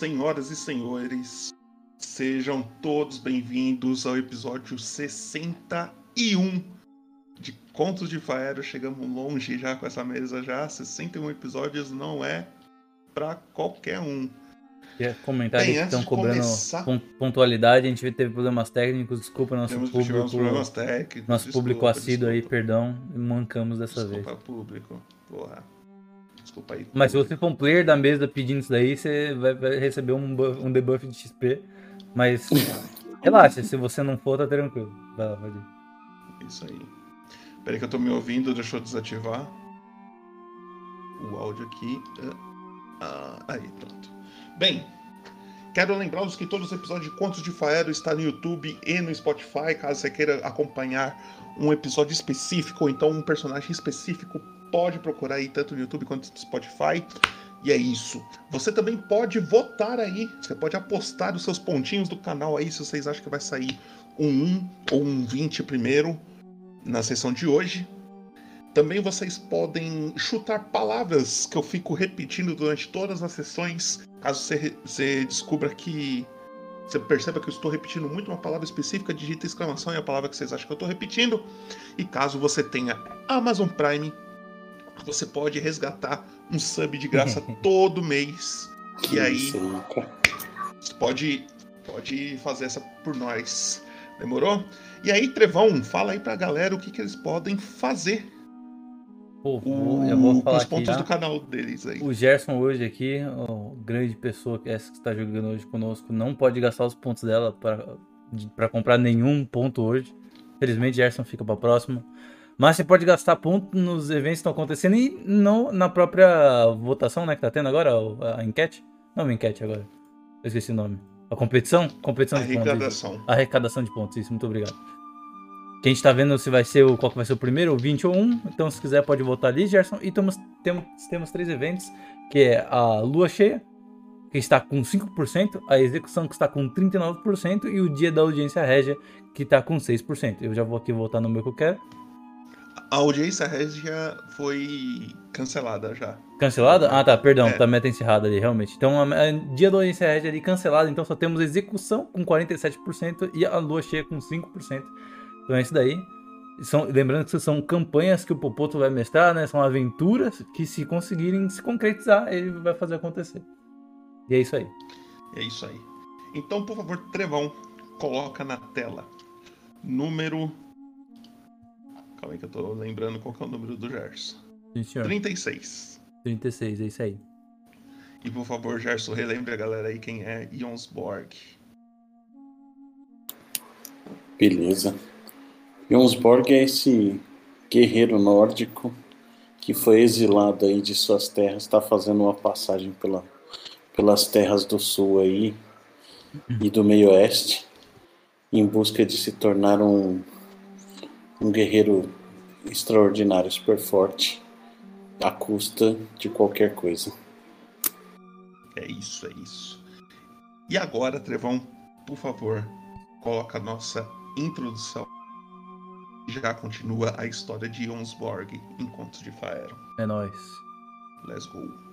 Senhoras e senhores, sejam todos bem-vindos ao episódio 61 de Contos de Faero. Chegamos longe já com essa mesa já. 61 episódios não é para qualquer um. Comentar Bem, que estão cobrando começar... pontualidade, a gente teve problemas técnicos, desculpa nosso Temos, público. problemas técnicos. Nosso desculpa, público assíduo aí, perdão, mancamos dessa desculpa, vez. Desculpa, público. Porra. Desculpa aí. Mas se você for um player da mesa pedindo isso daí, você vai, vai receber um, buff, um debuff de XP. Mas relaxa, se você não for, tá tranquilo. Vai lá, vai Isso aí. Peraí que eu tô me ouvindo, deixa eu desativar o áudio aqui. Ah, aí, pronto. Bem, quero lembrá-los que todos os episódios de Contos de Faero estão no YouTube e no Spotify, caso você queira acompanhar um episódio específico ou então um personagem específico pode procurar aí tanto no YouTube quanto no Spotify. E é isso. Você também pode votar aí. Você pode apostar os seus pontinhos do canal aí se vocês acham que vai sair um 1 ou um 20 primeiro na sessão de hoje. Também vocês podem chutar palavras que eu fico repetindo durante todas as sessões. Caso você, você descubra que. Você perceba que eu estou repetindo muito uma palavra específica, digita exclamação e a palavra que vocês acham que eu estou repetindo. E caso você tenha Amazon Prime, você pode resgatar um sub de graça todo mês. E aí você pode, pode fazer essa por nós. Demorou? E aí, Trevão, fala aí pra galera o que, que eles podem fazer. Pô, o, eu vou falar os pontos aqui, do canal deles aí. O Gerson hoje aqui, o grande pessoa que essa que está jogando hoje conosco, não pode gastar os pontos dela para comprar nenhum ponto hoje. Felizmente, Gerson fica para próxima. Mas você pode gastar ponto nos eventos que estão acontecendo e não na própria votação, né? Que tá tendo agora, a enquete. Não, a enquete agora. Eu esqueci o nome. A competição? Competição Arrecadação. de pontos. Arrecadação de pontos, isso, muito obrigado. Quem está vendo se vai ser o qual que vai ser o primeiro, o 20 ou 1. Então, se quiser, pode votar ali, Gerson. E temos, temos, temos três eventos, que é a lua cheia, que está com 5%, a execução que está com 39% e o dia da audiência régia, que está com 6%. Eu já vou aqui votar no meu que eu quero. A audiência régia foi cancelada já. Cancelada? Ah, tá, perdão, é. tá meta encerrada ali, realmente. Então, a, a, dia da audiência régia ali cancelada, então só temos execução com 47% e a lua cheia com 5%. Então é isso daí. São, lembrando que são campanhas que o Popoto vai mestrar, né? São aventuras que, se conseguirem se concretizar, ele vai fazer acontecer. E é isso aí. É isso aí. Então, por favor, Trevão, coloca na tela número Calma aí que eu tô lembrando qual que é o número do Gerson. Sim, senhor. 36. 36, é isso aí. E por favor, Gerson, relembre a galera aí quem é Jonsborg. Beleza. Jonsborg é esse guerreiro nórdico que foi exilado aí de suas terras, está fazendo uma passagem pela, pelas terras do sul aí e do meio oeste em busca de se tornar um um guerreiro extraordinário, super forte, à custa de qualquer coisa. É isso, é isso. E agora, Trevão, por favor, coloca a nossa introdução. Já continua a história de Jonsborg em Contos de Faero. É nóis. Let's go.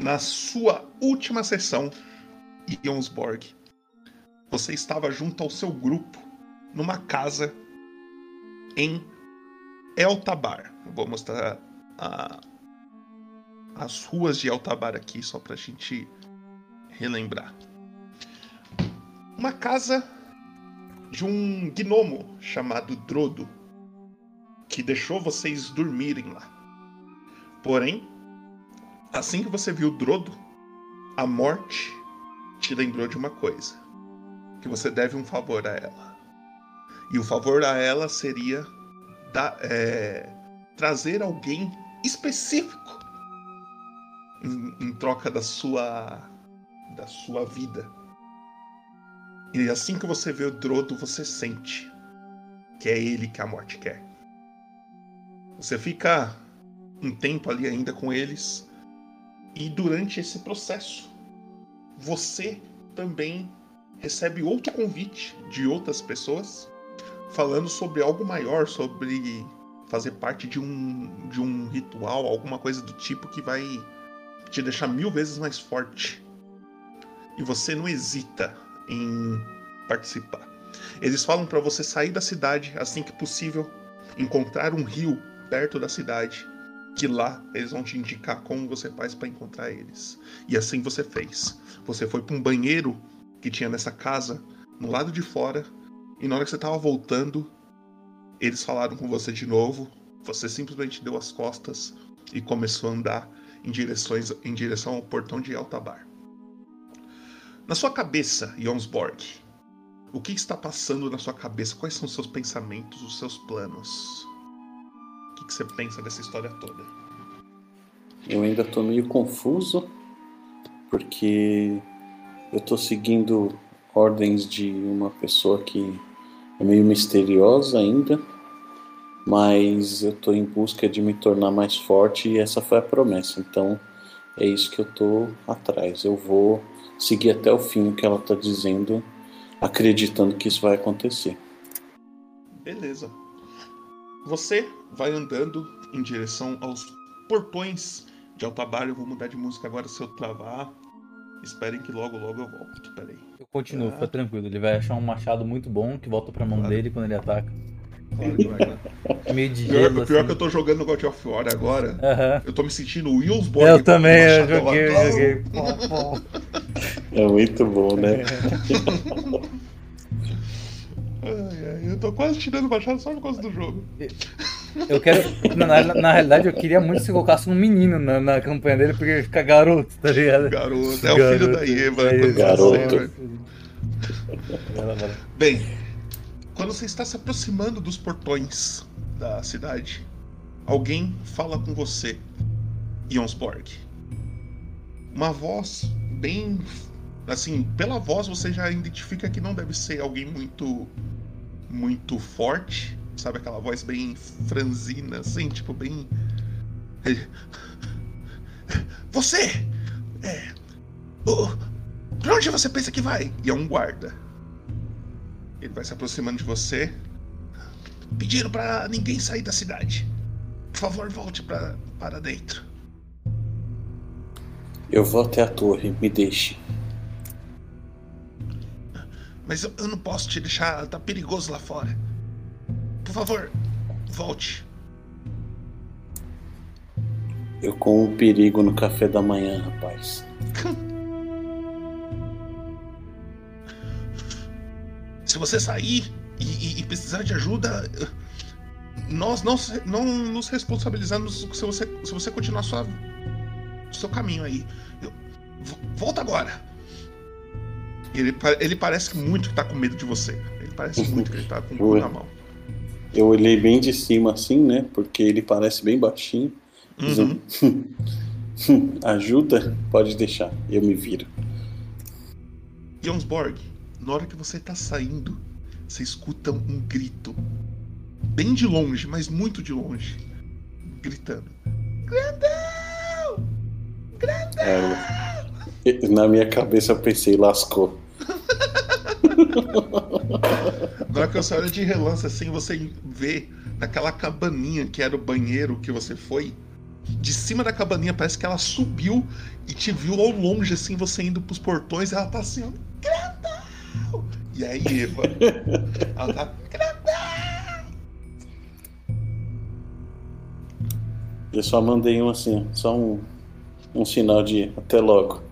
Na sua última sessão, Jonsborg, você estava junto ao seu grupo numa casa em Eltabar. Vou mostrar a, as ruas de Eltabar aqui só pra gente relembrar. Uma casa de um gnomo chamado Drodo, que deixou vocês dormirem lá. Porém, assim que você viu Drodo, a morte te lembrou de uma coisa: que você deve um favor a ela. E o favor a ela seria da, é, trazer alguém específico em, em troca da sua da sua vida. E assim que você vê o Drodo, você sente que é ele que a morte quer. Você fica um tempo ali ainda com eles e durante esse processo você também recebe outro convite de outras pessoas falando sobre algo maior, sobre fazer parte de um, de um ritual, alguma coisa do tipo que vai te deixar mil vezes mais forte. E você não hesita em participar. Eles falam para você sair da cidade assim que possível, encontrar um rio perto da cidade, que lá eles vão te indicar como você faz para encontrar eles. E assim você fez. Você foi para um banheiro que tinha nessa casa, no lado de fora, e na hora que você estava voltando, eles falaram com você de novo. Você simplesmente deu as costas e começou a andar em, direções, em direção ao portão de Altabar. Na sua cabeça, Jonsborg, o que está passando na sua cabeça? Quais são os seus pensamentos, os seus planos? O que, que você pensa dessa história toda? Eu ainda estou meio confuso, porque eu estou seguindo ordens de uma pessoa que é meio misteriosa ainda, mas eu estou em busca de me tornar mais forte e essa foi a promessa. Então é isso que eu estou atrás. Eu vou seguir até o fim o que ela está dizendo, acreditando que isso vai acontecer. Beleza. Você vai andando em direção aos portões de Altabar. Eu vou mudar de música agora se eu travar. Esperem que logo, logo eu volto. Peraí. Eu continuo, ah. fica tranquilo. Ele vai achar um machado muito bom que volta pra mão claro. dele quando ele ataca. Claro que vai, né? Meio de pior, gelo, pior assim. que eu tô jogando God of War agora. Uh -huh. Eu tô me sentindo o Willsborg. Eu também, eu joguei, eu joguei. Pô, pô. É muito bom, né? ai, ai, eu tô quase tirando o machado só por causa do jogo. Eu quero. Na, na, realidade, eu queria muito que você colocasse um menino na, na campanha dele, porque ele fica garoto, tá ligado? Garoto, é o garoto, filho da Eva. É garoto. Bem, quando você está se aproximando dos portões da cidade, alguém fala com você, Jonsborg. Uma voz bem. Assim, pela voz você já identifica que não deve ser alguém muito. muito forte. Sabe aquela voz bem franzina, assim, tipo, bem. Você! É. Oh, pra onde você pensa que vai? E é um guarda. Ele vai se aproximando de você. Pediram para ninguém sair da cidade. Por favor, volte pra, para dentro. Eu vou até a torre, me deixe. Mas eu, eu não posso te deixar, tá perigoso lá fora. Por favor, volte. Eu com o perigo no café da manhã, rapaz. Se você sair e, e, e precisar de ajuda, nós não, não nos responsabilizamos se você, se você continuar sua, seu caminho aí. Eu, volta agora. Ele, ele parece muito que tá com medo de você. Ele parece muito que ele tá com o cu na mão. Eu olhei bem de cima assim, né? Porque ele parece bem baixinho. Uhum. Ajuda? Pode deixar, eu me viro. Jonsborg, na hora que você tá saindo, você escuta um grito. Bem de longe, mas muito de longe. Gritando. Grandão! Grandão! É, na minha cabeça eu pensei, lascou. Na hora que você olha de relance assim, você vê naquela cabaninha que era o banheiro que você foi, de cima da cabaninha, parece que ela subiu e te viu ao longe, assim, você indo pros portões, e ela tá assim, ó, grandão! E aí, Eva? ela tá, grandão! Eu só mandei um assim, só um, um sinal de até logo.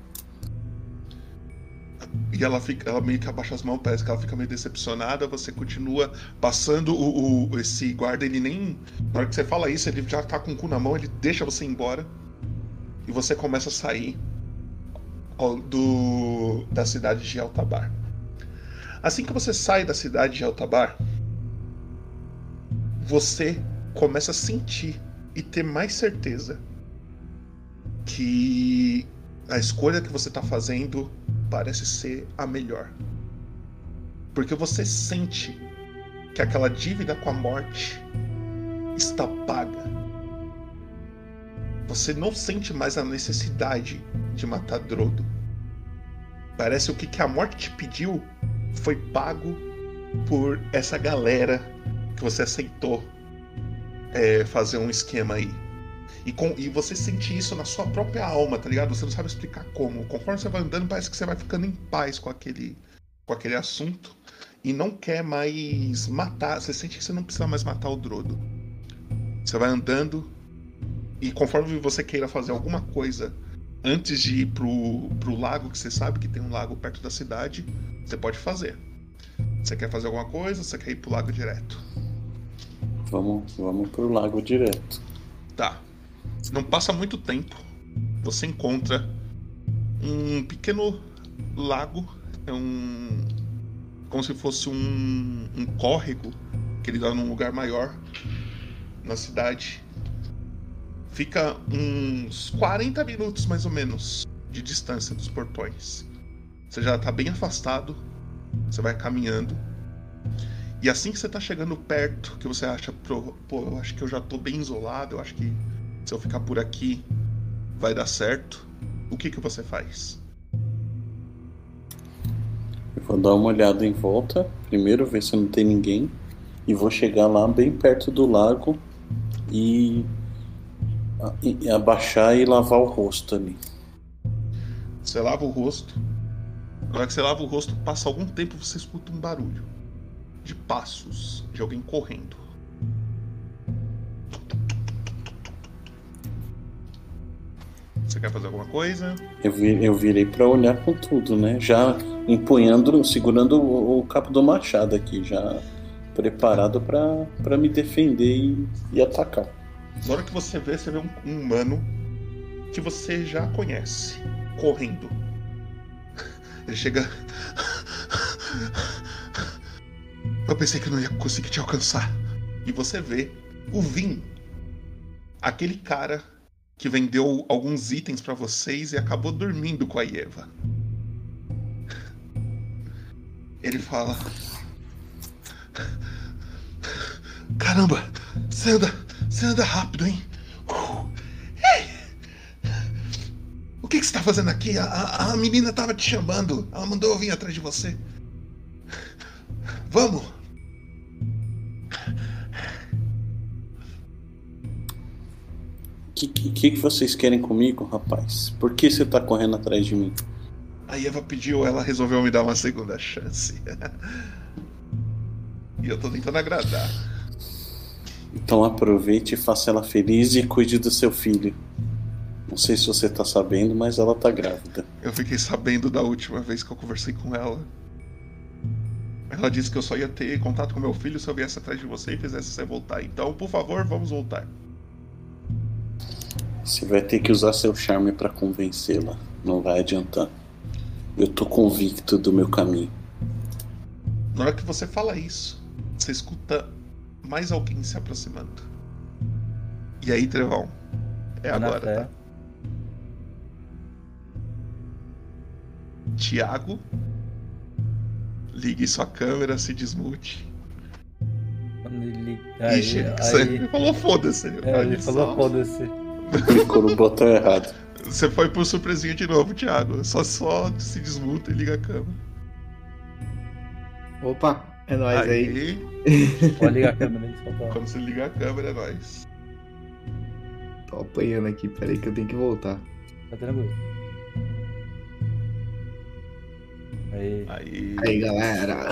E ela fica, ela meio que abaixa as mãos, parece que ela fica meio decepcionada. Você continua passando o, o- esse guarda, ele nem. Na hora que você fala isso, ele já tá com o cu na mão, ele deixa você ir embora. E você começa a sair do, da cidade de Altabar. Assim que você sai da cidade de Altabar, você começa a sentir e ter mais certeza que a escolha que você tá fazendo parece ser a melhor. Porque você sente que aquela dívida com a morte está paga. Você não sente mais a necessidade de matar Drodo. Parece o que, que a morte te pediu foi pago por essa galera que você aceitou é, fazer um esquema aí. E, com, e você sente isso na sua própria alma, tá ligado? Você não sabe explicar como. Conforme você vai andando, parece que você vai ficando em paz com aquele, com aquele assunto. E não quer mais matar. Você sente que você não precisa mais matar o Drodo. Você vai andando. E conforme você queira fazer alguma coisa antes de ir pro, pro lago, que você sabe que tem um lago perto da cidade, você pode fazer. Você quer fazer alguma coisa? Você quer ir pro lago direto? Vamos, vamos pro lago direto. Tá. Não passa muito tempo. Você encontra um pequeno lago. É um. Como se fosse um, um córrego que ele dá num lugar maior na cidade. Fica uns 40 minutos mais ou menos de distância dos portões. Você já tá bem afastado. Você vai caminhando. E assim que você tá chegando perto, que você acha, pô, eu acho que eu já tô bem isolado, eu acho que se eu ficar por aqui vai dar certo. O que que você faz? Eu vou dar uma olhada em volta, primeiro ver se não tem ninguém, e vou chegar lá bem perto do lago e, e abaixar e lavar o rosto ali. Você lava o rosto. Na hora que você lava o rosto, passa algum tempo você escuta um barulho de passos de alguém correndo. Você quer fazer alguma coisa? Eu, vi- eu virei pra olhar com tudo, né? Já empunhando, segurando o, o cabo do machado aqui, já preparado pra pra me defender e, e atacar. Na hora que você vê, você vê um, um humano que você já conhece correndo. Ele chega. Eu pensei que não ia conseguir te alcançar. E você vê o Vin, aquele cara que vendeu alguns itens pra vocês e acabou dormindo com a Eva. Ele fala: Caramba, você anda, você anda rápido, hein? Uh! O que, que você tá fazendo aqui? A, a, a menina tava te chamando. Ela mandou eu vir atrás de você. Vamos! Que, que, que vocês querem comigo, rapaz? Por que você tá correndo atrás de mim? A Eva pediu, ela resolveu me dar uma segunda chance. e eu tô tentando agradar. Então aproveite e faça ela feliz e cuide do seu filho. Não sei se você tá sabendo, mas ela tá grávida. Eu fiquei sabendo da última vez que eu conversei com ela. Ela disse que eu só ia ter contato com meu filho se eu viesse atrás de você e fizesse você voltar. Então, por favor, vamos voltar. Você vai ter que usar seu charme pra convencê-la. Não vai adiantar. Eu tô convicto do meu caminho. Na hora que você fala isso, você escuta mais alguém se aproximando. E aí, Trevão? É Na agora, fé. tá? Tiago, ligue sua câmera, se desmute. Ele. Aí, Ixi, aí, você falou foda-se. é, ele falou foda-se. Clicou no botão errado. Você foi por surpresinha de novo, Thiago. Só, só se desmuta e liga a câmera. Opa, é nóis aí. Aí, Pode ligar a câmera aí, quando você ligar a câmera, é nóis. tô apanhando aqui, peraí que eu tenho que voltar. Tá tranquilo. Aí. Aí. Aí, galera.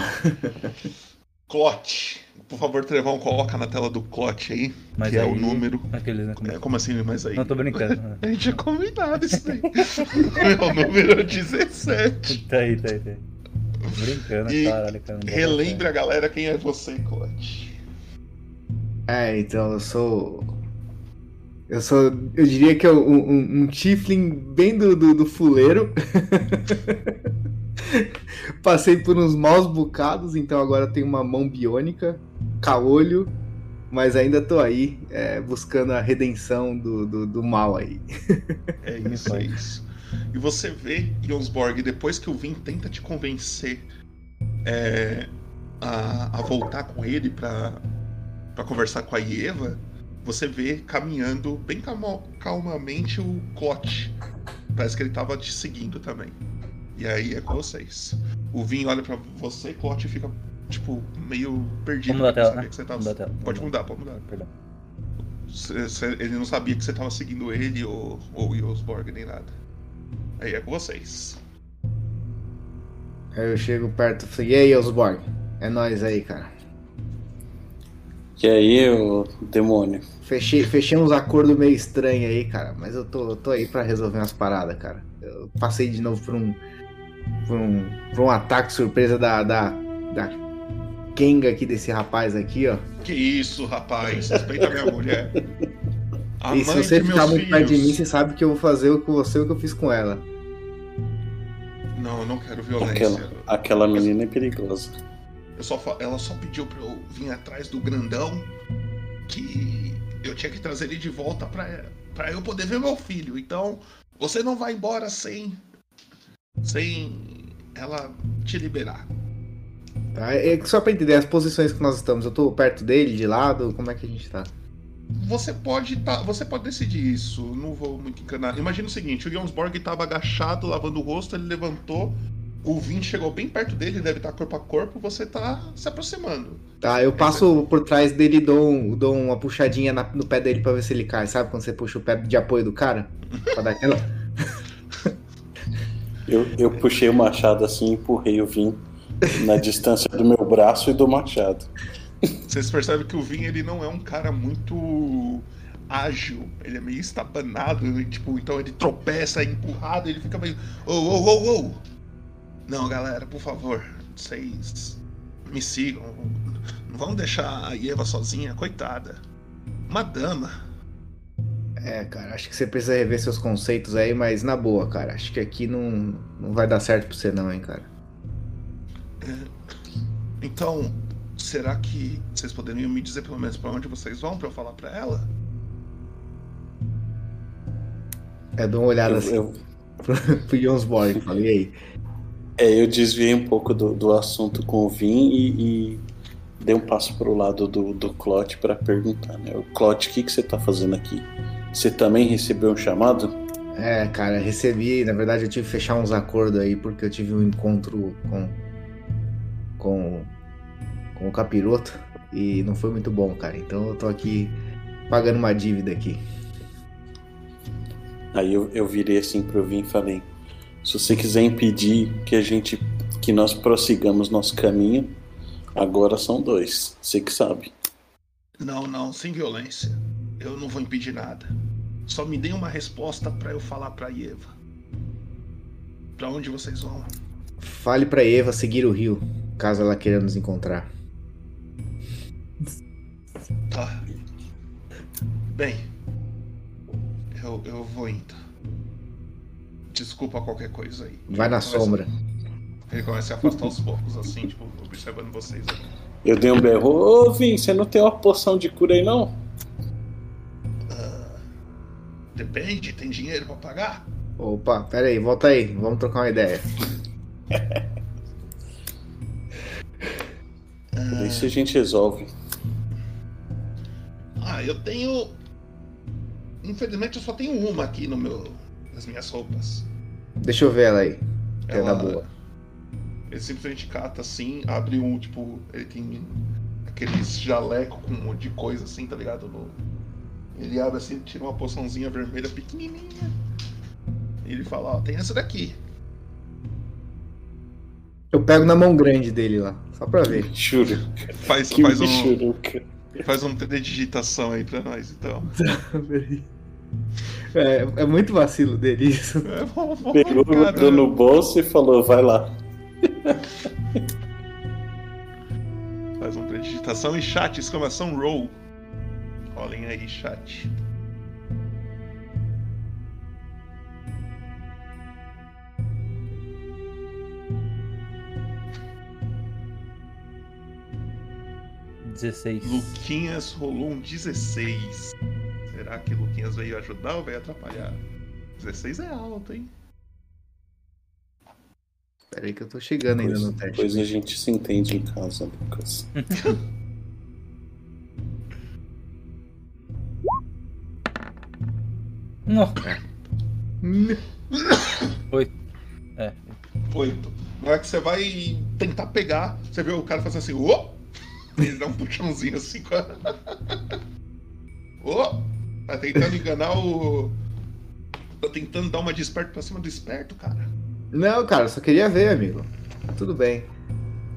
Clote. Por favor, Trevão, coloca na tela do Clote aí. Mas que é aí- o número. Aqueles, né? É, como assim, mas aí? Não, tô brincando. A gente tinha combinado isso daí. é o número 17. tá aí, tá aí, tá aí. Tô brincando, E caralho, cara. Relembre a galera quem é você, Clote. É, então eu sou. Eu sou. Eu diria que é um, um, um Tiflin bem do, do, do fuleiro. Passei por uns maus bocados, então agora tenho uma mão biônica, caolho, mas ainda tô aí, é, buscando a redenção do, do, do mal aí. É isso, é isso. E você vê, Jonsborg, depois que o Vin tenta te convencer é, a, a voltar com ele pra conversar com a Ieva, você vê caminhando bem calma- calmamente o Clote. Parece que ele tava te seguindo também. E aí é com vocês. O Vin olha pra você, Clote fica, tipo, meio perdido. Vamos mudar a tela, né? que você tava- mudar a tela. Pode mudar, pode mudar. Perdão. Cê- cê- ele não sabia que você tava seguindo ele ou, ou o Jonsborg nem nada. Aí é com vocês. Aí eu chego perto e falei, e aí, Osborg? É nóis aí, cara. E aí, ô demônio? Fechei, fechei uns acordos meio estranhos aí, cara, mas eu tô, tô aí pra resolver umas paradas, cara. Eu passei de novo por um. por um, por um ataque surpresa da. da. da Kenga aqui desse rapaz aqui, ó. Que isso, rapaz? Respeita a minha mulher. A e se você ficar muito perto de mim, você sabe que eu vou fazer com você o que eu fiz com ela. Não, eu não quero violência. Aquela, aquela menina é perigosa. Eu só, ela só pediu pra eu vir atrás do grandão que eu tinha que trazer ele de volta pra, pra eu poder ver meu filho. Então, você não vai embora sem. sem ela te liberar. Tá? É só pra entender as posições que nós estamos. Eu tô perto dele, de lado, como é que a gente tá? Você pode tá, você pode decidir isso. Não vou muito encanar. Imagina o seguinte: o Jonsborg estava agachado, lavando o rosto, ele levantou. O Vin chegou bem perto dele, deve estar corpo a corpo. Você tá se aproximando. Tá, eu passo por trás dele e dou, dou uma puxadinha na- no pé dele pra ver se ele cai. Sabe quando você puxa o pé de apoio do cara? Pra dar aquela. Eu, eu puxei o machado assim e empurrei o Vim na distância do meu braço e do machado. Vocês percebem que o Vin ele não é um cara muito ágil. Ele é meio estabanado, né? tipo, então ele tropeça, é empurrado, ele fica meio. Ô, ô, ô, ô! Não, galera, por favor, vocês me sigam. Não vamos deixar a Eva sozinha, coitada. Uma dama. É, cara, acho que você precisa rever seus conceitos aí, mas na boa, cara. Acho que aqui não, não vai dar certo pra você, não, hein, cara. Então, será que vocês poderiam me dizer pelo menos pra onde vocês vão pra eu falar pra ela? Eu dou uma olhada Eu, assim eu- pro, Jonsborg. Falei, e aí? é, eu desviei um pouco do, do assunto com o Vim e, e dei um passo pro lado do, do Clote para perguntar, né? O Clote, o que, que você tá fazendo aqui? Você também recebeu um chamado? É, cara, recebi. Na verdade, eu tive que fechar uns acordos aí, porque eu tive um encontro com. Com. com o capiroto. E não foi muito bom, cara. Então eu tô aqui pagando uma dívida aqui. Aí eu, eu virei assim pro Vim e falei: se você quiser impedir que a gente, que nós prossigamos nosso caminho, agora são dois. Você que sabe. Não, não, sem violência. Eu não vou impedir nada. Só me deem uma resposta pra eu falar pra Eva. Pra onde vocês vão? Fale pra Eva seguir o rio, caso ela queira nos encontrar. Tá. Bem, eu, eu vou indo. Desculpa qualquer coisa aí. Vai na começa- sombra. Ele começa a afastar aos poucos, assim, tipo, observando vocês. aí. Eu dei um berro: Ô Vim, você não tem uma poção de cura aí não? Depende, tem dinheiro pra pagar? Opa, pera aí, volta aí, vamos trocar uma ideia. Isso a gente resolve. Ah, eu tenho. Infelizmente eu só tenho uma aqui no meu. nas minhas roupas. Deixa eu ver ela aí. É Ela- da boa. Ele simplesmente cata assim, abre um, tipo, ele tem aqueles jaleco com um monte de coisa assim, tá ligado? No, Ele abre assim, tira uma poçãozinha vermelha pequenininha. E ele fala, ó, tem essa daqui. Eu pego na mão grande dele lá, só pra ver. Juro. Faz, Que faz, um, michuruca. faz um de digitação aí pra nós, então. É, é muito vacilo dele isso. É, vamos, vamos, Pegou, botou no bolso e falou, vai lá. Faz um digitação e chat, exclamação roll. Olhem aí, chat. Dezesseis. Luquinhas rolou um 16. Será que Luquinhas veio ajudar ou veio atrapalhar? 16 é alto, hein? Pera aí que eu tô chegando ainda no teste. Depois a gente se entende em casa, Lucas. Não. Hum, Oito. É. 8. Na hora que você vai tentar pegar, você vê o cara fazendo assim! Ele dá um puxãozinho assim com a. Ô! Tá tentando enganar o. Tá tentando dar uma de esperto pra cima do esperto, cara. Não, cara, só queria ver, amigo. Tudo bem.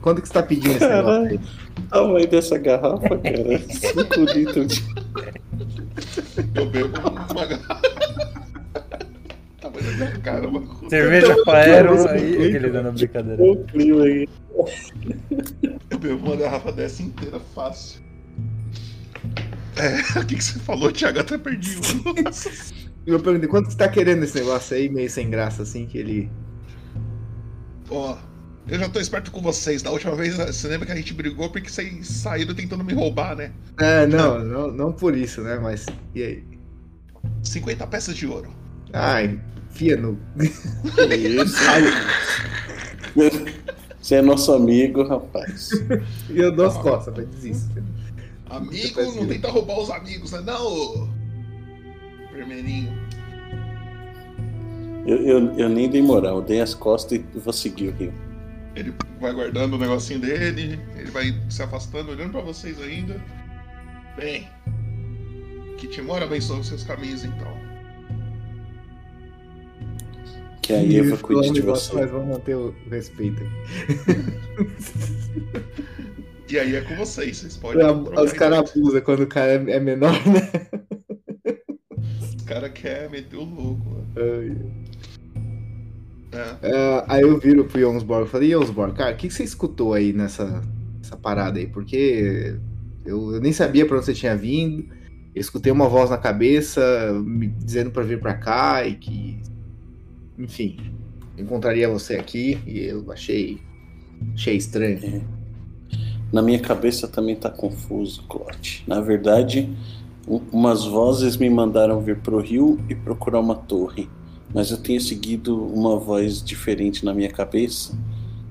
Quanto que você tá pedindo esse negócio aí? Tamanho dessa garrafa, cara. 5 litros de. Eu bebo uma garrafa. Minha cara, uma Cerveja Então, Faero então, aí. então, Aquele dando brincadeira. Clima aí. Eu bebo uma garrafa dessa inteira fácil. É, o que, que você falou, Thiago? Até perdi eu perguntei, quanto que você tá querendo esse negócio aí, meio sem graça, assim, que ele. Ó, eu já tô esperto com vocês. Da última vez, você lembra que a gente brigou porque vocês saíram tentando me roubar, né? É, não, não, não por isso, né? Mas. E aí? 50 peças de ouro. Ai, fia no. Isso. Você é nosso amigo, rapaz. E eu dou as costas, mas desista. Amigo, não tenta roubar os amigos, né? Não, ô. Vermelhinho. Eu, eu, eu nem dei moral, eu dei as costas e vou seguir o rio. Ele vai guardando o negocinho dele, ele vai se afastando, olhando pra vocês ainda. Bem, que Timor abençoe os seus caminhos, então. Que a Eva cuide de você. Mas vamos manter o respeito aqui. E aí é com vocês, vocês podem. Os caras abusam quando o cara é é menor, né? Os caras querem meter o louco, mano. Ai. É. É, aí eu viro pro Jonsborg e falei, Jonsborg, cara, o que, que você escutou aí nessa, nessa parada aí? Porque eu, eu nem sabia pra onde você tinha vindo. Eu escutei uma voz na cabeça me dizendo pra vir pra cá e que, enfim, encontraria você aqui e eu achei, achei estranho. Na minha cabeça também tá confuso, Clote. Na verdade, um- umas vozes me mandaram vir pro rio e procurar uma torre. Mas eu tenho seguido uma voz diferente na minha cabeça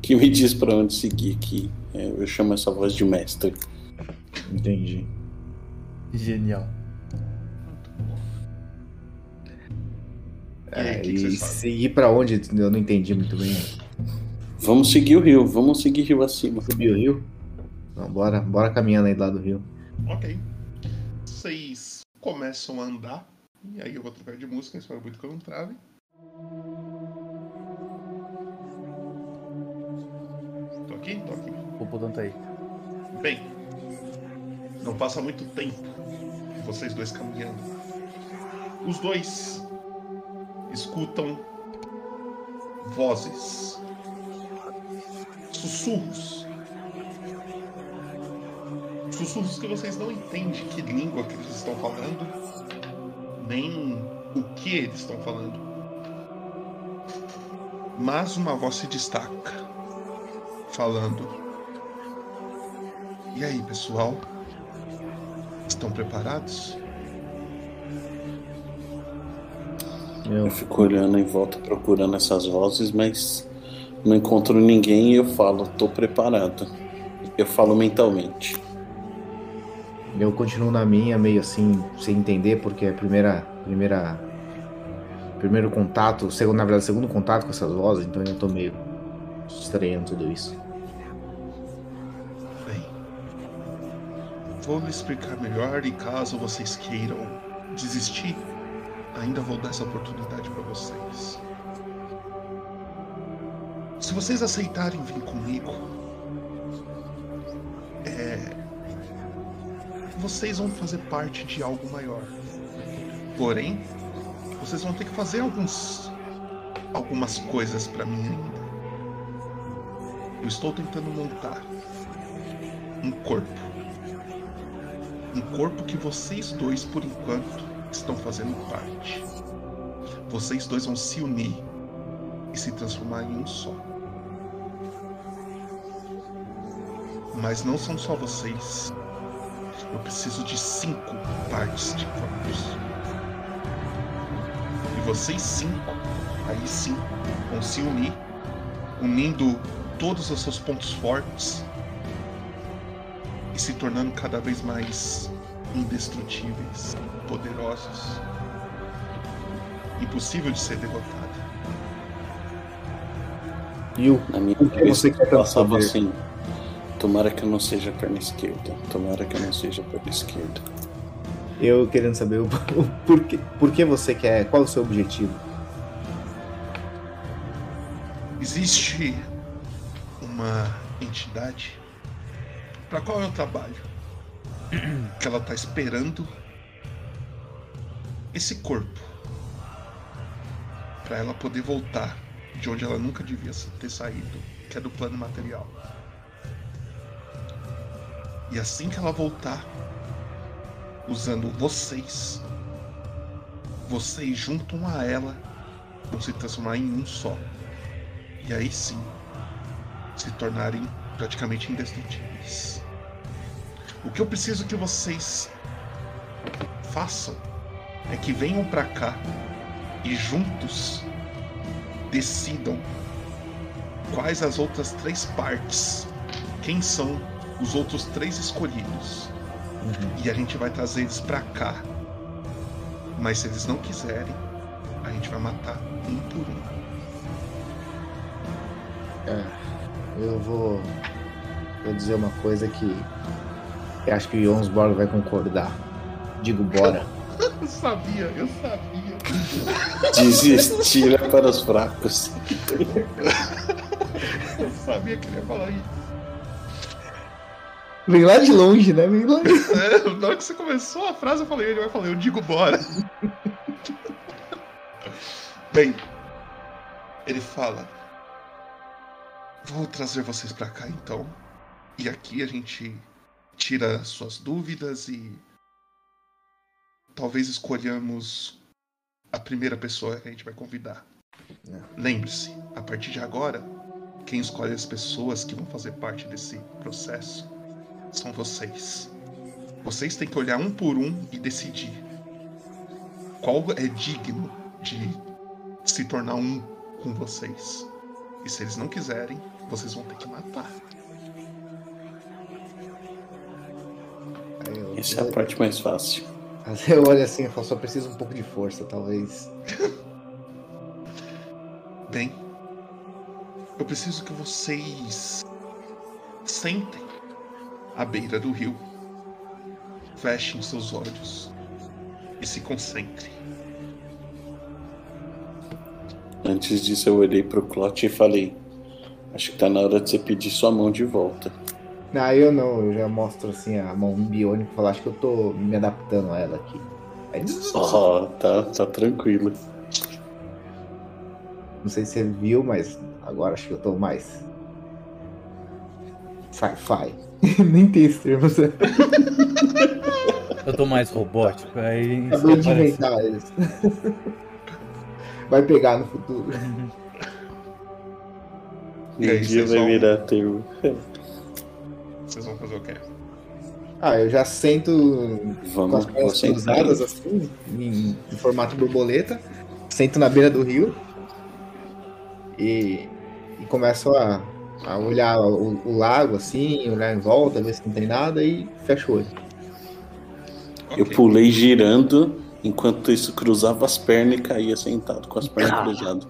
que me diz pra onde seguir que é, eu chamo essa voz de mestre. Entendi. Genial. E É, o que que e vocês fazem? seguir pra onde eu não entendi muito bem. Vamos seguir o rio, vamos seguir rio acima. Subir o rio? Então, bora, bora caminhando aí lá do rio. Ok. Vocês começam a andar. E aí eu vou trocar de música, espero muito que eu não trave. Tô aqui? Tô aqui. O botão tá aí. Bem, não passa muito tempo vocês dois caminhando. Os dois escutam vozes, sussurros. Sussurros que vocês não entendem que língua que eles estão falando, nem o que eles estão falando. Mas uma voz se destaca, falando: e aí, pessoal? Estão preparados? Eu fico olhando em volta procurando essas vozes, mas não encontro ninguém e eu falo, tô preparado. Eu falo mentalmente. Eu continuo na minha, meio assim, sem entender, porque é a primeira. primeira primeiro contato, segundo, na verdade, segundo contato com essas vozes, então eu tô meio estranhando tudo isso. Bem, vou lhe explicar melhor e caso vocês queiram desistir, ainda vou dar essa oportunidade para vocês. Se vocês aceitarem vir comigo, é, vocês vão fazer parte de algo maior. Porém, vocês vão ter que fazer alguns, algumas coisas para mim ainda. Eu estou tentando montar um corpo. Um corpo que vocês dois, por enquanto, estão fazendo parte. Vocês dois vão se unir e se transformar em um só. Mas não são só vocês. Eu preciso de cinco partes de corpos. E vocês cinco, aí sim, vão se unir, unindo todos os seus pontos fortes e se tornando cada vez mais indestrutíveis, poderosos, impossível de ser derrotado. E o Na minha que você quer tanto passava poder? assim. Tomara que eu não seja perna esquerda. Tomara que eu não seja perna esquerda. eu querendo saber o, o porquê, por que você quer, qual é o seu objetivo? Existe uma entidade para qual eu trabalho, que ela tá esperando esse corpo para ela poder voltar de onde ela nunca devia ter saído, que é do plano material. E assim que ela voltar, usando vocês, vocês juntam a ela, vão se transformar em um só. E aí sim, se tornarem praticamente indestrutíveis. O que eu preciso que vocês façam é que venham pra cá e juntos decidam quais as outras três partes, quem são os outros três escolhidos. E a gente vai trazer eles pra cá. Mas se eles não quiserem, a gente vai matar um por um. É, eu vou, vou dizer uma coisa que eu acho que o Jonsborg vai concordar. Digo, bora. Eu sabia, eu sabia. Desistir é para os fracos. Eu sabia que ele ia falar isso. Vem lá de longe, né? Vem lá. É, na hora que você começou a frase, eu falei, ele vai falar, eu digo bora. Bem, ele fala, vou trazer vocês pra cá então. E aqui a gente tira suas dúvidas e talvez escolhamos a primeira pessoa que a gente vai convidar. Lembre-se, a partir de agora, quem escolhe as pessoas que vão fazer parte desse processo são vocês. Vocês têm que olhar um por um e decidir qual é digno de se tornar um com vocês. E se eles não quiserem, vocês vão ter que matar. Essa é a parte mais fácil. Eu olho assim e falo, só preciso um pouco de força, talvez. Bem, eu preciso que vocês sentem à beira do rio, fechem seus olhos e se concentrem. Antes disso, eu olhei pro Clot e falei: Acho que tá na hora de você pedir sua mão de volta. Não, eu não, eu já mostro assim a mão biônica e falo, acho que eu tô me adaptando a ela aqui. Aí, Ó, tá, tá tranquilo. não sei se você viu, mas agora acho que eu tô mais. Sci-fi. Nem tem esse termo, você Eu tô mais robótico, aí. acabou de inventar isso. Vai pegar no futuro. Vocês vai virar termo. Vocês vão fazer o quê? Ah, eu já sento com as Vamos, pernas cruzadas assim, em, em formato borboleta, sento na beira do rio e, e começo a, a olhar o, o lago assim, olhar em volta, ver se não tem nada e fecho o olho. Eu Ok. pulei girando, enquanto isso cruzava as pernas e caía sentado com as pernas cruzadas.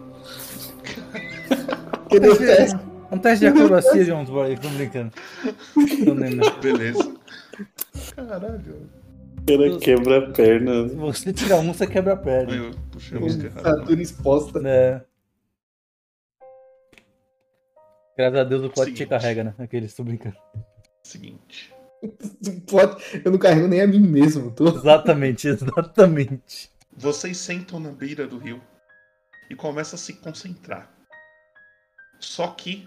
Que deu teste. Um teste de acrobacia de uns boy, tô brincando. Tô nem- Beleza. Caralho. Era quebra a perna. Se você tirar um, você quebra a perna. Eu puxei a música errada. Fratura exposta. É. Graças a Deus o pote te carrega, né? Aqueles, tô brincando. Seguinte. Pode- Eu não carrego nem a mim mesmo. Tô... Exatamente, exatamente. Vocês sentam na beira do rio e começam a se concentrar. Só que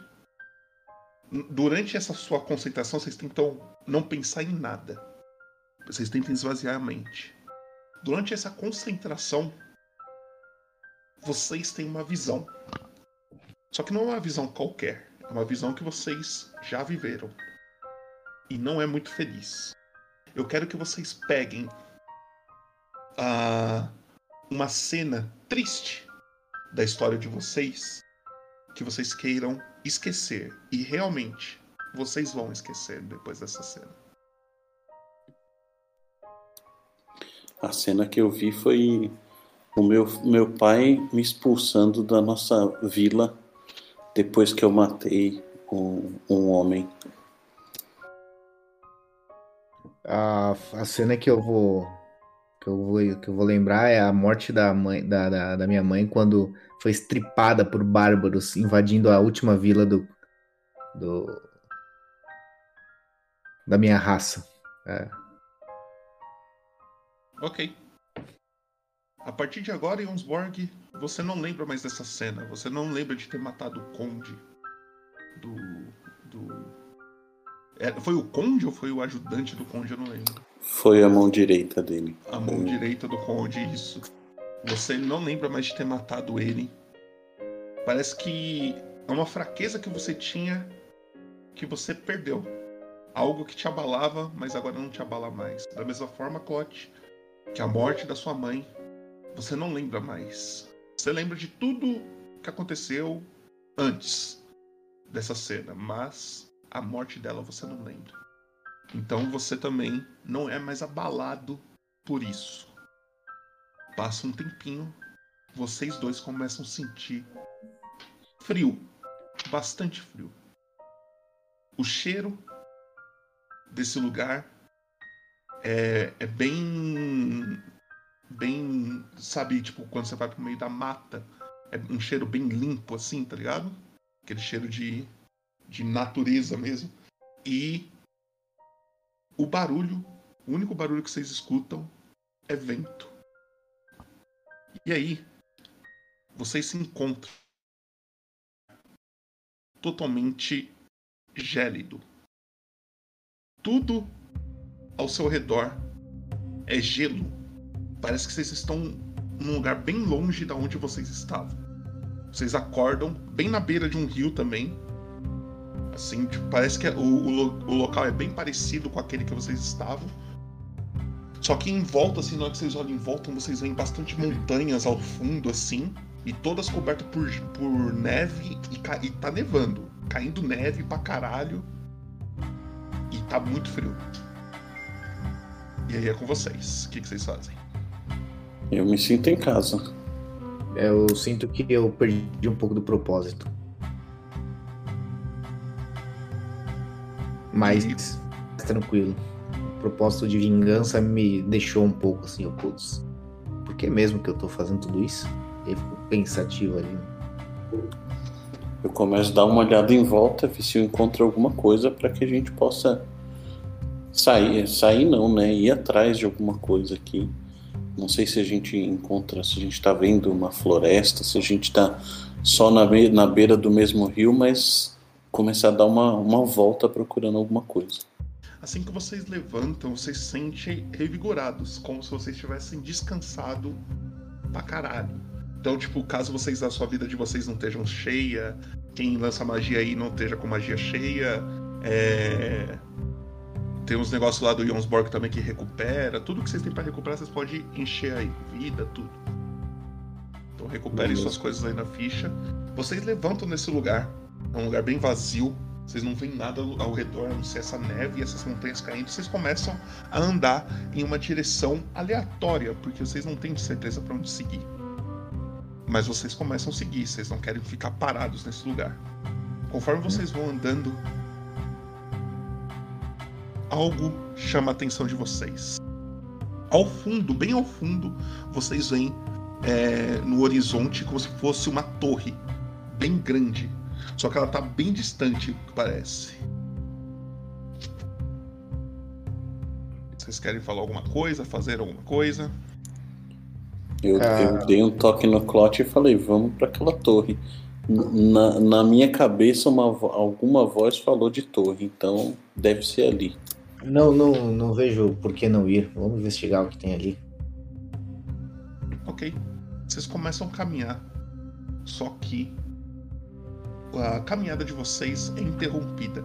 durante essa sua concentração vocês tentam não pensar em nada. Vocês tentam esvaziar a mente. Durante essa concentração, vocês têm uma visão. Só que não é uma visão qualquer, é uma visão que vocês já viveram. E não é muito feliz. Eu quero que vocês peguem a uma cena triste da história de vocês que vocês queiram esquecer. E realmente, vocês vão esquecer depois dessa cena. A cena que eu vi foi o meu, meu pai me expulsando da nossa vila depois que eu matei um, um homem. A, a cena que eu vou que eu vou que eu vou lembrar é a morte da mãe da, da, da minha mãe quando foi estripada por bárbaros invadindo a última vila do do da minha raça. É. Ok. A partir de agora, Jonsborg, você não lembra mais dessa cena. Você não lembra de ter matado o conde do. do. É, foi o conde ou foi o ajudante do conde? Eu não lembro. Foi a mão direita dele. A mão direita do conde, isso. Você não lembra mais de ter matado ele. Parece que é uma fraqueza que você tinha que você perdeu. Algo que te abalava, mas agora não te abala mais. Da mesma forma, Clote, que a morte da sua mãe, você não lembra mais. Você lembra de tudo que aconteceu antes dessa cena, mas a morte dela você não lembra. Então você também não é mais abalado por isso. Passa um tempinho, vocês dois começam a sentir frio, bastante frio. O cheiro desse lugar é, é bem, bem, sabe, tipo quando você vai pro meio da mata, é um cheiro bem limpo assim, tá ligado? Aquele cheiro de, de natureza mesmo. E o barulho, o único barulho que vocês escutam é vento. E aí, vocês se encontram totalmente gélido. Tudo ao seu redor é gelo. Parece que vocês estão num lugar bem longe da onde vocês estavam. Vocês acordam bem na beira de um rio também. Assim, tipo, parece que o, o, lo- o local é bem parecido com aquele que vocês estavam. Só que em volta, assim, na hora que vocês olham em volta, vocês veem bastante montanhas ao fundo, assim. E todas cobertas por, por neve e, ca- e tá nevando. Caindo neve pra caralho. E tá muito frio. E aí é com vocês. O que, que vocês fazem? Eu me sinto em casa. Eu sinto que eu perdi um pouco do propósito. Mas tranquilo. Propósito de vingança me deixou um pouco assim, eu putz. Por que mesmo que eu tô fazendo tudo isso? E fico pensativo ali. Eu começo a dar uma olhada em volta, ver se eu encontro alguma coisa para que a gente possa sair. Sair não, né? Ir atrás de alguma coisa aqui. Não sei se a gente encontra, se a gente está vendo uma floresta, se a gente está só na, na beira do mesmo rio, mas começar a dar uma, uma volta procurando alguma coisa. Assim que vocês levantam, vocês se sentem revigorados, como se vocês tivessem descansado pra caralho. Então, tipo, caso vocês, a sua vida de vocês não estejam cheia, quem lança magia aí não esteja com magia cheia, é... tem uns negócios lá do Jonsborg também que recupera, tudo que vocês têm pra recuperar, vocês podem encher aí, vida, tudo. Então recuperem suas coisas aí na ficha. Vocês levantam nesse lugar, é um lugar bem vazio, vocês não veem nada ao redor, a não ser essa neve e essas montanhas caindo. Vocês começam a andar em uma direção aleatória, porque vocês não têm certeza para onde seguir. Mas vocês começam a seguir, vocês não querem ficar parados nesse lugar. Conforme vocês vão andando, algo chama a atenção de vocês. Ao fundo, bem ao fundo, vocês veem é, no horizonte como se fosse uma torre bem grande. Só que ela tá bem distante, parece. Vocês querem falar alguma coisa, fazer alguma coisa? Eu, Ah. eu dei um toque no Clot e falei, vamos para aquela torre. Na, na minha cabeça, uma, alguma voz falou de torre, então deve ser ali. Não, não, não vejo por que não ir. Vamos investigar o que tem ali. Ok. Vocês começam a caminhar. Só que a caminhada de vocês é interrompida.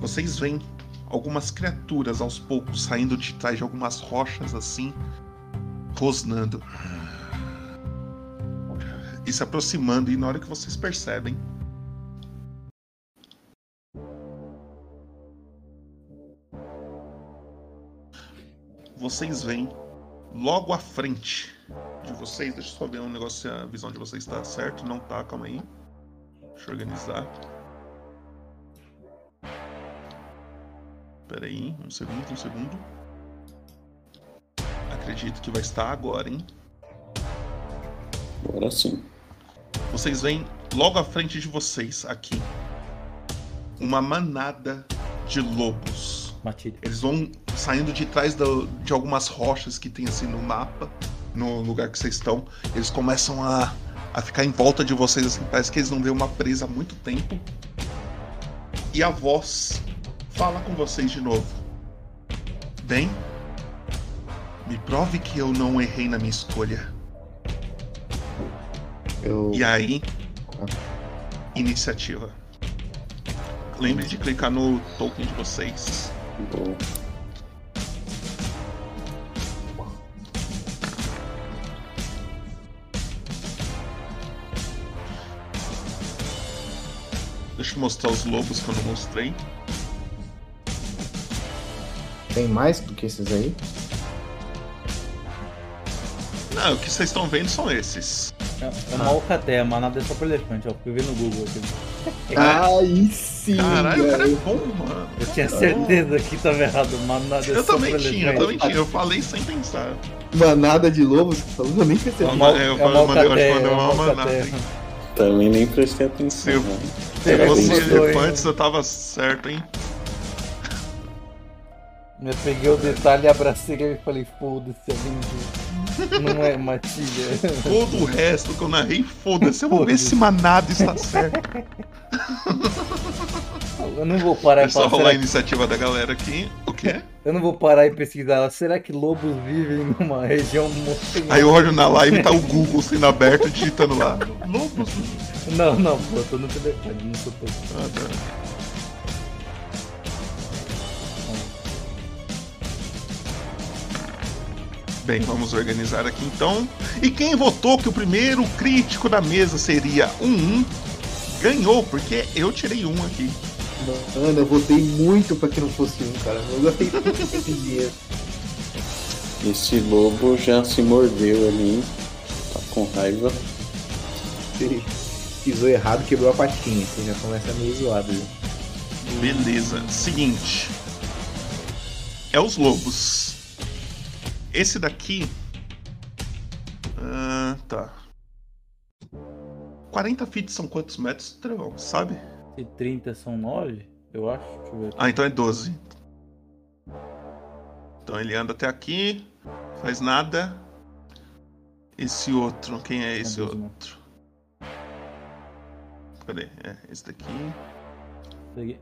Vocês veem algumas criaturas aos poucos saindo de trás de algumas rochas assim, rosnando. E se aproximando, e na hora que vocês percebem. Vocês veem logo à frente de vocês. Deixa eu só ver um negócio se a visão de vocês está certo. Não tá, calma aí. Deixa eu organizar. Pera aí, um segundo, um segundo. Acredito que vai estar agora, hein? Agora sim. Vocês veem logo à frente de vocês, aqui, uma manada de lobos. Matilha. Eles vão saindo de trás do- de algumas rochas que tem assim no mapa, no lugar que vocês estão. Eles começam a, a ficar em volta de vocês, assim, parece que eles não vêem uma presa há muito tempo. E a voz fala com vocês de novo. Bem, me prove que eu não errei na minha escolha. Eu. E aí, iniciativa. Lembre de clicar no token de vocês. Boa. Deixa eu mostrar os lobos que eu não mostrei. Tem mais do que esses aí? Não, o que vocês estão vendo são esses. É, é uma alcateia, manada é só pro elefante, ó. Fui ver no Google aqui. Aí sim! Caralho, o cara é bom, mano. Eu tinha certeza que tava errado. Manada é Eu só também pro tinha, eu também tinha. Eu falei sem pensar. Manada de lobos, você falou, eu nem percebi. É uma, É, eu é uma eu acho que alcateia, mandei é uma uma manada. Também nem prestei atenção. Seu- né? Se fosse elefantes, eu tava certo, hein? Eu peguei o detalhe, abracei ele e falei, foda-se, alguém Não é matilha. Todo o resto que eu narrei, foda-se. Eu vou ver se manada está certo. Eu não vou parar É e só rolar a que... iniciativa da galera aqui. O quê? Eu não vou parar e pesquisar. Será que lobos vivem numa região montanhosa? Aí eu olho na live tá o Google sendo aberto, digitando lá. Lobos. Não, não, pô, eu tô no telefone, não sou todo. Ah, tá. Bem, vamos organizar aqui então. E quem votou que o primeiro crítico da mesa seria um 1 ganhou, porque eu tirei um aqui. Mano, eu votei muito pra que não fosse um, cara. Eu gostei tanto desse dinheiro. Esse lobo já se mordeu ali. Tá com raiva. Você pisou errado, quebrou a patinha. Você já começa meio zoado. né? Beleza. Seguinte. É os lobos. Esse daqui. Ah, tá. 40 feet são quantos metros, Trevão? Sabe? E 30 são 9, eu acho. Deixa eu ver. Ah, então é 12. Então ele anda até aqui, faz nada. Esse outro, quem é esse É 12 outro? Cadê? É, esse daqui. Peguei.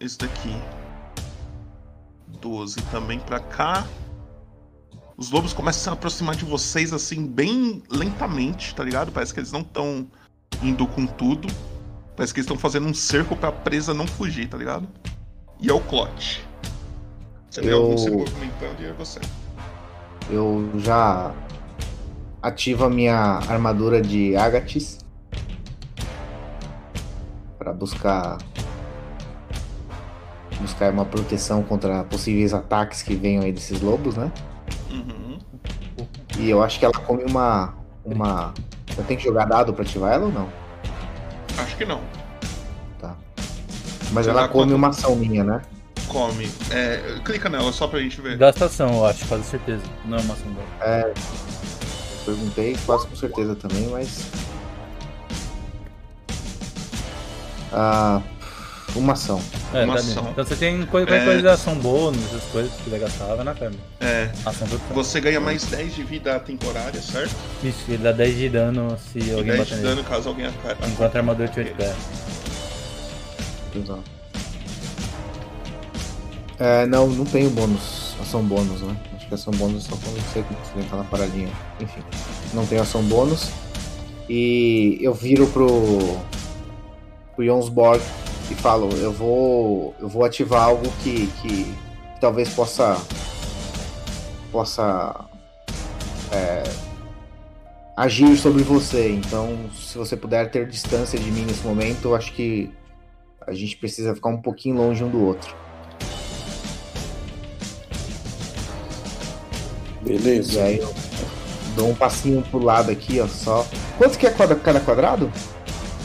Esse daqui. 12 também pra cá. Os lobos começam a se aproximar de vocês assim, bem lentamente, tá ligado? Parece que eles não estão indo com tudo. Parece que eles estão fazendo um cerco pra presa não fugir, tá ligado? E é o Clot. Você vê Eu- algum se movimentando e é você. Eu já ativo a minha armadura de Agatis para buscar buscar uma proteção contra possíveis ataques que venham aí desses lobos, né? Uhum. E eu acho que ela come uma uma eu tenho que jogar dado para ativar ela ou não? Acho que não. Tá. Mas ela dá come uma ação minha, né? come? É, clica nela só pra gente ver. Gastação, eu acho, quase certeza. Não é uma ação dela. É. Perguntei, quase com certeza também, mas. Ah, uma ação. É, Uma tá ação. Então você tem coisa, qualquer É. coisa de ação bônus, essas coisas que vai gastar, vai na câmera. É. Ação total. Você ganha mais 10 de vida temporária, certo? Isso, ele dá 10 de dano se E alguém 10 bater de nele. dano caso alguém aca- Enquanto a armadura estiver de pé. Exato. É, não, não tem o bônus. Ação bônus, né? Acho que ação bônus é só quando você você entrar na paradinha. Enfim, não tem ação bônus. E eu viro pro. Pro Jonsborg e falo, eu vou. eu vou ativar algo que, que talvez possa. possa. é, agir sobre você. Então, se você puder ter distância de mim nesse momento, eu acho que a gente precisa ficar um pouquinho longe um do outro. E Beleza. aí eu dou um passinho pro lado aqui, ó, só. Quanto que é cada quadrado?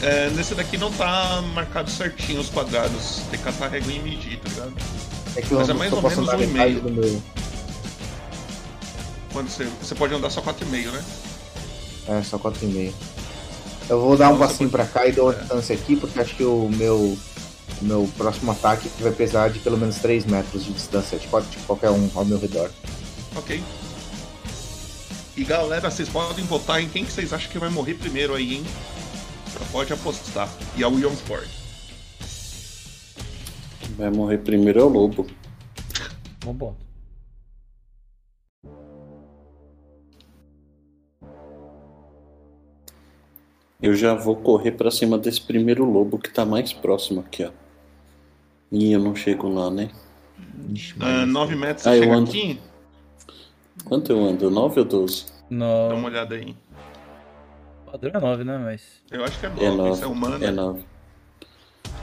É, nesse daqui não tá marcado certinho os quadrados. Tem que catar a régua e medir, tá ligado? É que eu Mas é mais ou menos um e meio. Quando você, você pode andar só 4,5, né? É, só 4,5. Eu vou dar um passinho pode- pra cá e dou uma é. distância aqui, porque acho que o meu, o meu próximo ataque vai precisar de pelo menos 3 metros de distância de qual- de qualquer um ao meu redor. Ok. E galera, vocês podem votar em quem que vocês acham que vai morrer primeiro aí, hein? Já pode apostar. E é o Jonsborg. Vai morrer primeiro é o lobo. Ponto. Eu já vou correr pra cima desse primeiro lobo que tá mais próximo aqui, ó. Ih, eu não chego lá, né? Ixi, Ah, mas- 9 metros Ah, você eu chega ando. aqui? Quanto eu ando? 9 ou 12? Dá No... uma olhada aí. Padrão é 9, né? Mas. Eu acho que é 9, É isso 9. é humano. É 9.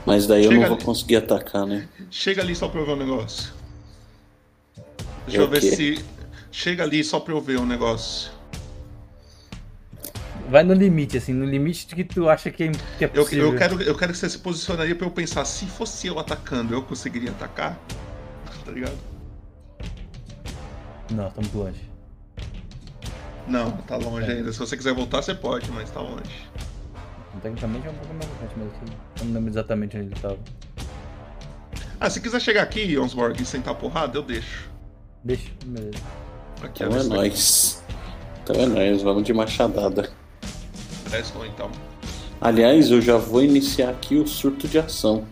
Mas daí eu Chega não vou ali. conseguir atacar, né? Chega ali só pra eu ver um negócio. Deixa É eu ver quê? se. Chega ali só pra eu ver um negócio. Vai no limite, assim, no limite que tu acha que é, que é Eu, possível. eu, quero, eu quero que você se posicionaria pra eu pensar, se fosse eu atacando, eu conseguiria atacar? Tá ligado? Não, tá muito longe. Não, tá longe É. ainda. Se você quiser voltar, você pode, mas tá longe. Tecnicamente é um pouco mais frente, mas aqui. Eu não lembro exatamente onde ele tava. Ah, se quiser chegar aqui, Jonsborg, e sentar porrada, eu deixo. Deixa, beleza. Aqui, Então é nóis. Então é nóis, vamos de machadada. Lá, então. Aliás, eu já vou iniciar aqui o surto de ação.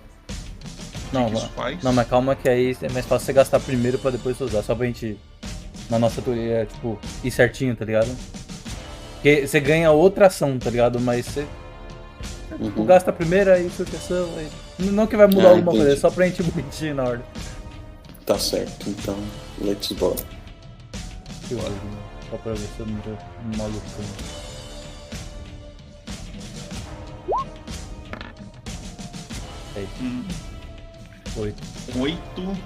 Não, que faz? não, mas calma que aí é mais fácil você gastar primeiro pra depois você usar. Só pra gente, na nossa teoria, tipo, ir certinho, tá ligado? Porque você ganha outra ação, tá ligado? Mas você tu Uhum. gasta a primeira e surta ação. Aí... Não que vai mudar Ah, alguma coisa, é entendi. só pra gente bonitinho na ordem. Tá certo, então let's go. Que ordem, né? Só pra ver se eu não tô maluco. né? Aí, Hum, oito. Oito.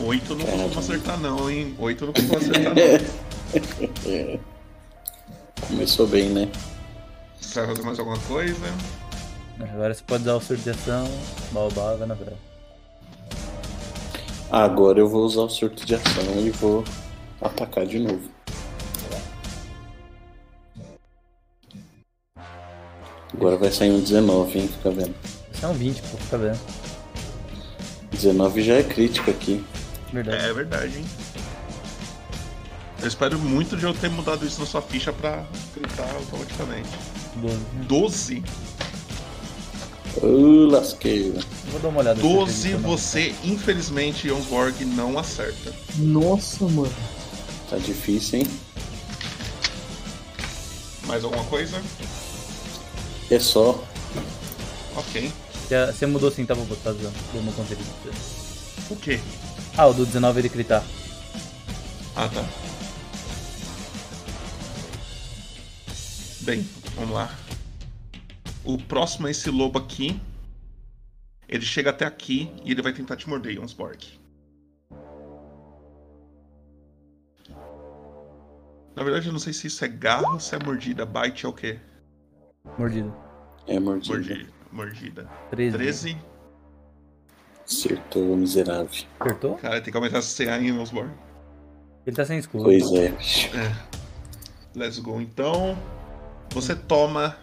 Oito não Caramba. costuma acertar, não, hein? Oito não costuma acertar, não. É. Começou bem, né? Você vai fazer mais alguma coisa? Agora você pode usar o surto de ação, balbá, vai na frente. Agora eu vou usar o surto de ação e vou atacar de novo. Agora vai sair um 19, hein? Fica vendo. Isso é um 20, pô, fica vendo. 19 já é crítico aqui. Verdade. É verdade, hein? Eu espero muito de eu ter mudado isso na sua ficha pra gritar automaticamente. 12. 12? Ô, lasqueira. Vou dar uma olhada. se eu 12 acredito ou não. você, infelizmente, Jonsborg não acerta. Nossa, mano. Tá difícil, hein? Mais alguma coisa? É só. Ok. Você mudou sim, tá? Vou botar deu uma conferida. O quê? Ah, o do 19 ele gritar. Ah, tá. Bem, vamos lá. O próximo é esse lobo aqui. Ele chega até aqui e ele vai tentar te morder, Jonsborg. Na verdade, eu não sei se isso é garro ou se é mordida. Bite é o quê? Mordido. É mordida. Mordida. Mordida. 13. 13. Acertou, miserável. Acertou? Cara, tem que aumentar essa CA em Osborne. Ele tá sem escudo. Pois é. Let's go. Então, você toma.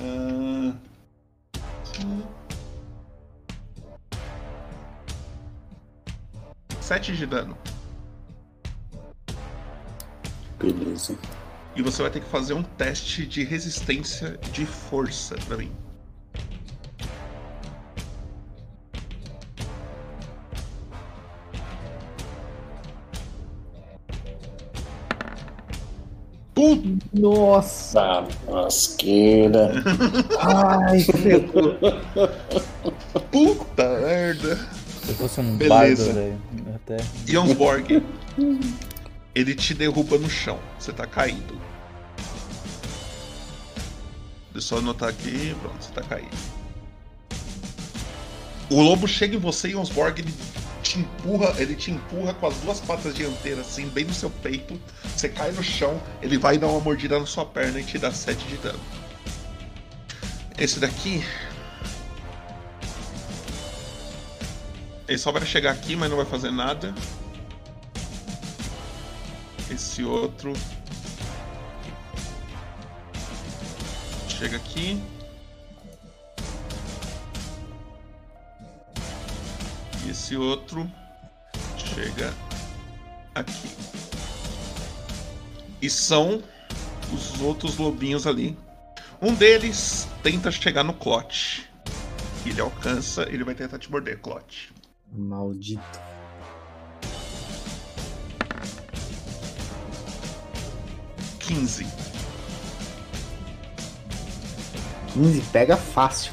Ah, Sete de dano. Beleza. E você vai ter que fazer um teste de resistência de força pra mim. Puta! Nossa! Tá, lasqueira. Ai, ferrou. Puta merda! Se fosse um Beleza. bardo, velho. Até. Jonsborg, ele te derruba no chão. Você tá caído. Deixa eu só anotar aqui. Pronto, você tá caído. O lobo chega em você e Jonsborg ele te empurra, ele te empurra com as duas patas dianteiras assim, bem no seu peito. Você cai no chão, ele vai dar uma mordida na sua perna e te dá 7 de dano. Esse daqui Ele só vai chegar aqui, mas não vai fazer nada. Esse outro. Chega aqui. Esse outro chega aqui. E são os outros lobinhos ali. Um deles tenta chegar no Clot. Ele alcança, ele vai tentar te morder, Clot. Maldito. Quinze. 15 pega fácil.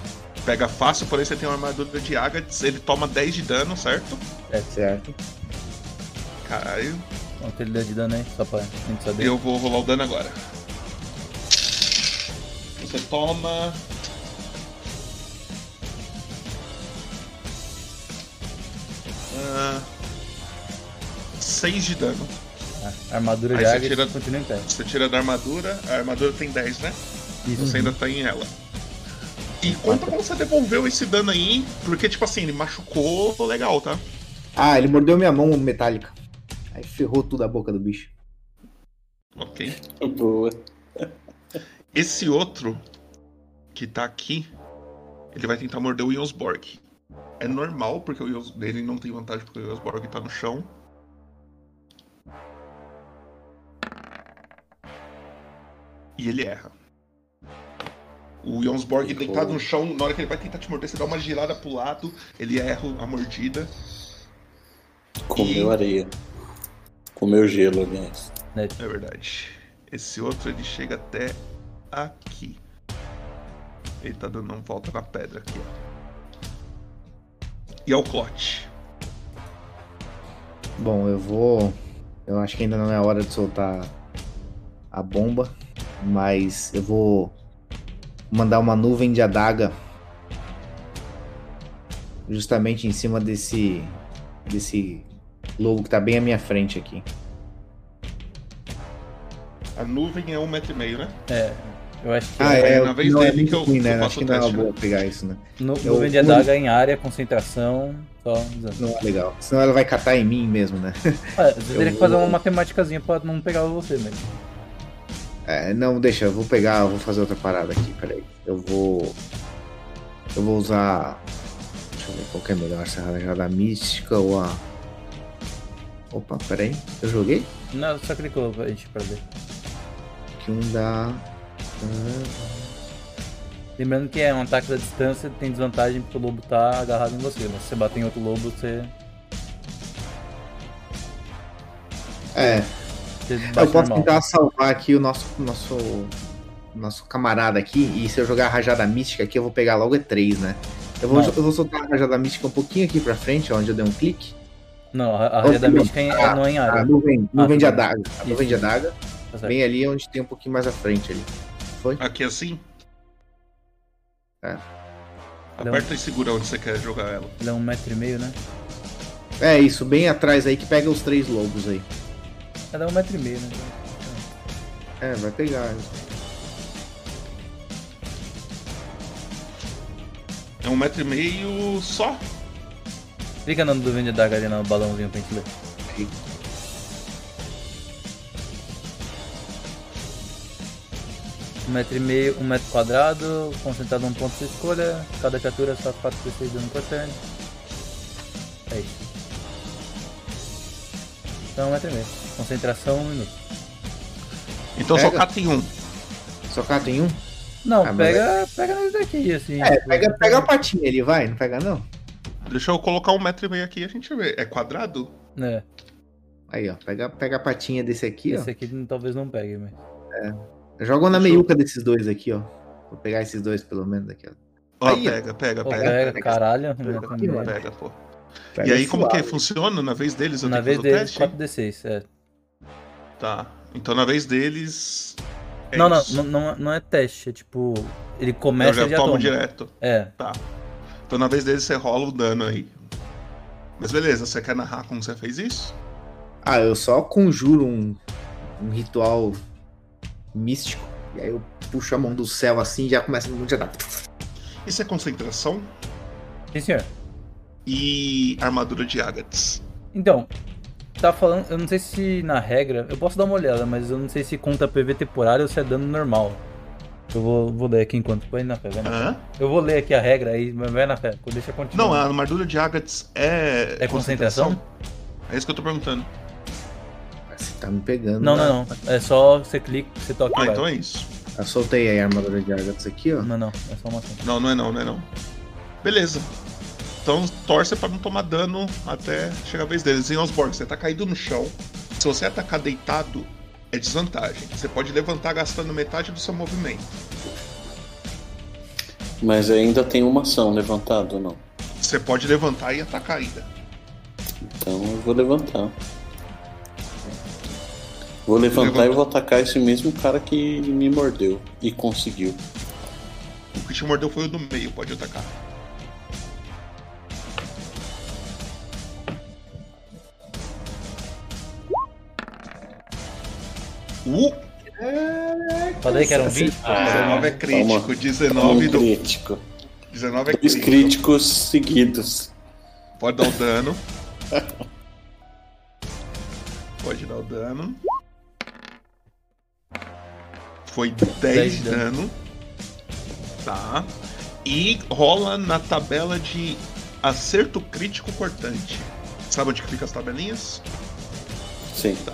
Pega fácil, porém você tem uma armadura de Agats, ele toma 10 de dano, certo? É certo. Caralho. Quanto ele deu de dano aí? Só pra gente saber. Eu vou rolar o dano agora. Você toma. Ah, 6 de dano. A armadura Aí de você águia tira- continua em pé. Você tira da armadura, a armadura tem 10, né? Isso. Você ainda tá em ela. E conta como você devolveu esse dano aí, porque, tipo assim, ele machucou legal, tá? Ah, ele mordeu minha mão metálica. Aí ferrou tudo a boca do bicho. Ok. Boa. Esse outro que tá aqui, ele vai tentar morder o Jonsborg. É normal, porque o Jons, ele não tem vantagem porque o Jonsborg tá no chão. E ele erra. O Jonsborg Errou. deitado no chão, na hora que ele vai tentar te morder, você dá uma girada pro lado, ele erra a mordida. Comeu areia. Comeu gelo, aliás. É verdade. Esse outro ele chega até aqui. Ele tá dando uma volta na pedra aqui, ó. E é o Clot. Bom, eu vou. Eu acho que ainda não é a hora de soltar a bomba, mas eu vou mandar uma nuvem de adaga justamente em cima desse desse lobo que tá bem à minha frente aqui. A nuvem é um metro e meio, né? É. Eu acho que Ah, é, é, na vez não é dele que eu- ruim, que eu né? faço Acho que não é uma né? boa pegar isso, né? no, eu- nuvem de adaga em área, concentração. Só. Não é legal. Senão ela vai catar em mim mesmo, né? Ah, você teria que fazer vou- uma matemáticazinha pra não pegar você mesmo. É, não, deixa, eu vou pegar, eu vou fazer outra parada aqui, peraí. Eu vou. Eu vou usar. Deixa eu ver qual que é melhor, se a rajada mística ou a. Opa, peraí. Eu joguei? Não, só clicou pra gente pra ver. Que um dá. Lembrando que é um ataque da distância, tem desvantagem porque o lobo tá agarrado em você. Mas se você bater em outro lobo, você. É, eu posso normal. tentar salvar aqui o nosso. nosso. nosso camarada aqui. E se eu jogar a rajada mística aqui, eu vou pegar logo E3, né? Eu vou, eu vou soltar a rajada mística um pouquinho aqui pra frente, onde eu dei um clique. Não, a, a raia da mística é- Ah, não é em A área. nuvem, nuvem de bem. adaga. A nuvem de adaga. Tá. Bem ali onde tem um pouquinho mais à frente ali. Foi? Aqui assim? É. Aperta e segura onde você quer jogar ela. Ele é um metro e meio, né? É isso, bem atrás aí que pega os três lobos aí. Cada um metro e meio, né? É, vai pegar. É um metro e meio só? Clica no do Wind Daga ali no balãozinho pra gente ler. Um metro e meio, um metro quadrado, concentrado um ponto de escolha, cada criatura só 4 d de dano por turn. É isso. Então um metro e meio. Concentração um minuto. Então só Pega. cata em um. Só cá tem um? Não, Ah, mas pega, pega nesse daqui, assim. É, pega, pega a patinha ali, vai. Não pega não? Deixa eu colocar um metro e meio aqui e a gente vê. É quadrado? É, Aí, ó. Pega, pega a patinha desse aqui, ó. esse aqui talvez não pegue, mas. Joga um na Deixa eu- meiuca desses dois aqui, ó. Vou pegar esses dois pelo menos aqui, ó. Ó, Aí, ó. pega, pega, Pô, pega. pega, pega. caralho. Pega, meio. pega, pô. Pega E aí, como que funciona? Na vez deles eu Na vez deles, teste? 4d6, é. Tá. Então na vez deles. é não, não, não, não, não é teste, é tipo. Ele Eu começa já e já tomo toma. direto. É, Tá. Então na vez deles você rola o dano aí. Mas beleza, você quer narrar como você fez isso? Ah, eu só conjuro um, um ritual místico. E aí eu puxo a mão do céu assim e já começa a já dá. Isso é concentração sim senhor. E armadura de Agates. Então, tá falando. Eu não sei se na regra. Eu posso dar uma olhada, mas eu não sei se conta PV temporário ou se é dano normal. Eu vou, vou ler aqui enquanto. Vai na fé, vai na fé. Hã? Eu vou ler aqui a regra aí, mas vai na fé. Deixa eu continuar. Não, a armadura de Agates é. É concentração? É isso que eu tô perguntando. Você tá me pegando. Não, né? não, não. É só você clica, você toca Ah, vai. então é isso. Eu soltei aí a armadura de Argatos aqui, ó. Não, não. É só uma. Não, não é não, não é não. Beleza. Então torce pra não tomar dano até chegar a vez deles. Em Osborg, você tá caído no chão. Se você atacar deitado, é desvantagem. Você pode levantar gastando metade do seu movimento. Mas ainda tem uma ação levantada ou não? Você pode levantar e atacar ainda. Então eu vou levantar. Vou levantar Levanta. e vou atacar esse mesmo cara que me mordeu e conseguiu. O que te mordeu foi o do meio, pode atacar. Uh, Falei que eram 20? Ah, 19 é crítico, toma. 19 Um do. crítico. 19 é Dois crítico. críticos seguidos. Pode dar o dano. Pode dar o dano. Foi 10 10 de de dano. dano. Tá. E rola na tabela de acerto crítico cortante. Sabe onde que fica as tabelinhas? Sim. Tá.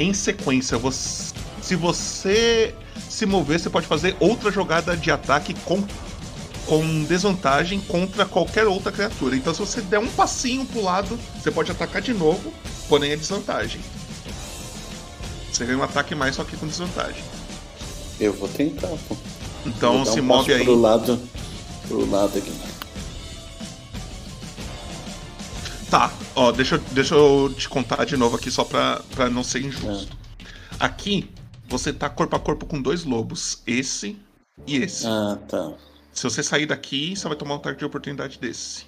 Em sequência, você- se você se mover, você pode fazer outra jogada de ataque com, com desvantagem contra qualquer outra criatura. Então, se você der um passinho pro lado, você pode atacar de novo, porém é desvantagem. Você ganha um ataque mais, só que com desvantagem. Eu vou tentar, pô. Então, Vou se um move aí. Pro lado, pro lado aqui. Tá, ó, deixa, eu- deixa eu te contar de novo aqui só pra, pra não ser injusto. Aqui, você tá corpo a corpo com dois lobos, esse e esse. Ah, tá. Se você sair daqui, você vai tomar um ataque de oportunidade desse.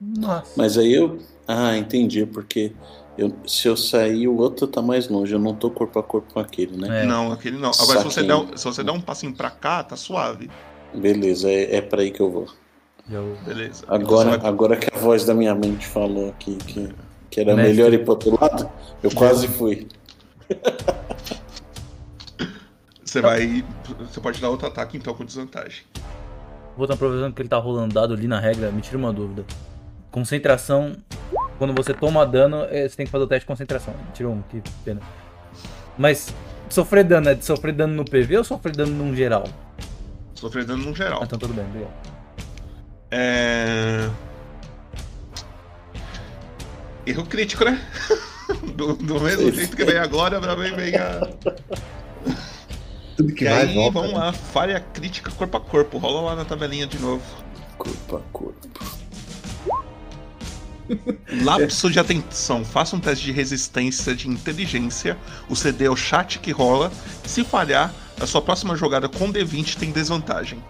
Nossa. Mas aí eu. Ah, entendi, porque eu, se eu sair, o outro tá mais longe. Eu não tô corpo a corpo com aquele, né? É. Não, aquele não. Agora, se você, der, um- se você der um passinho pra cá, tá suave. Beleza, é, é pra aí que eu vou. O- Beleza. Agora, vai- agora que a voz da minha mente falou aqui que, que era Mestre. melhor ir pro outro lado, eu quase fui. Você vai. Você pode dar outro ataque então com desvantagem. Vou estar aproveitando que ele tá rolando dado ali na regra, me tira uma dúvida. Concentração. Quando você toma dano, eh, você tem que fazer o teste de concentração. Tirou um, que pena. Mas sofrer dano é de sofrer dano no PV ou sofrer dano num geral? Sofrer dano no geral. Ah, então tudo bem, obrigado. É. Erro crítico, né? Do, do mesmo Sim. jeito que vem a glória, também vem a. Tudo que E vai aí, volta. vamos lá, falha crítica corpo a corpo. Rola lá na tabelinha de novo. Corpo a corpo. Lapso de atenção. Faça um teste de resistência de inteligência. O CD é o chat que rola. Se falhar, a sua próxima jogada com D20 tem desvantagem.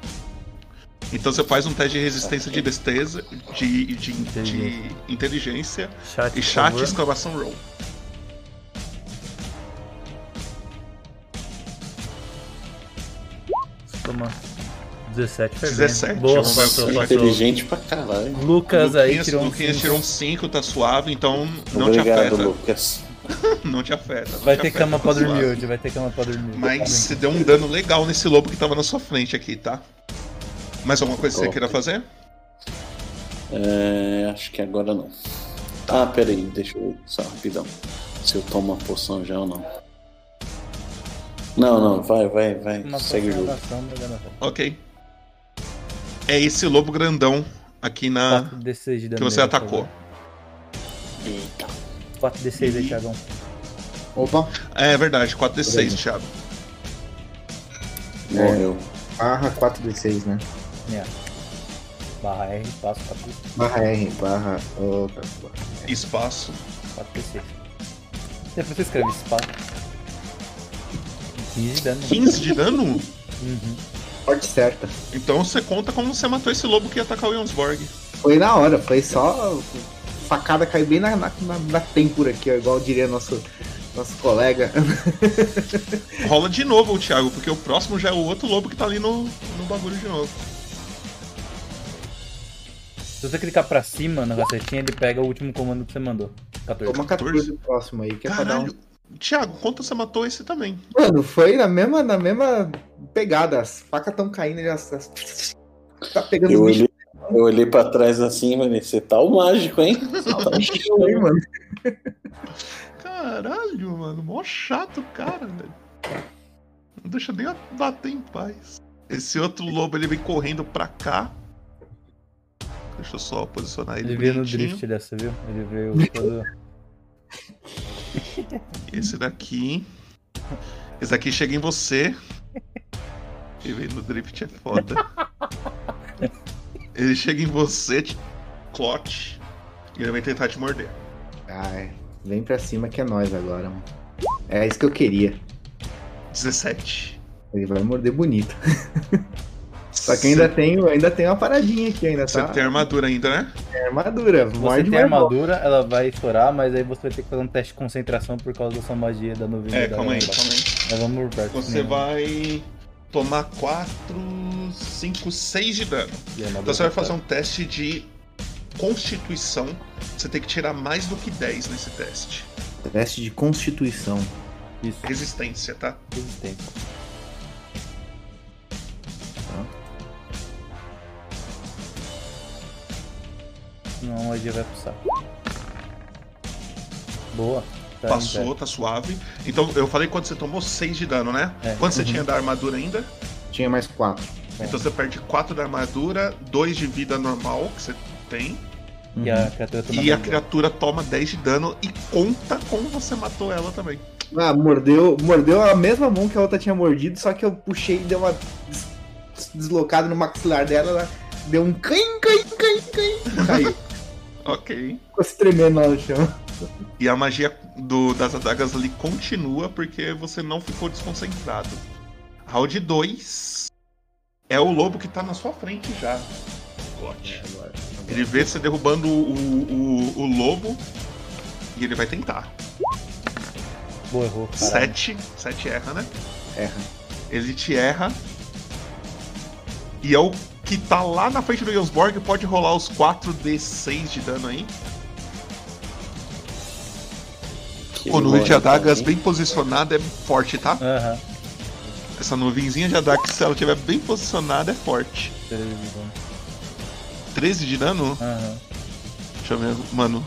Então você faz um teste de resistência de destreza, de, de, de inteligência Chat, e chat exclamação roll. Toma 17 foi 17, bem. Boa, passou, passou. Inteligente pra caralho. Lucas aí Luquinhas, tirou um Luquinhas cinco. tirou um 5, tá suave, então não te Obrigado, afeta. Lucas. Não te afeta. não Vai te ter afeta, cama tá pra dormir hoje, vai ter cama pra dormir. Mas você deu um dano legal nesse lobo que tava na sua frente aqui, tá? Mais alguma coisa que você queira fazer? É, acho que agora não. Ah, peraí, deixa eu só rapidão. Se eu tomo uma poção já ou não. Não, não, vai, vai, vai. Uma Segue o jogo. Ok. É esse lobo grandão aqui na. 4d6 de dano. que você atacou. Eita. favor. 4d6 aí, Thiagão. Opa, É verdade, 4d6, Beleza. Thiago. Morreu. barra 4d6, né? É. Barra R, passo 4d6. Barra R, barra. Outra. Espaço. 4d6. Depois você escreve espaço. 15 de dano. 15 de dano? Uhum. Sorte certa. Então você conta como você matou esse lobo que ia atacar o Jonsborg. Foi na hora, foi só. Facada caiu bem na, na, na, na têmpora aqui, ó, igual diria nosso, nosso colega. Rola de novo o Thiago, porque o próximo já é o outro lobo que tá ali no, no bagulho de novo. Se você clicar pra cima na racetinha, ele pega o último comando que você mandou. 14. Toma 14 próximo aí, que é pra dar um. Thiago, conta você matou esse também. Mano, foi na mesma, na mesma pegada. As facas tão caindo e já. as- Tá pegando Eu os bichos olhei, eu olhei pra trás assim, mano, você tá o mágico, hein? tá show, hein, mano. Caralho, mano. Mó chato, cara, velho. Não deixa nem bater em paz. Esse outro lobo, ele vem correndo pra cá. Deixa eu só posicionar ele Ele veio no drift dessa, viu? Ele veio todo. Esse daqui. Esse daqui chega em você. Ele vem no drift, é foda. Ele chega em você, te clote. E ele vai tentar te morder. Ai, vem pra cima que é nós agora, mano. É isso que eu queria. 17. Ele vai morder bonito. Só que ainda tem, ainda tem uma paradinha aqui, ainda Você tá. tem armadura ainda, né? Tem armadura. Se você tem armadura, ela vai estourar, mas aí você vai ter que fazer um teste de concentração por causa da sua magia da nuvem. É, da- calma aí, calma aí. Mas vamos perto. Você vai tomar 4, 5, 6 de dano. Então você vai fazer um teste de constituição. Você tem que tirar mais do que 10 nesse teste. Teste de constituição. Isso, Resistência, tá? resistência. Não, a magia vai pro saco. Boa. Tá Passou, tá suave. Então eu falei quando você tomou 6 de dano, né? É. Quanto você Uhum. tinha da armadura ainda? Tinha mais quatro. É. Então você perde 4 da armadura, 2 de vida normal que você tem. E a criatura toma E a criatura toma 10 de dano e conta como você matou ela também. Ah, mordeu, mordeu a mesma mão que a outra tinha mordido, só que eu puxei e deu uma des- deslocada no maxilar dela, ela deu um caim, caim, caim, caim. Caiu. Ok. Ficou se tremendo lá no chão. E a magia do- das adagas ali continua porque você não ficou desconcentrado. Round 2 é o lobo que tá na sua frente já. Gote. Ele vê você derrubando o, o, o lobo e ele vai tentar. Boa, errou. caralho. 7. 7 erra, né? Erra. Ele te erra. E é o que tá lá na frente do Jonsborg. Pode rolar os 4d6 de dano aí. Que O número de adagas também. bem posicionado é forte, tá? Aham. Essa nuvenzinha de adagas, se ela estiver bem posicionada, é forte. Televisão. 13 de dano? Aham. Deixa eu ver, mano.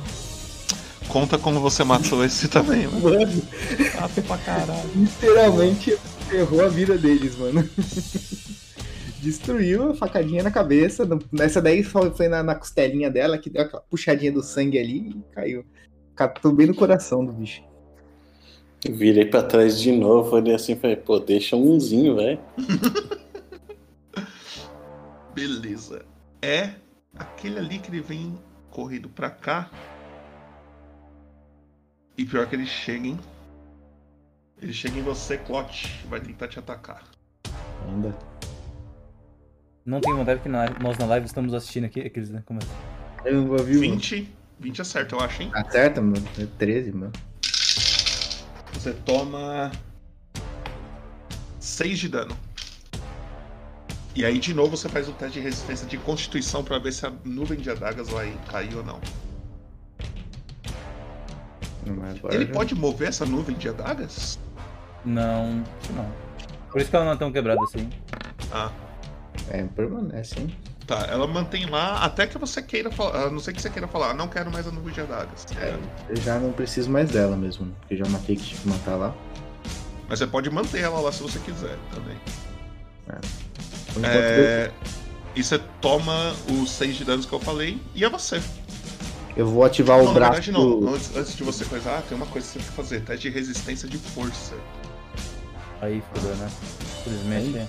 Conta como você matou esse também, mano. Mano, Chato pra caralho. literalmente ferrou a vida deles, mano. Destruiu a facadinha na cabeça. Nessa daí foi na, na costelinha dela, que deu aquela puxadinha do sangue ali e caiu. Catou bem no coração do bicho. Virei pra trás de novo, olhei assim e falei, pô, deixa umzinho, velho. Beleza. É aquele ali que ele vem correndo pra cá. E pior que ele chega, hein? Ele chega em você, Clote, e vai tentar te atacar. Ainda. Não tem vontade que nós na live estamos assistindo aqui. Aqueles, né? Como é? Eu não vou vir. 20. 20 acerta, eu acho, hein? Acerta, mano. É 13, mano. Você toma 6 de dano. E aí, de novo, você faz o teste de resistência de constituição pra ver se a nuvem de adagas vai cair ou não. Ele já- pode mover essa nuvem de adagas? Não, não. Por isso que ela não é tão quebrada assim. Ah, É, permanece, hein? tá. Ela mantém lá até que você queira falar. A não ser que você queira falar, "Ah, não quero mais a nuvem de adagas. É, eu já não preciso mais dela mesmo, porque já matei que tinha que matar lá. Mas você pode manter ela lá se você quiser também. Por enquanto, É... E você toma os 6 de danos que eu falei, e é você. eu, vou ativar não, o na braço. verdade não. Antes, antes de você coisar, tem uma coisa que você tem que fazer: teste de resistência de força. Aí fodeu, né? Infelizmente,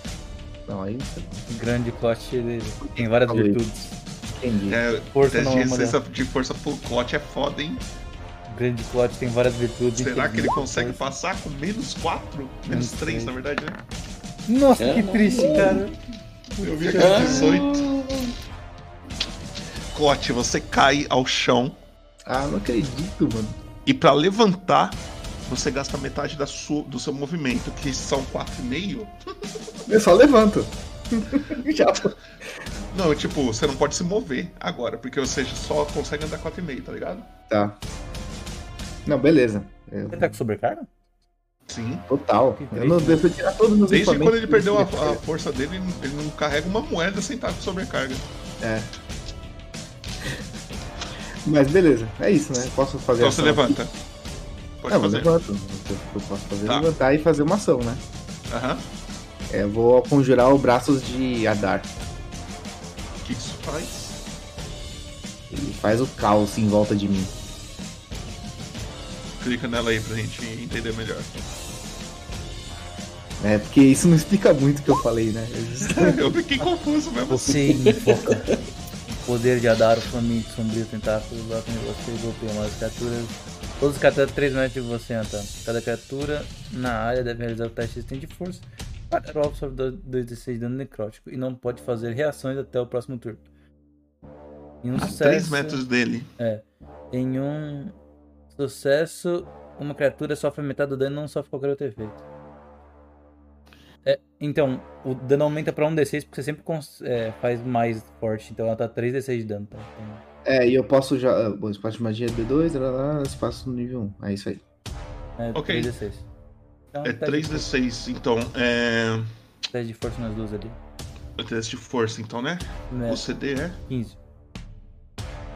Não, aí grande clote ele tem várias Falei. virtudes. entendi. É, Força não de é uma de força pro Clot é foda, hein? Grande clote tem várias virtudes. Será que ele consegue força- passar com menos 4? Menos Menos 3, três. na verdade, né? Nossa, É, que não. triste, cara. Eu vi aquele 18. Clot, você cai ao chão Ah, não acredito, mano. e pra levantar, você gasta metade da sua, do seu movimento, que são 4,5. Eu só levanto. Já. Não, tipo, você não pode se mover agora, porque você só consegue andar 4,5, tá ligado? Tá. Não, beleza. Eu- Você tá com sobrecarga? Sim. Total. Eu não devo tirar todos os meus Desde quando ele perdeu a, a força dele, ele não carrega uma moeda sem estar com sobrecarga. É. Mas beleza, é isso, né? Posso fazer Então você levanta. Pode Não, eu fazer. levanto. O que eu posso fazer é Tá. levantar e fazer uma ação, né? Aham. É, eu vou conjurar o braços de Adar. O que isso faz? Ele faz o caos em volta de mim. Clica nela aí pra gente entender melhor. É, porque isso não explica muito o que eu falei, né? Eu just- Eu fiquei confuso mesmo. Você invoca o poder de Adaro, faminto, sombrio, tentáculo, bate em você e golpeia mais criaturas. Todas as criaturas 3 metros de você, Antan. Cada criatura na área deve realizar o teste resistente de força para alvo sobre 2d6 de dano necrótico e não pode fazer reações até o próximo turno. Em um 3 sucesso, metros dele. em um sucesso, uma criatura sofre metade do dano e não sofre qualquer outro efeito. É, então, o dano aumenta pra 1d6 porque você sempre é, faz mais forte. Então ela tá 3d6 de dano, tá? Então, É, e eu posso já. ah, Bom, espaço de magia é D2, lá, lá, espaço no nível 1. É isso aí. é Ok. 3d6. Então, É teste de 3d6, então é. Teste de força nas duas ali. É teste de força, então, né? É, O CD é. 15.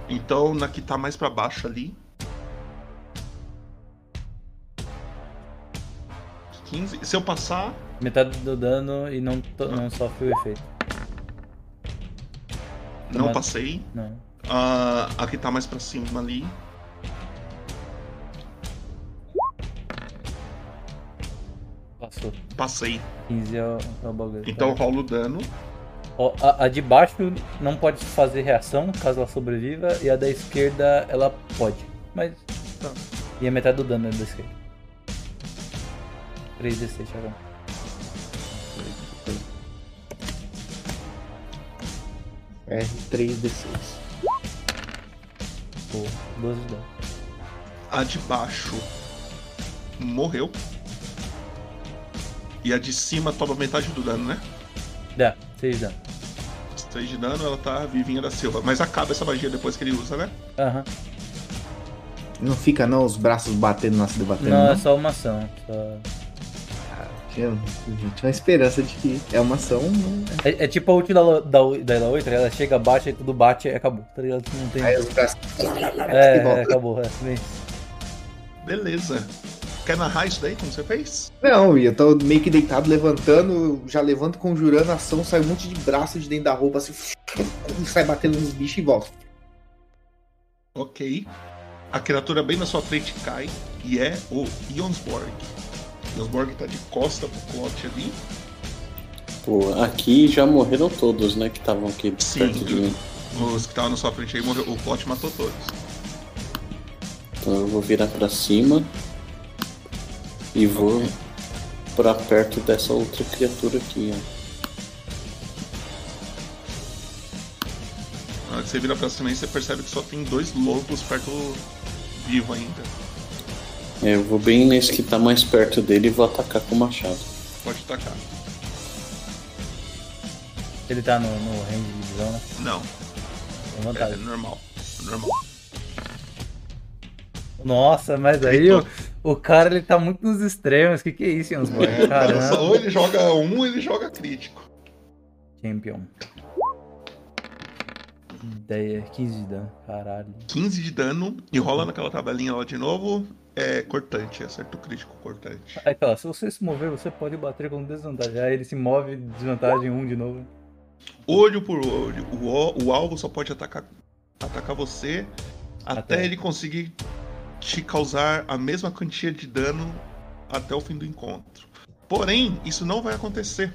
Então, na que tá mais pra baixo ali. 15. Se eu passar, Metade do dano e não, to- não sofre o efeito. não Mas- passei. Não. Ah, a que tá mais pra cima ali. Passou. Passei. 15 é o, é o bagulho. Então eu tá? rolo o dano. Ó, a, a de baixo não pode fazer reação caso ela sobreviva, e a da esquerda ela pode. Mas. Tá. E a metade do dano é da esquerda. 3d6, Thiagão. R3D6. Pô, 12 de dano. A de baixo morreu. E a de cima toma metade do dano, né? Dá, 6 de dano. 6 de dano, ela tá vivinha da Silva. Mas acaba essa magia depois que ele usa, né? Aham. Não fica não os braços batendo, nossa, debatendo. Não, Não, é só uma ação. Só... Tinha, tinha uma esperança de que é uma ação. né? É, é tipo a ult da, da, da Eloy, tá ligado? Ela chega, baixa e tudo bate e acabou, tá ligado? Não tem. Aí os braços. É, é, acabou. É. Beleza. Quer narrar isso daí, como você fez? Não, e eu tô meio que deitado, levantando, já levanto conjurando a ação, sai um monte de braço de dentro da roupa, assim, sai batendo nos bichos e volta. Ok. A criatura bem na sua frente cai e é o Jonsborg. Jonsborg tá de costa pro Clot ali. Pô, aqui já morreram todos, né? Que estavam aqui Sim. perto de mim. Os que estavam na sua frente aí morreu. O Clot matou todos. Então eu vou virar pra cima e vou pra perto dessa outra criatura aqui, ó. Na hora que você vira pra cima aí, você percebe que só tem dois lobos perto vivo ainda. É, eu vou bem nesse que tá mais perto dele e vou atacar com o machado. Pode tacar. Ele tá no, no range de visão, né? Não, é vantagem. normal. Normal. Nossa, mas aí o, o cara ele tá muito nos extremos. Que que é isso, Jansborg? É, cara, ou ele joga um ou ele joga crítico. Champion. Ideia, 15 de dano. Caralho. 15 de dano e rola naquela tabelinha lá de novo. É cortante, acerto crítico cortante. Aí tá, se você se mover, você pode bater com desvantagem. Aí ele se move, desvantagem 1 de novo. Olho por olho. O, o- o alvo só pode atacar, atacar você até, Até. ele conseguir te causar a mesma quantia de dano até o fim do encontro. Porém, isso não vai acontecer.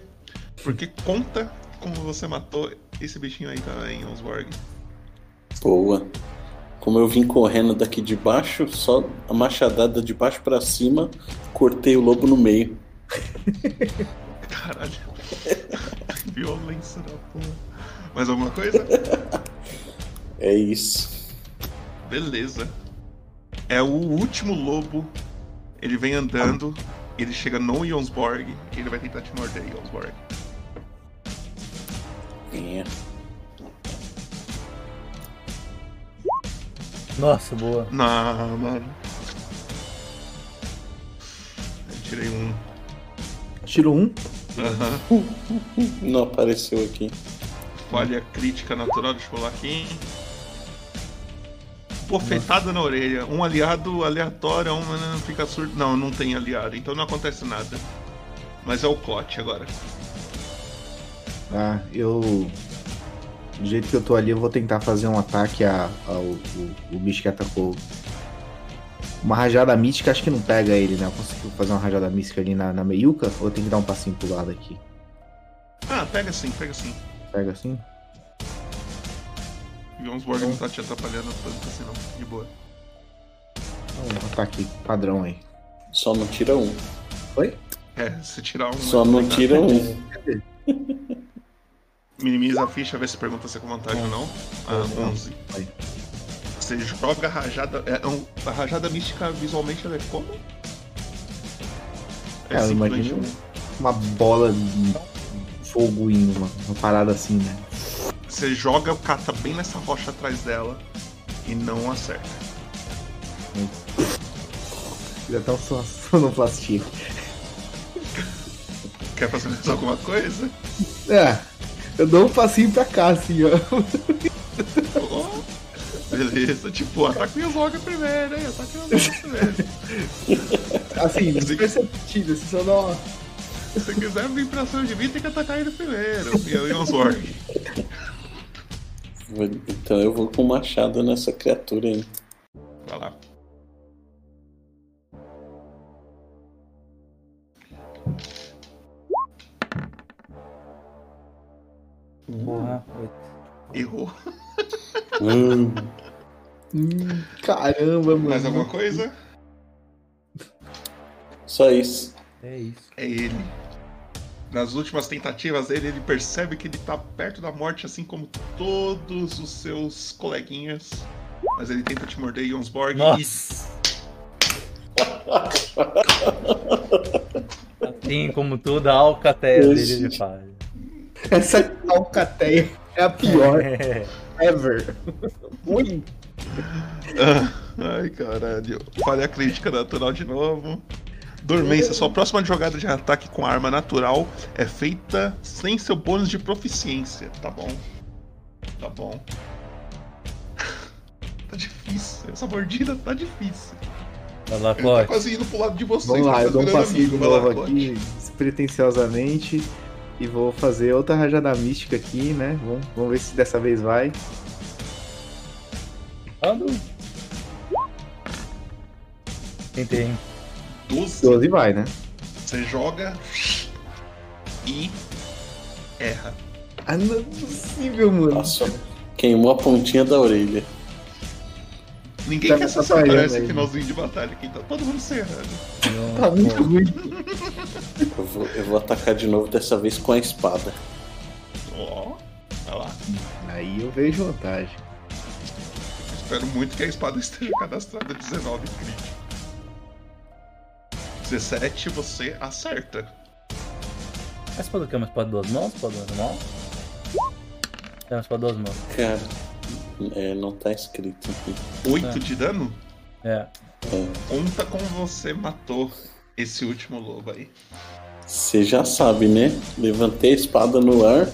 Porque conta como você matou esse bichinho aí também, Osborg. Boa. Como eu vim correndo daqui de baixo, só a machadada de baixo pra cima, cortei o lobo no meio. Caralho. Violência da porra. Mais alguma coisa? É isso. Beleza. É o último lobo. Ele vem andando. Ele chega no Jonsborg. Ele vai tentar te morder, Jonsborg. É. Nossa, boa. Não, mano. Eu tirei um. Tirou um. Aham. Não apareceu aqui. Falha crítica natural, deixa eu pular aqui. Pofetada na orelha. Um aliado aleatório, um não fica surdo. Não, não tem aliado, então não acontece nada. Mas é o Clot agora. Ah, eu. Do jeito que eu tô ali, eu vou tentar fazer um ataque a- ao o, o bicho que atacou. Uma rajada mística, acho que não pega ele, né? Eu consigo fazer uma rajada mística ali na, na meiuca? Ou eu tenho que dar um passinho pro lado aqui? Ah, pega sim, pega sim. Pega assim? Jonsborg não tá te atrapalhando tanto assim não. De boa. Um ataque padrão aí. Só não tira um. Foi? É, se tirar um. Só não tira um. Minimiza a ficha, vê se pergunta se é com vantagem ou não. Ah, Não. 11. Aí. Você joga a rajada. É, um- a rajada mística visualmente ela é como? É, simplesmente imagino uma bola de fogo em uma, uma parada assim, né? Você joga o kata bem nessa rocha atrás dela e não acerta. Fiz até um son- sonoplastia. Quer fazer mais alguma coisa? É, eu dou um passinho pra cá, assim, ó. Oh, beleza, tipo, ataque o Yoga primeiro, hein? Ataque o Yoga primeiro. Assim, desperceptível, assim, só dá uma. Se você quiser vir pra cima de mim, tem que atacar ele primeiro. E aí. Vou- Então eu vou com machado nessa criatura aí. Vai lá. Porra, oito. Errou. Hum, Hum, caramba, mano. Mais alguma coisa? só isso. É isso. É ele. Nas últimas tentativas dele, ele percebe que ele tá perto da morte, assim como todos os seus coleguinhas. Mas ele tenta te morder, Jonsborg. E Nossa! Assim como toda a alcateia dele faz. Essa alcateia é a pior É. ever. Ui. Ah, Ai, caralho. Falha crítica natural de novo. Dormência, sua próxima jogada de ataque com arma natural é feita sem seu bônus de proficiência. Tá bom. Tá bom. Tá difícil. Essa mordida tá difícil. Vai lá, Ele tá Clote. quase indo pro lado de vocês. Vamos lá, eu dou um passinho de novo Clote. aqui, despretensiosamente. E vou fazer outra rajada mística aqui, né? Vamos, vamos ver se dessa vez vai. Ando. Tentei, hein? 12. 12 vai, né? Você joga e erra. Ah, não é possível, mano. Nossa, queimou a pontinha da orelha. Ninguém Tá quer se atrapalhando acertar esse aí. finalzinho de batalha aqui. Tá todo mundo se errando. Não, Tá muito ruim. Eu vou, eu vou atacar de novo, dessa vez com a espada. Ó, vai lá. Aí eu vejo vantagem. Espero muito que a espada esteja cadastrada 19 crítico. 17 você acerta. A espada que é uma espada de duas mãos? Espada normal? É uma espada duas mãos. Cara, é, não tá escrito aqui. 8 É. de dano? É. Conta como você matou esse último lobo aí. Você já sabe, né? Levantei a espada no ar,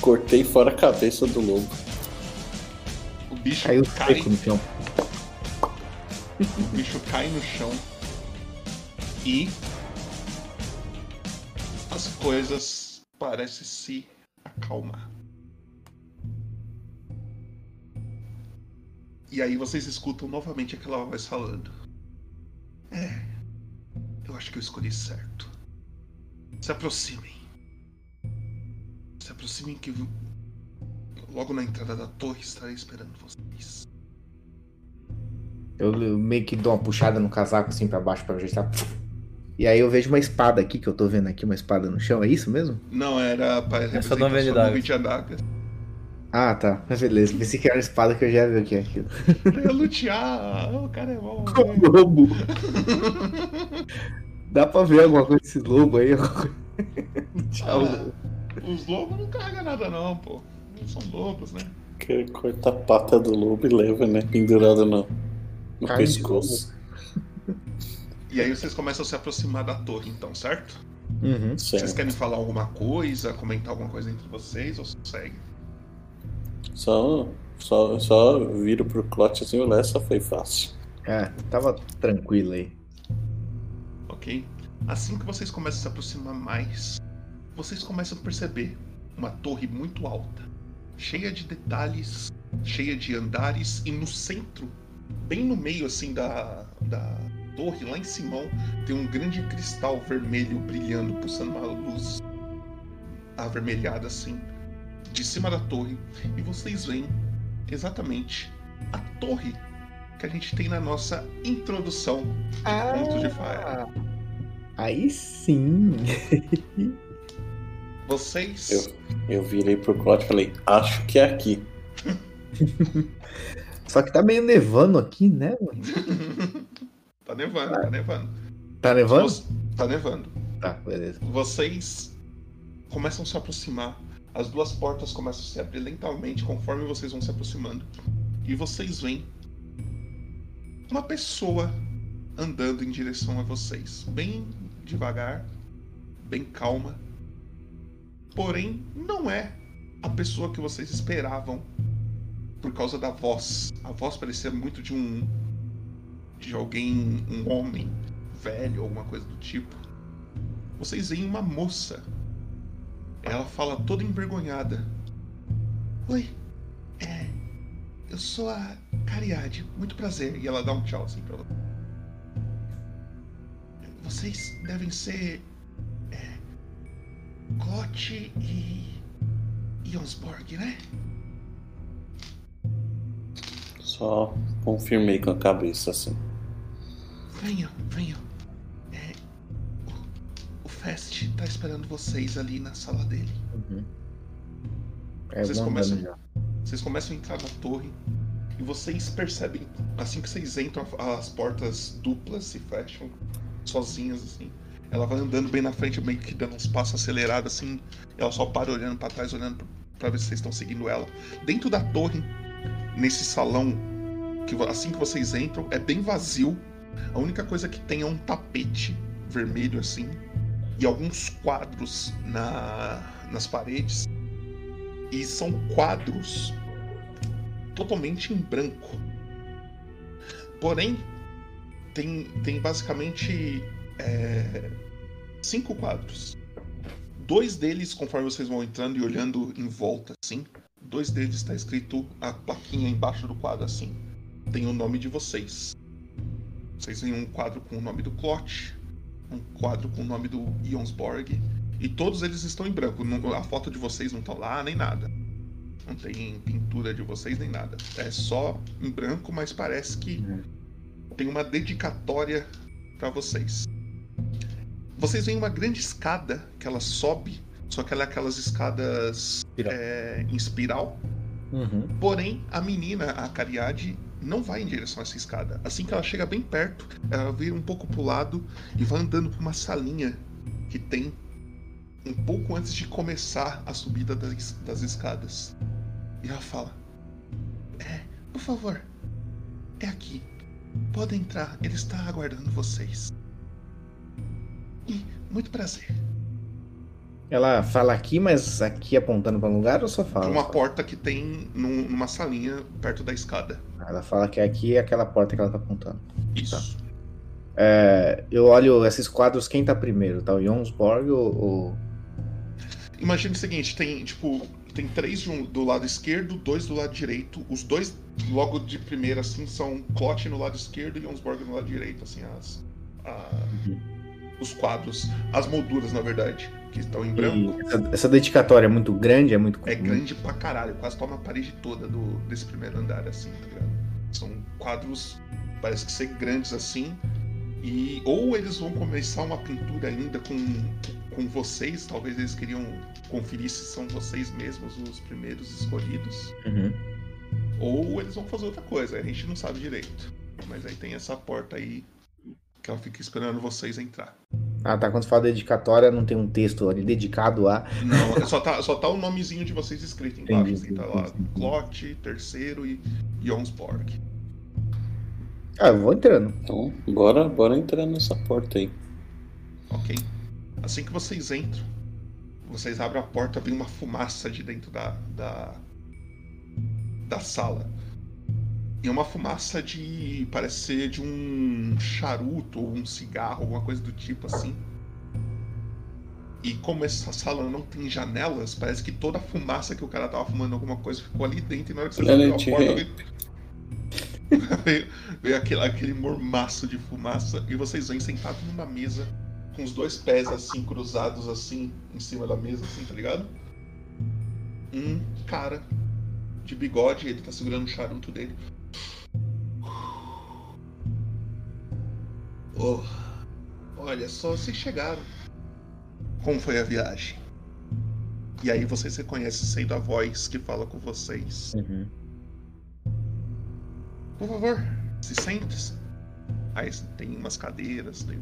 cortei fora a cabeça do lobo. O bicho Caiu cai, seco no chão. o bicho cai no chão e as coisas parecem se acalmar. E aí vocês escutam novamente aquela voz falando. É, eu acho que eu escolhi certo. Se aproximem. Se aproximem que eu- logo na entrada da torre estarei esperando vocês. Eu, eu meio que dou uma puxada no casaco assim pra baixo pra ajeitar. E aí eu vejo uma espada aqui, que eu tô vendo aqui, uma espada no chão, é isso mesmo? Não, era para dagas. nuvem de adagas. Ah, tá. Beleza. Pensei que era uma espada que eu já vi o que é aquilo. Pra eu lutear, o cara é bom. O lobo. Dá pra ver alguma coisa desse lobo aí? Tchau. Ah, os lobos não carregam nada não, pô. Não são lobos, né? Que corta a pata do lobo e leva, né? Pendurada no, no Carne pescoço. E aí vocês começam a se aproximar da torre, então, certo? Uhum. Vocês Certo. querem falar alguma coisa, comentar alguma coisa entre vocês ou segue? Só, só, só viro pro Clot assim, olha, essa foi fácil. É, tava tranquilo aí. Ok? Assim que vocês começam a se aproximar mais, vocês começam a perceber uma torre muito alta, cheia de detalhes, cheia de andares, e no centro, bem no meio assim da, da torre, lá em cima, tem um grande cristal vermelho brilhando, pulsando uma luz avermelhada assim, de cima da torre, e vocês veem exatamente a torre que a gente tem na nossa introdução de Contos de Faia. Aí sim. Vocês. Eu, eu virei pro Clot e falei, acho que é aqui. Só que tá meio nevando aqui, né, mano? tá nevando, tá nevando. Tá nevando? Você- Tá nevando. Tá, beleza. Vocês começam a se aproximar. As duas portas começam a se abrir lentamente conforme vocês vão se aproximando. E vocês veem uma pessoa andando em direção a vocês. Bem devagar, bem calma. Porém, não é a pessoa que vocês esperavam por causa da voz. A voz parecia muito de um. de alguém, um homem velho, alguma coisa do tipo. Vocês veem uma moça. Ela fala toda envergonhada. Oi, é. Eu sou a Cariade, muito prazer. E ela dá um tchau assim pra você. Vocês devem ser. É. Clote e. Jonsborg, né? Só confirmei com a cabeça assim. Venham, venham. É, o, o Fest tá esperando vocês ali na sala dele. Uhum. É, Vocês começam-. Vocês começam a entrar na torre e vocês percebem, assim que vocês entram, as portas duplas se fecham, sozinhas assim. Ela vai andando bem na frente, meio que dando uns passos acelerados assim. Ela só para olhando pra trás, olhando pra ver se vocês estão seguindo ela. Dentro da torre, nesse salão, que assim que vocês entram, é bem vazio. A única coisa que tem é um tapete vermelho assim e alguns quadros na, nas paredes. E são quadros totalmente em branco. Porém, tem, tem basicamente é, cinco quadros. Dois deles, conforme vocês vão entrando e olhando em volta, assim, dois deles está escrito a plaquinha embaixo do quadro, assim. Tem o nome de vocês. Vocês veem um quadro com o nome do Clot, um quadro com o nome do Jonsborg, e todos eles estão em branco. A foto de vocês não tá lá, nem nada. Não tem pintura de vocês, nem nada. É só em branco, mas parece que tem uma dedicatória para vocês. Vocês veem uma grande escada que ela sobe, só que ela é aquelas escadas Espiral. é, em espiral. Uhum. Porém, a menina, a Cariade, não vai em direção a essa escada. Assim que ela chega bem perto, ela vira um pouco pro lado e vai andando por uma salinha que tem um pouco antes de começar a subida das, das escadas. E ela fala: É, por favor, é aqui. Pode entrar, ele está aguardando vocês. E muito prazer. Ela fala aqui, mas aqui apontando para um lugar ou só fala? Uma porta que tem num- numa salinha perto da escada. Ela fala que aqui é aquela porta que ela tá apontando. Isso. É, eu olho esses quadros, quem tá primeiro? Tá o Jonsborg ou, ou- Imagina o seguinte, tem tipo, tem três um- do lado esquerdo, dois do lado direito. Os dois logo de primeira assim são Clot no lado esquerdo e Jonsborg no lado direito, assim as a- os quadros, as molduras na verdade, que estão em branco. Essa, essa dedicatória é muito grande? É muito É grande pra caralho, quase toma a parede toda do, desse primeiro andar, assim, tá ligado? São quadros, parece que ser grandes assim. E ou eles vão começar uma pintura ainda com, com vocês, talvez eles queriam conferir se são vocês mesmos os primeiros escolhidos. Uhum. Ou eles vão fazer outra coisa, a gente não sabe direito. Mas aí tem essa porta aí que ela fica esperando vocês entrar. Ah, tá. Quando fala dedicatória, não tem um texto ali dedicado a. Não, só tá, só tá o nomezinho de vocês escrito embaixo. Entendi, Assim, tá lá. Clot, terceiro e Jonsborg. Ah, eu vou entrando. Então, bora, bora entrar nessa porta aí. Ok? Assim que vocês entram, vocês abrem a porta, vem uma fumaça de dentro da, da, da sala. E é uma fumaça de. parece ser de um charuto ou um cigarro, alguma coisa do tipo assim. E como essa sala não tem janelas, parece que toda a fumaça que o cara tava fumando alguma coisa ficou ali dentro e na hora que você abriu a porta, veio, veio, veio aquele, aquele mormaço de fumaça e vocês vêm sentados numa mesa com os dois pés assim, cruzados assim, em cima da mesa, assim, tá ligado? Um cara de bigode, ele tá segurando o charuto dele. Oh, olha só, vocês chegaram. Como foi a viagem? E aí vocês reconhecem sendo a voz que fala com vocês. Uhum. Por favor, se sente. Aí tem umas cadeiras, tem.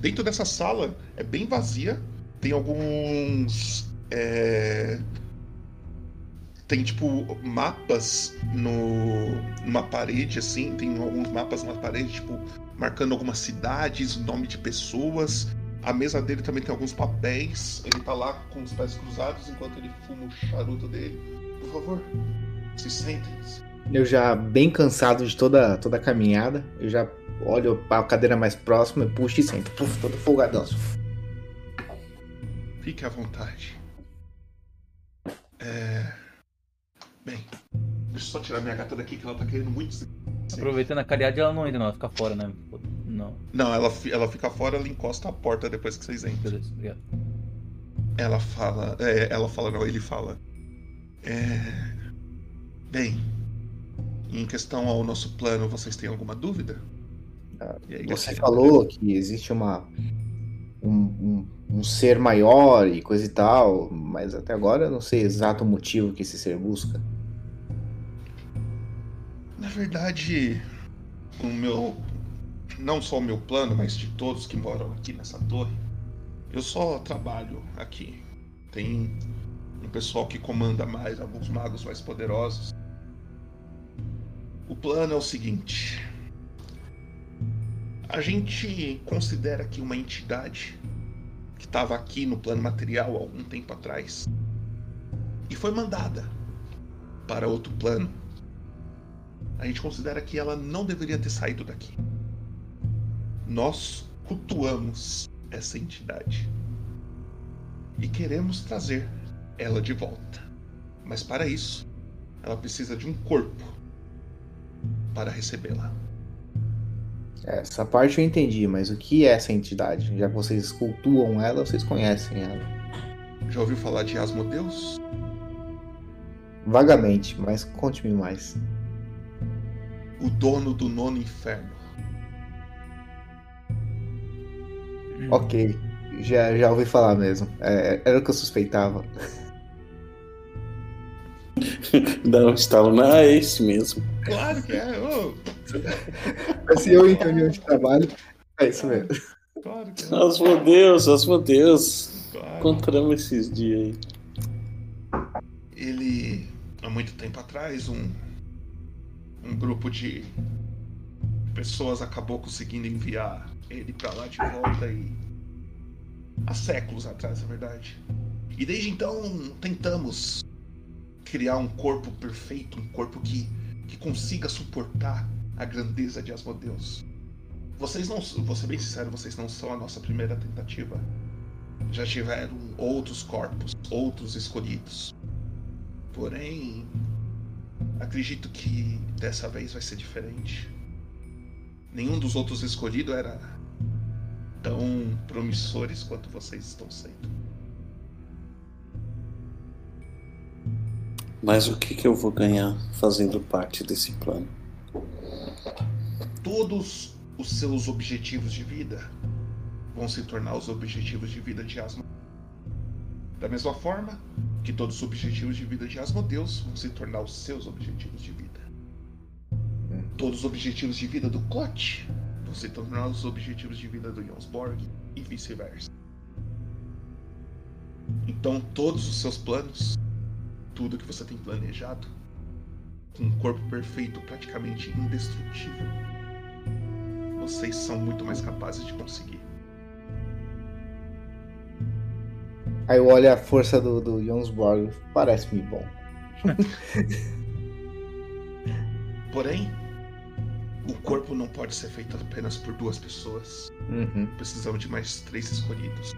Dentro dessa sala é bem vazia. Tem alguns. é, Tem tipo mapas no numa parede assim. Tem alguns mapas na parede, tipo marcando algumas cidades, nome de pessoas. A mesa dele também tem alguns papéis. Ele tá lá com os pés cruzados enquanto ele fuma o charuto dele. Por favor, se sentem. Eu já bem cansado de toda, toda a caminhada, eu já olho a cadeira mais próxima e puxo e sento. Puf, todo folgadão. Fique à vontade. É. Bem, deixa eu só tirar minha gata daqui que ela tá querendo muito. Aproveitando a caridade, ela não entra, não, ela fica fora, né? Não, Não, ela, ela fica fora, ela encosta a porta depois que vocês entram. beleza, obrigado. Ela fala. É, ela fala, não, ele fala. É. Bem, em questão ao nosso plano, vocês têm alguma dúvida? Você Garcia? falou que existe uma um, um, um ser maior e coisa e tal, mas até agora eu não sei exato o motivo que esse ser busca. Na verdade, o meu. Não só o meu plano, mas de todos que moram aqui nessa torre, eu só trabalho aqui. Tem um pessoal que comanda mais, alguns magos mais poderosos. O plano é o seguinte: a gente considera que uma entidade que estava aqui no plano material algum tempo atrás e foi mandada para outro plano a gente considera que ela não deveria ter saído daqui. Nós cultuamos essa entidade e queremos trazer ela de volta. Mas para isso, ela precisa de um corpo para recebê-la. Essa parte eu entendi, mas o que é essa entidade? Já que vocês cultuam ela, vocês conhecem ela. Já ouviu falar de Asmodeus? Vagamente, mas conte-me mais. O dono do nono inferno. Ok, já, já ouvi falar mesmo. É, era o que eu suspeitava. Dá um estalo, não, é esse mesmo. Claro que é, ô, Se eu em reunião de trabalho, é isso mesmo. claro que é. Asmodeus, Asmodeus. Claro. Encontramos esses dias aí. Ele, há muito tempo atrás, um, um grupo de pessoas acabou conseguindo enviar ele para lá de volta e há séculos atrás, na verdade. E desde então tentamos criar um corpo perfeito, um corpo que, que consiga suportar a grandeza de Asmodeus. Vocês não, vou ser bem sincero, vocês não são a nossa primeira tentativa. Já tiveram outros corpos, outros escolhidos. Porém, acredito que dessa vez vai ser diferente. Nenhum dos outros escolhidos era tão promissores quanto vocês estão sendo. Mas o que, que eu vou ganhar fazendo parte desse plano? Todos os seus objetivos de vida vão se tornar os objetivos de vida de Asmo. Da mesma forma que todos os objetivos de vida de Asmodeus vão se tornar os seus objetivos de vida. Todos os objetivos de vida do Koch vão se tornar os objetivos de vida do Jonsborg e vice-versa. Então todos os seus planos, tudo que você tem planejado, com um corpo perfeito, praticamente indestrutível, vocês são muito mais capazes de conseguir. Aí eu olho a força do, do Jonsborg, parece-me bom. Porém, o corpo não pode ser feito apenas por duas pessoas. Uhum. Precisamos de mais três escolhidos.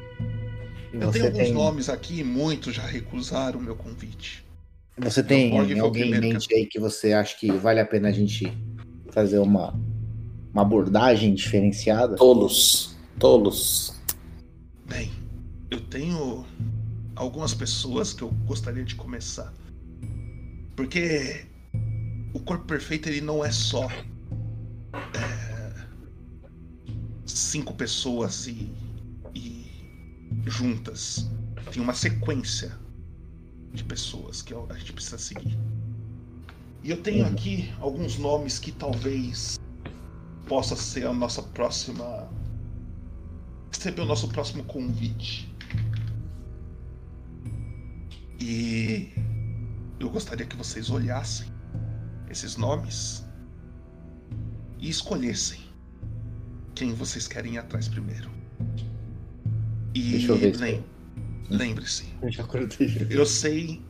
E Eu tenho alguns tem, nomes aqui e muitos já recusaram o meu convite. Você tem Jonsborg foi o alguém em primeiro que mente aí que você acha que vale a pena a gente fazer uma, uma abordagem diferenciada? Tolos. Tolos. Bem, eu tenho algumas pessoas que eu gostaria de começar. Porque o corpo perfeito ele não é só é, cinco pessoas e, e juntas. Tem uma sequência de pessoas que a gente precisa seguir. E eu tenho aqui alguns nomes que talvez possa ser a nossa próxima receber o nosso próximo convite. E eu gostaria que vocês olhassem esses nomes e escolhessem quem vocês querem ir atrás primeiro. E Deixa eu ver lem- lembre-se, Eu já acordei. eu sei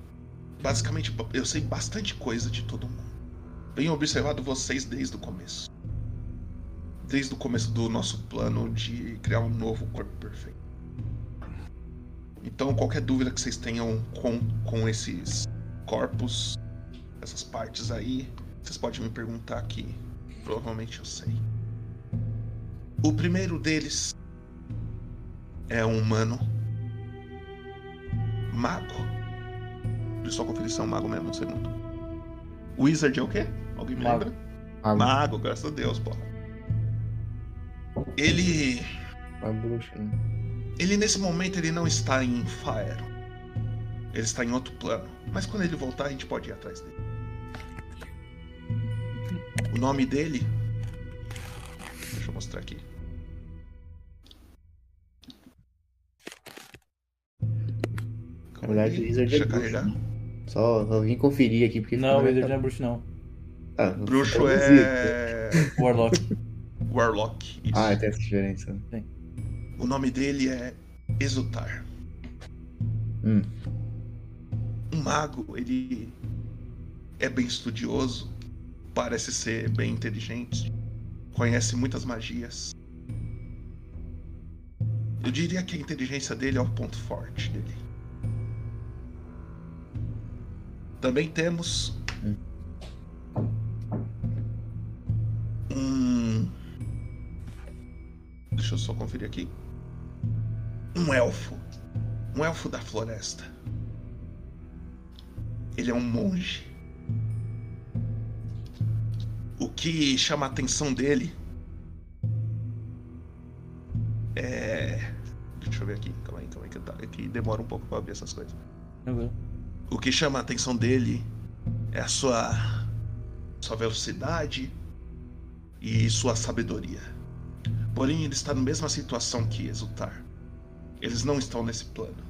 basicamente eu sei bastante coisa de todo mundo. Tenho observado vocês desde o começo. Desde o começo do nosso plano de criar um novo corpo perfeito. Então, qualquer dúvida que vocês tenham com, com esses corpos, essas partes aí, vocês podem me perguntar que provavelmente eu sei. O primeiro deles é um humano mago. Eu só conferir se é um mago mesmo, um segundo. Wizard é o quê? Alguém me Mago. lembra? A, Mago, graças a Deus, pô. Ele. a bruxa. né? Ele nesse momento ele não está em Faero. Ele está em outro plano. Mas quando ele voltar, a gente pode ir atrás dele. O nome dele. Deixa eu mostrar aqui. Na verdade, o Wizard Deixa é eu bruxo. carregar. né? Só, vim conferir aqui porque Não, Wizard não é bruxo, não. Ah, Bruxo é. Warlock. Warlock. Isso. Ah, tem essa diferença. né? O nome dele é Exultar. Hum. Um mago, ele é bem estudioso, parece ser bem inteligente, conhece muitas magias. Eu diria que a inteligência dele é o ponto forte dele. Também temos um. Deixa eu só conferir aqui. Um elfo. Um elfo da floresta. Ele é um monge. O que chama a atenção dele é. Deixa eu ver aqui, calma aí, calma aí, que, tá, é que demora um pouco pra ver essas coisas. Tranquilo. O que chama a atenção dele é a sua, sua velocidade e sua sabedoria. Porém, ele está na mesma situação que Exultar. Eles não estão nesse plano.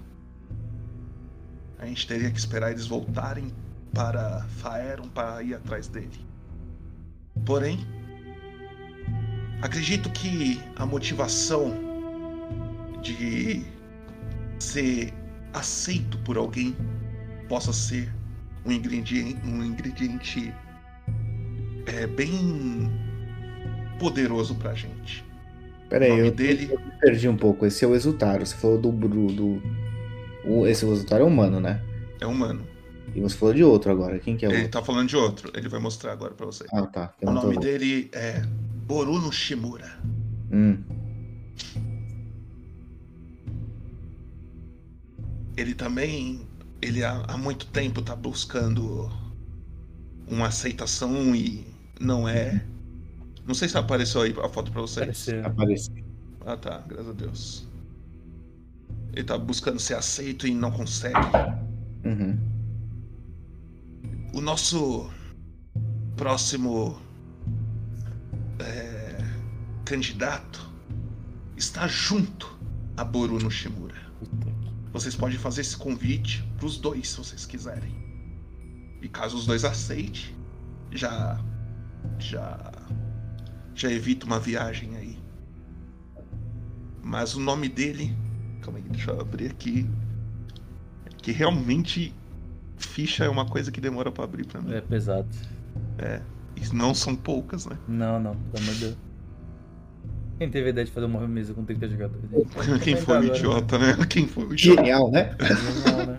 A gente teria que esperar eles voltarem para Faeron para ir atrás dele. Porém, acredito que a motivação de ser aceito por alguém possa ser um ingrediente, um ingrediente é, bem poderoso pra gente. Peraí, eu, dele- eu perdi um pouco. Esse é o Exultaro. Você falou do. Do... o- esse Exultaro é humano, né? É humano. E você falou de outro agora. Quem que é o Ele outro? tá falando de outro. Ele vai mostrar agora pra você. Ah, tá. Eu O tô nome dele é Boruno Shimura. Hum. Ele também, ele há, há muito tempo tá buscando uma aceitação e não é. Não sei se apareceu aí a foto pra vocês. Apareceu. Apareceu. Ah tá, graças a Deus. Ele tá buscando ser aceito e não consegue. Uhum. O nosso próximo é, candidato está junto a Boruno Shimura. Vocês podem fazer esse convite pros dois, se vocês quiserem. E caso os dois aceitem, já. Já. Já evita uma viagem aí. Mas o nome dele. Calma aí, deixa eu abrir aqui. Que realmente. Ficha é uma coisa que demora pra abrir pra mim. É pesado. E não são poucas, né? Não, não, pelo amor de Deus. Quem teve a ideia de fazer uma mesa com 30 jogadores? Quem foi o Agora, idiota, né? Quem foi o idiota? Genial, né? Não, né?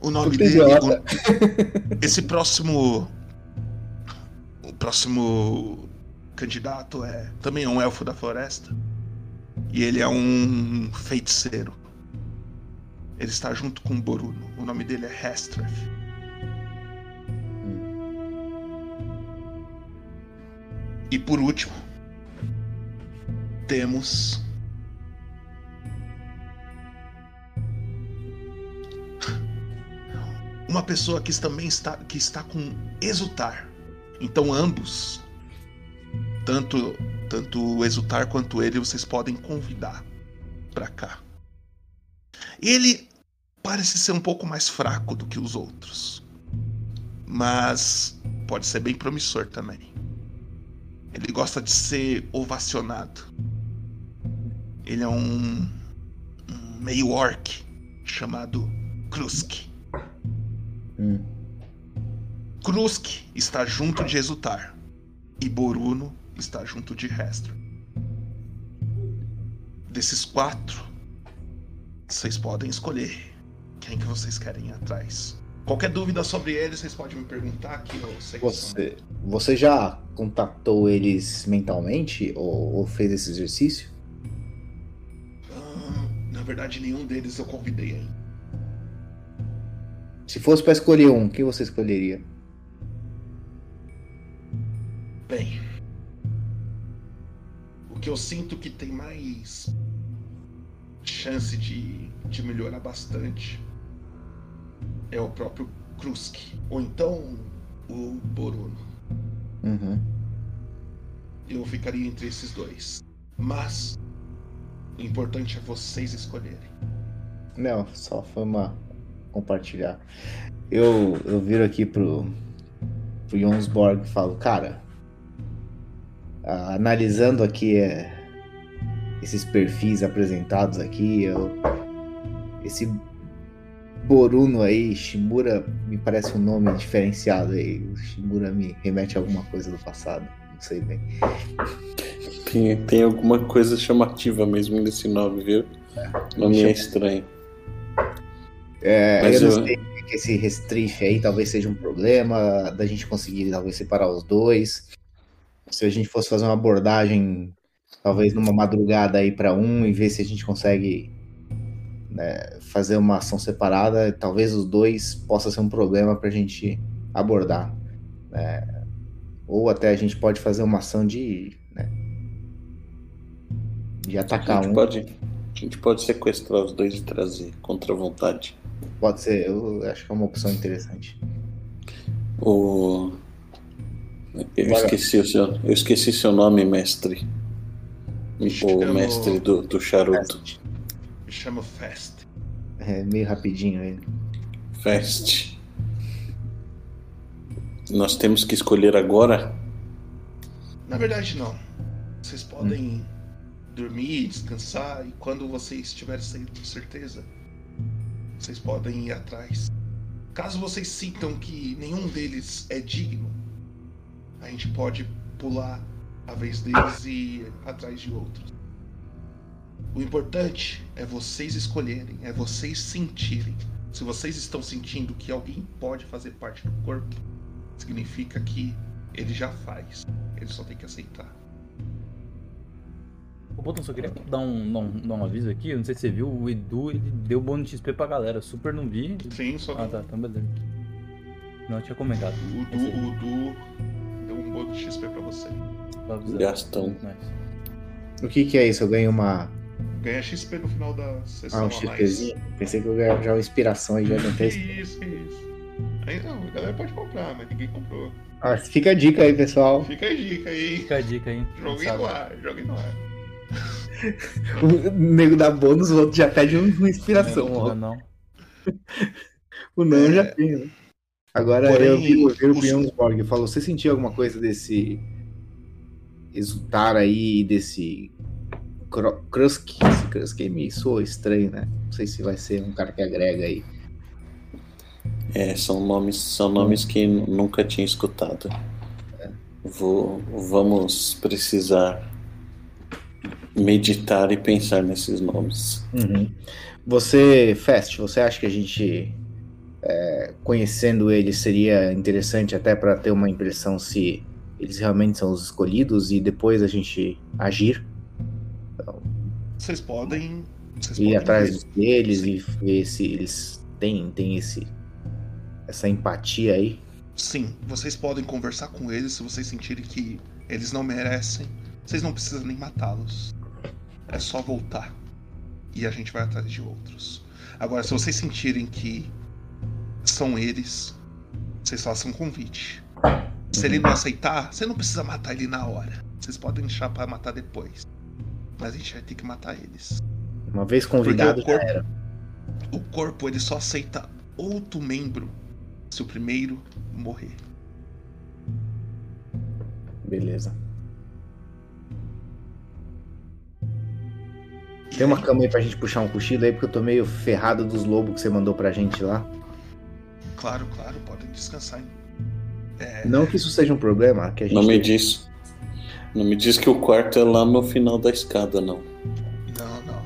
O nome dele. o- esse próximo. O próximo candidato é. Também é um elfo da floresta. E ele é um feiticeiro. Ele está junto com o Boruno. O nome dele é Hestreth. E por último, temos uma pessoa que também está, que está com exultar. Então ambos, tanto tanto o exultar quanto ele, vocês podem convidar pra cá. Ele parece ser um pouco mais fraco do que os outros, mas pode ser bem promissor também. Ele gosta de ser ovacionado. Ele é um, um meio orc chamado Krusk. Hum. Krusk está junto de Exultar. E Boruno está junto de Hestra. Desses quatro, vocês podem escolher quem que vocês querem ir atrás. Qualquer dúvida sobre eles, vocês podem me perguntar são- Você, você já contatou eles mentalmente ou, ou fez esse exercício? Na verdade, nenhum deles eu convidei ainda. Se fosse pra escolher um, quem você escolheria? Bem, o que eu sinto que tem mais chance de, de melhorar bastante é o próprio Krusk. Ou então o Boruno. Uhum. Eu ficaria entre esses dois. Mas o importante é vocês escolherem. Não, só foi uma compartilhar. Eu, eu viro aqui pro, pro Jonsborg e falo, cara, analisando aqui é, esses perfis apresentados aqui, eu, esse Boruno aí, Shimura, me parece um nome diferenciado aí. O Shimura me remete a alguma coisa do passado, não sei bem. Tem, tem alguma coisa chamativa mesmo nesse nome, viu? O nome é estranho. É, Mas eu não eu- sei que esse restrife aí talvez seja um problema da gente conseguir talvez separar os dois. Se a gente fosse fazer uma abordagem, talvez numa madrugada aí para um e ver se a gente consegue né, fazer uma ação separada, talvez os dois possa ser um problema para a gente abordar. né? Ou até a gente pode fazer uma ação de de A atacar gente, um. pode, a gente pode sequestrar os dois e trazer contra a vontade. Pode ser, eu acho que é uma opção interessante. O... Eu esqueci, o seu, eu esqueci seu nome, mestre. O Chamo- mestre do, do charuto. Me chamo Fest. É meio rapidinho ele. Fest. Nós temos que escolher agora? Na verdade, não. Vocês podem dormir, descansar e quando vocês tiverem certeza, vocês podem ir atrás. Caso vocês sintam que nenhum deles é digno, a gente pode pular a vez deles e ir atrás de outros. O importante é vocês escolherem, é vocês sentirem. Se vocês estão sentindo que alguém pode fazer parte do corpo, significa que ele já faz. Ele só tem que aceitar. Botão só queria dar um, dar um, dar um aviso aqui. Eu não sei se você viu, o Edu ele deu bônus de XP pra galera. Super não vi. Sim, só Ah, tá, então beleza. Não eu tinha comentado. o Du, o Du deu um bônus de XP pra você. Gastão. O que que é isso? Eu ganho uma. Ganha XP no final da sessão Ah, um. XPzinho? Pensei que eu ganhava já uma inspiração e já Que tentei. isso, que isso. Aí não, a galera pode comprar, mas ninguém comprou. Ah, fica a dica aí, pessoal. Fica a dica aí. Fica a dica aí. Joguem no ar, joguem no ar. O nego dá bônus, o outro já pede um- uma inspiração. Não, ó. não. O não É. já tem, né? Agora Porém, eu vi, eu vi o Bjornsborg e falou: você sentiu alguma coisa desse exultar aí, desse Krusk? Esse Krusk aí me soa estranho, né? Não sei se vai ser um cara que agrega aí. É, são nomes, são nomes que nunca tinha escutado. Vou, vamos precisar meditar e pensar nesses nomes. Uhum. Você, Fest, você acha que a gente, é, conhecendo eles, seria interessante até para ter uma impressão se eles realmente são os escolhidos e depois a gente agir? Vocês podem. Vocês ir podem atrás ver. deles Sim. e ver se eles têm, têm esse, essa empatia aí. Sim, vocês podem conversar com eles se vocês sentirem que eles não merecem. Vocês não precisam nem matá-los. É só voltar. E a gente vai atrás de outros. Agora, se vocês sentirem que são eles, vocês façam um convite. Se ele não aceitar, você não precisa matar ele na hora. Vocês podem deixar pra matar depois. Mas a gente vai ter que matar eles. Uma vez convidado, Porque o já era. O corpo ele só aceita outro membro se o primeiro morrer. Beleza. Tem uma cama aí pra gente puxar um cochilo aí, porque eu tô meio ferrado dos lobos que você mandou pra gente lá. Claro, claro, podem descansar. hein? É, Não que isso seja um problema, que a gente Não me diz. Não me diz que o quarto é lá no final da escada, não. Não, não.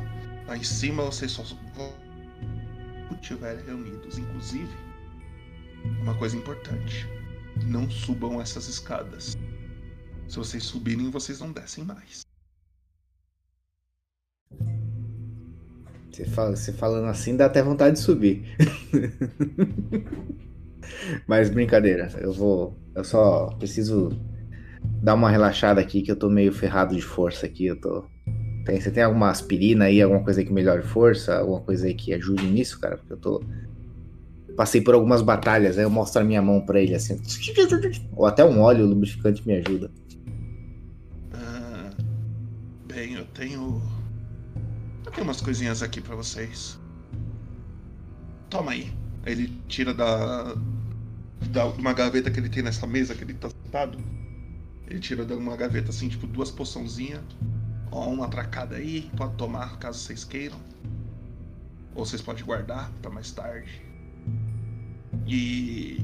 Lá em cima vocês só vão quando estiverem reunidos. Inclusive, uma coisa importante: não subam essas escadas. Se vocês subirem, vocês não descem mais. Você, fala, você falando assim dá até vontade de subir. Mas brincadeira, eu vou. Eu só preciso dar uma relaxada aqui que eu tô meio ferrado de força aqui. Eu tô. Tem, você tem alguma aspirina aí, alguma coisa aí que melhore força? Alguma coisa aí que ajude nisso, cara? Porque eu tô. Passei por algumas batalhas, aí eu mostro a minha mão pra ele assim. Ou até um óleo lubrificante me ajuda. Ah, bem, eu tenho. Tenho umas coisinhas aqui pra vocês. Toma aí. Ele tira da. da uma gaveta que ele tem nessa mesa que ele tá sentado. Ele tira de uma gaveta assim, tipo, duas poçãozinhas. Ó, uma pra cada aí. Pode tomar caso vocês queiram. Ou vocês podem guardar pra mais tarde. E.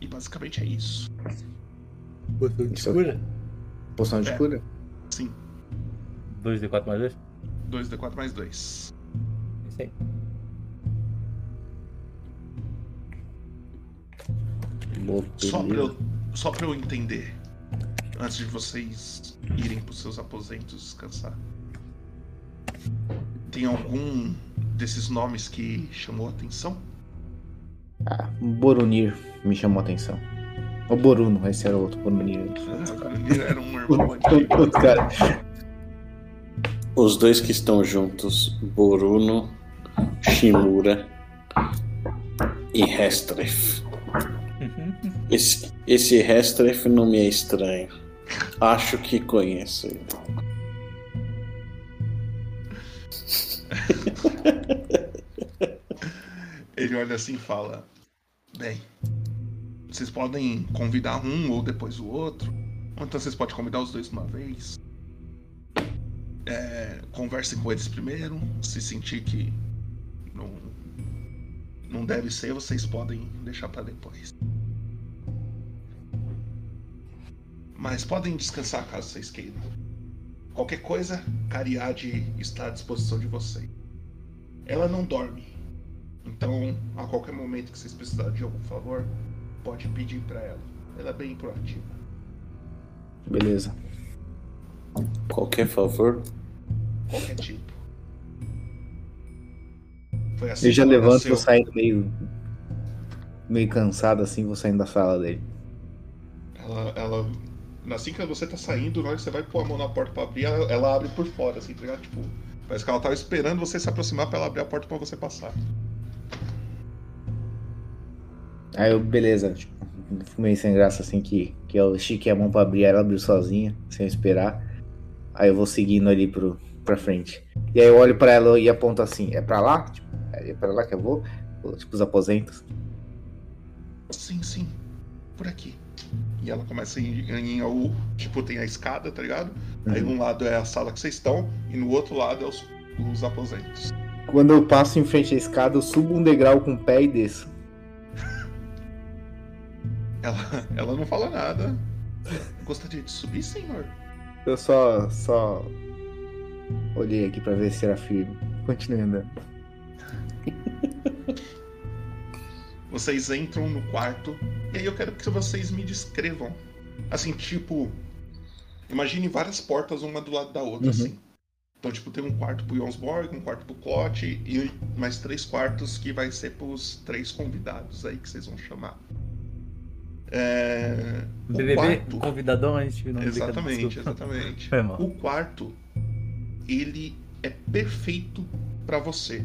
E basicamente é isso. Poção de Isso. cura? Poção de É. cura? Sim. 2d4 mais 2? 2d4 mais 2. Isso aí. Só pra, eu, só pra eu entender, antes de vocês irem pros seus aposentos descansar. Tem algum desses nomes que chamou a atenção? Ah, Borunir me chamou a atenção. O Boruno, esse era o outro Borunir. Ele era um irmão antigo. Outro cara. Os dois que estão juntos, Boruno, Shimura e Restref. Esse, esse Restref não me é estranho. Acho que conheço ele. Ele olha assim e fala: Bem, vocês podem convidar um ou depois o outro. Ou então vocês podem convidar os dois de uma vez. É, conversem com eles primeiro. Se sentir que não, não deve ser, vocês podem deixar para depois. Mas podem descansar caso vocês queiram. Qualquer coisa, Cariade está à disposição de vocês. Ela não dorme. Então, a qualquer momento que vocês precisarem de algum favor, pode pedir para ela. Ela é bem proativa. Beleza. Qualquer favor. Qualquer tipo. Foi assim Eu já levanto e vou saindo meio. meio cansado assim, vou saindo da sala dele. Ela, ela. Assim que você tá saindo, na hora que você vai pôr a mão na porta pra abrir, ela, ela abre por fora, assim, tá ligado? Tipo, parece que ela tava esperando você se aproximar pra ela abrir a porta pra você passar. Aí eu, beleza, tipo, meio sem graça assim que, que eu estiquei a mão pra abrir, ela abriu sozinha, sem eu esperar. Aí eu vou seguindo ali pro, pra frente. E aí eu olho pra ela e aponto assim, é pra lá? Tipo, é pra lá que eu vou? Tipo, os aposentos. Sim, sim. Por aqui. E ela começa a ir em ao. Tipo, tem a escada, tá ligado? Aí Uhum. num lado é a sala que vocês estão, e no outro lado é os, os aposentos. Quando eu passo em frente à escada, eu subo um degrau com o pé e desço. Ela, ela não fala nada. Gostaria de subir, senhor? Eu só, só olhei aqui pra ver se era firme. Continue andando. Vocês entram no quarto, e aí eu quero que vocês me descrevam. Assim, tipo. Imagine várias portas uma do lado da outra, Uhum. assim. Então, tipo, tem um quarto pro Jonsborg, um quarto pro Clot e mais três quartos que vai ser pros três convidados aí que vocês vão chamar. É... o BBB, quarto- convidadão, a gente não Exatamente, exatamente. O quarto, ele é perfeito pra você.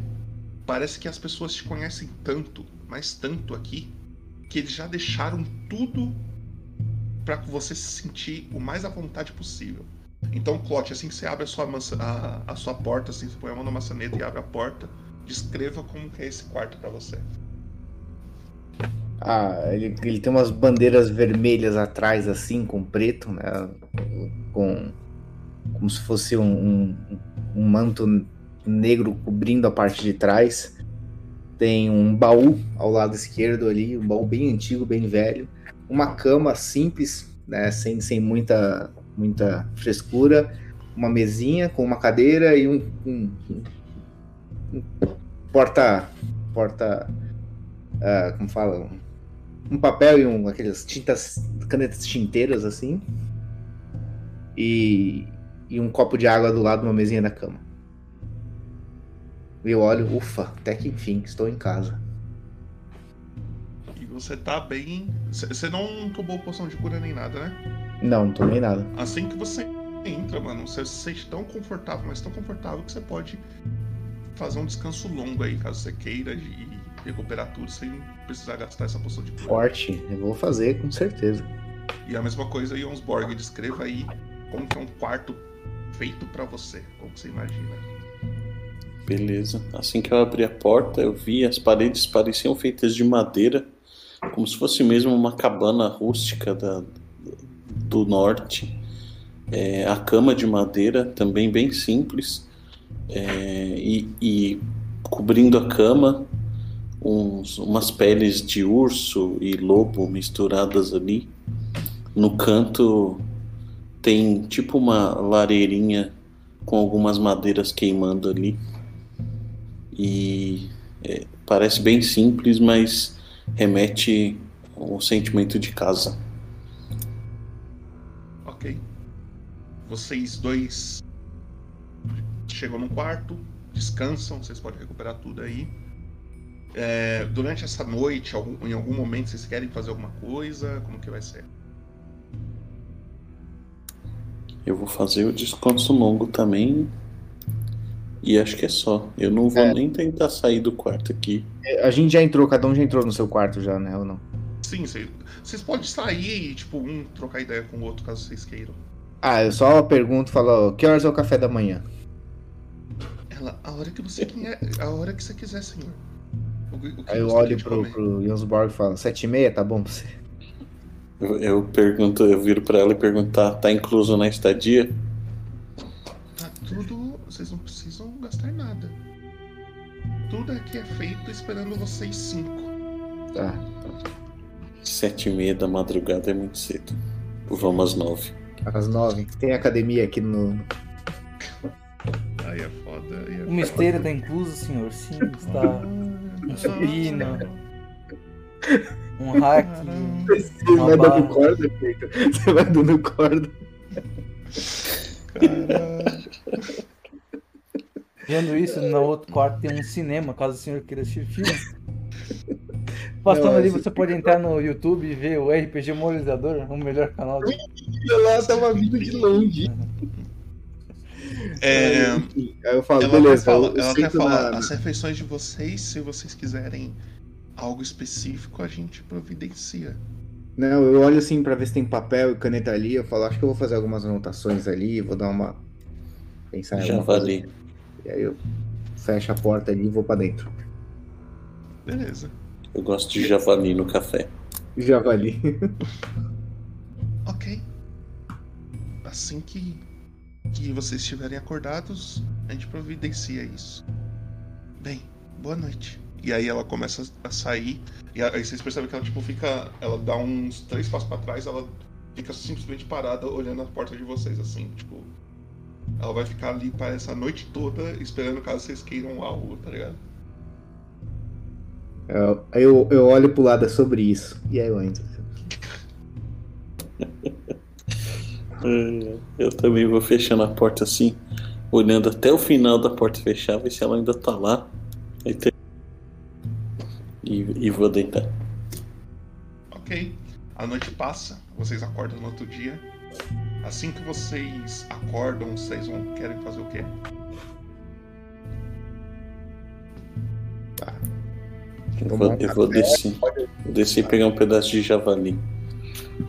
Parece que as pessoas te conhecem tanto, mas tanto aqui, que eles já deixaram tudo pra você se sentir o mais à vontade possível. Então, Clote, assim que você abre a sua, a, a sua porta, assim, você põe a mão na maçaneta e abre a porta, descreva como que é esse quarto pra você. Ah, ele, ele tem umas bandeiras vermelhas atrás, assim, com preto, né? Com. Como se fosse um, um, um manto negro cobrindo a parte de trás. Tem um baú ao lado esquerdo ali, um baú bem antigo, bem velho. Uma cama simples, né? Sem, sem muita, muita frescura. Uma mesinha com uma cadeira e um, um- um- porta. Porta. ah, como fala? Um- papel e um, aquelas tintas, canetas tinteiras assim. E, e um copo de água do lado de uma mesinha da cama. E eu olho, ufa, até que enfim, estou em casa. E você tá bem. Você você não tomou poção de cura nem nada, né? Não, não tomei nada. Assim que você entra, mano, você se sente tão confortável, mas tão confortável que você pode fazer um descanso longo aí, caso você queira, e recuperar tudo sem precisar gastar essa poção de cura. Forte, eu vou fazer com certeza. E a mesma coisa, Jonsborg, descreva aí como que é um quarto feito pra você, como que você imagina. Beleza. Assim que eu abri a porta, eu vi as paredes pareciam feitas de madeira, como se fosse mesmo uma cabana rústica da, do norte. É, a cama de madeira também bem simples. É, e, e cobrindo a cama, uns, umas peles de urso e lobo misturadas ali. No canto tem tipo uma lareirinha com algumas madeiras queimando ali. E é, parece bem simples, mas remete ao sentimento de casa. Ok. Vocês dois chegam no quarto, descansam, vocês podem recuperar tudo aí. É, durante essa noite, algum- em algum momento, vocês querem fazer alguma coisa? Como que vai ser? Eu vou fazer o descanso longo também. E acho que é só. Eu não vou É. nem tentar sair do quarto aqui. A gente já entrou, cada um já entrou no seu quarto já, né? Ou não? Sim, vocês, vocês podem sair e, tipo, um trocar ideia com o outro, caso vocês queiram. Ah, eu só pergunto, falo, que horas é o café da manhã? Ela, a hora que você quiser, a hora que você quiser, senhor. O o Aí eu olho pro, comer? pro Jonsborg e falo, sete e meia, tá bom pra você? Eu, eu pergunto, eu viro pra ela e pergunto, tá, tá incluso na estadia? Tá tudo. Vocês não precisam gastar nada. Tudo aqui é feito esperando vocês cinco. Tá. Sete e meia da madrugada é muito cedo. Vamos às nove. Às nove. Tem academia aqui no. Aí é foda. Aí é Uma esteira tá incluso, senhor? Sim, está. Um supino, um hack. Você Uma vai barra. dando corda, Cleiton? Você vai dando corda. Caralho. Vendo isso, no outro quarto tem um cinema, caso o senhor queira assistir filme. Passando ali, você pode entrar no YouTube e ver o RPG Moralizador, o melhor canal. do- lá, tava vindo de longe. É, Aí eu falo, ela beleza, falar, eu, ela sento falar na- as refeições de vocês, se vocês quiserem algo específico, a gente providencia. Não, eu olho assim pra ver se tem papel e caneta ali. Eu falo, acho que eu vou fazer algumas anotações ali, vou dar uma. Pensar em Já coisa. vali. E aí eu fecho a porta ali e vou pra dentro. Beleza. Eu gosto de javali no café. Javali. Ok. Assim que, que vocês estiverem acordados, a gente providencia isso. Bem, boa noite. E aí ela começa a sair, e aí vocês percebem que ela tipo fica. Ela dá uns três passos pra trás, ela fica simplesmente parada olhando a porta de vocês, assim, tipo. Ela vai ficar ali para essa noite toda esperando caso vocês queiram algo, tá ligado? Eu- Aí eu, eu olho pro lado é sobre isso. E aí eu entro. É, Eu também vou fechando a porta assim, olhando até o final da porta fechar, ver se ela ainda tá lá. E, e vou deitar. Ok. A noite passa, vocês acordam no outro dia. Assim que vocês acordam, vocês vão querem fazer o quê? Eu Tomar vou, eu vou descer. Vou descer e pegar um pedaço de javali.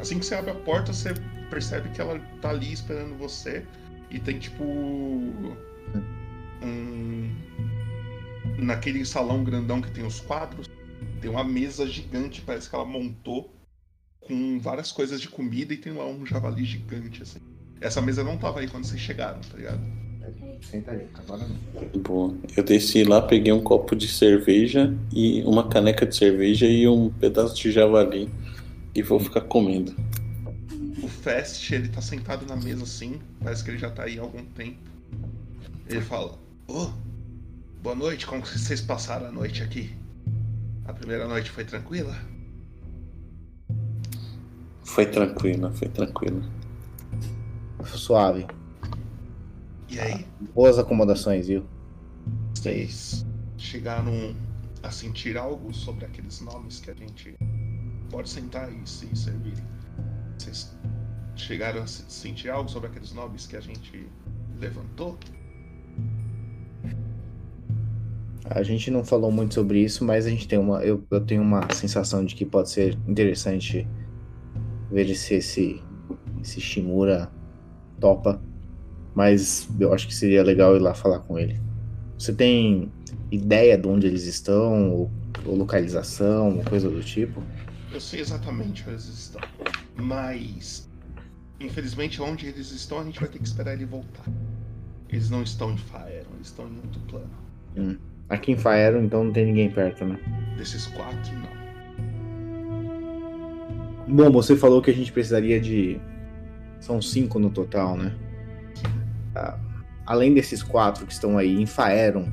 Assim que você abre a porta, você percebe que ela tá ali esperando você e tem tipo um naquele salão grandão que tem os quadros, tem uma mesa gigante, parece que ela montou com várias coisas de comida e tem lá um javali gigante assim. Essa mesa não tava aí quando vocês chegaram, tá ligado? Senta aí, agora não. Boa. Eu desci lá, peguei um copo de cerveja e uma caneca de cerveja e um pedaço de javali. E vou ficar comendo. Fest, ele tá sentado na mesa assim, parece que ele já tá aí há algum tempo. Ele fala: Ô, boa noite, como que vocês passaram a noite aqui? A primeira noite foi tranquila? Foi tranquila, foi tranquila. Suave. E aí, Boas acomodações, viu? vocês chegaram a sentir algo sobre aqueles nomes que a gente pode sentar e se servir? Vocês chegaram a se- sentir algo sobre aqueles nomes que a gente levantou? A gente não falou muito sobre isso, mas a gente tem uma. Eu, eu tenho uma sensação de que pode ser interessante ver se esse, esse Shimura topa. Mas eu acho que seria legal ir lá falar com ele. Você tem ideia de onde eles estão, ou, ou localização, uma coisa do tipo? Eu sei exatamente onde eles estão. Mas, infelizmente, onde eles estão, a gente vai ter que esperar ele voltar. Eles não estão em Faeron, eles estão em outro plano. Aqui em Faero, então não tem ninguém perto, né? Desses quatro, não. Bom, você falou que a gente precisaria de. São cinco no total, né? Ah, além desses quatro que estão aí em Faeron,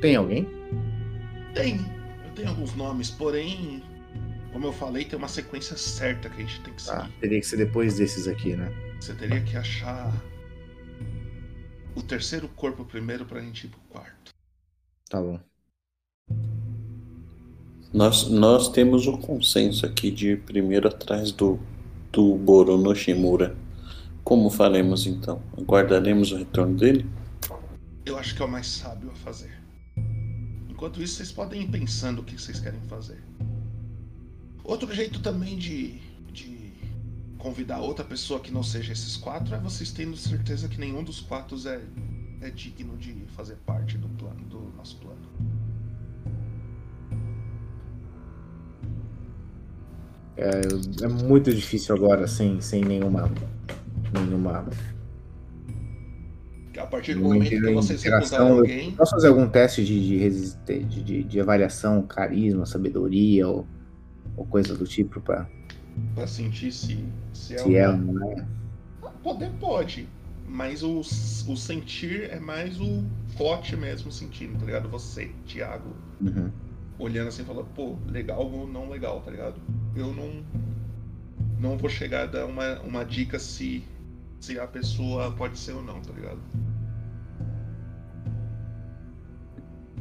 tem alguém? Tem, eu tenho alguns nomes, porém, como eu falei, tem uma sequência certa que a gente tem que seguir. Ah, teria que ser depois desses aqui, né? Você teria que achar o terceiro corpo primeiro pra gente ir pro quarto. Tá bom. Nós, nós temos o consenso aqui de ir primeiro atrás do, do Boro no Shimura. Como faremos então? Aguardaremos o retorno dele? Eu acho que é o mais sábio a fazer. Enquanto isso, vocês podem ir pensando o que vocês querem fazer. Outro jeito também de, de convidar outra pessoa que não seja esses quatro é vocês tendo certeza que nenhum dos quatro é, é digno de fazer parte do plano do nosso plano. É, é muito difícil agora sem, sem nenhuma. nenhuma. A partir do momento que vocês se alguém. Posso fazer algum teste de, de, de, de avaliação, carisma, sabedoria ou ou coisa do tipo pra pra sentir se, se é se é ou não. é. Poder pode, mas o, o sentir é mais o forte mesmo sentindo, tá ligado? Você, Thiago, Uhum. olhando assim, falando, pô, legal ou não legal, tá ligado? Eu não não vou chegar a dar uma, uma dica se, se a pessoa pode ser ou não, tá ligado?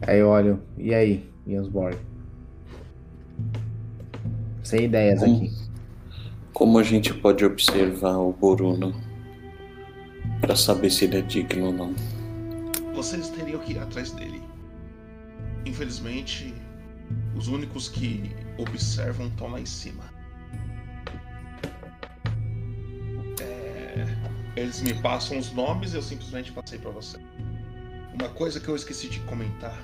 Aí eu olho, e aí, Jansborg? Sem ideias Como, aqui. como a gente pode observar o Boruno para saber se ele é digno ou não? Vocês teriam que ir atrás dele. Infelizmente, os únicos que observam estão lá em cima. É, Eles me passam os nomes e eu simplesmente passei pra você. Uma coisa que eu esqueci de comentar.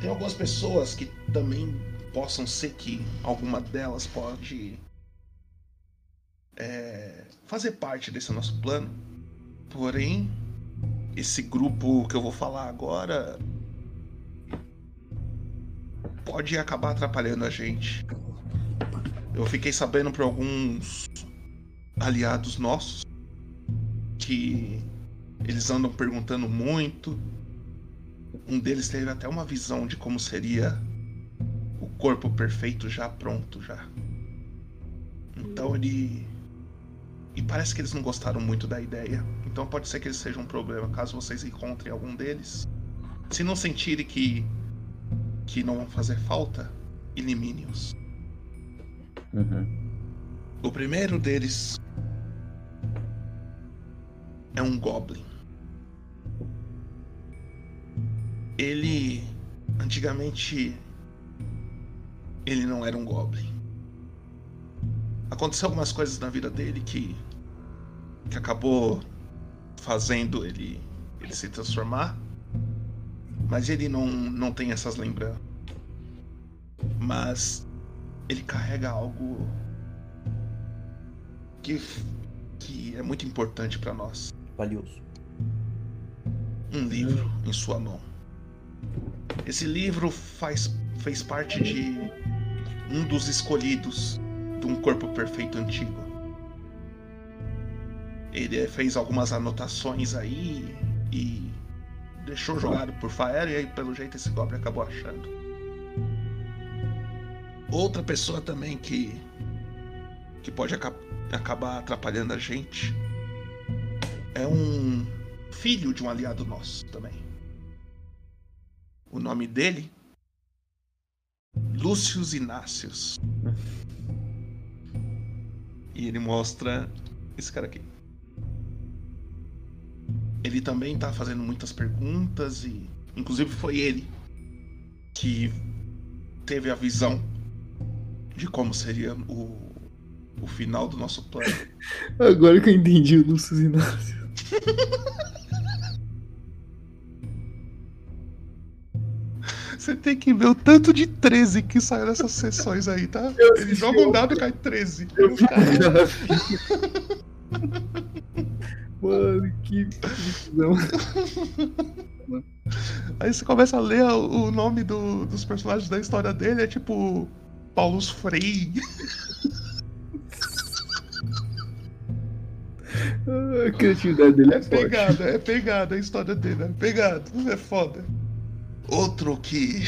Tem algumas pessoas que também possam ser que alguma delas pode é, fazer parte desse nosso plano. Porém, esse grupo que eu vou falar agora pode acabar atrapalhando a gente. Eu fiquei sabendo por alguns aliados nossos que eles andam perguntando muito. Um deles teve até uma visão de como seria corpo perfeito já pronto já. Então ele e parece que eles não gostaram muito da ideia. Então pode ser que eles sejam um problema caso vocês encontrem algum deles. Se não sentirem que que não vão fazer falta, elimine-os. Uhum. O primeiro deles é um Goblin. Ele. Antigamente. Ele não era um Goblin. Aconteceu algumas coisas na vida dele que. que acabou fazendo ele. ele se transformar. Mas ele não, não tem essas lembranças. Mas. ele carrega algo que, que é muito importante para nós. Valioso. Um livro em sua mão. Esse livro faz, fez parte de um dos escolhidos de um corpo perfeito antigo. Ele fez algumas anotações aí e deixou jogado por Faera e aí pelo jeito esse Goblin acabou achando. Outra pessoa também que que pode aca- acabar atrapalhando a gente é um filho de um aliado nosso também. O nome dele Lúcius Inácios. E ele mostra esse cara aqui. Ele também tá fazendo muitas perguntas e inclusive foi ele que teve a visão de como seria o, o final do nosso plano. Agora que eu entendi o Lúcio Inácio. Você tem que ver o tanto de 13 que saiu nessas sessões aí, tá? Ele joga um dado e cai 13. Cara, Mano, que. Aí você começa a ler o nome do- dos personagens da história dele, é tipo. Paulus Frey. A criatividade dele é, É forte. pegada, é pegada a história dele, é pegada, é foda. Outro que.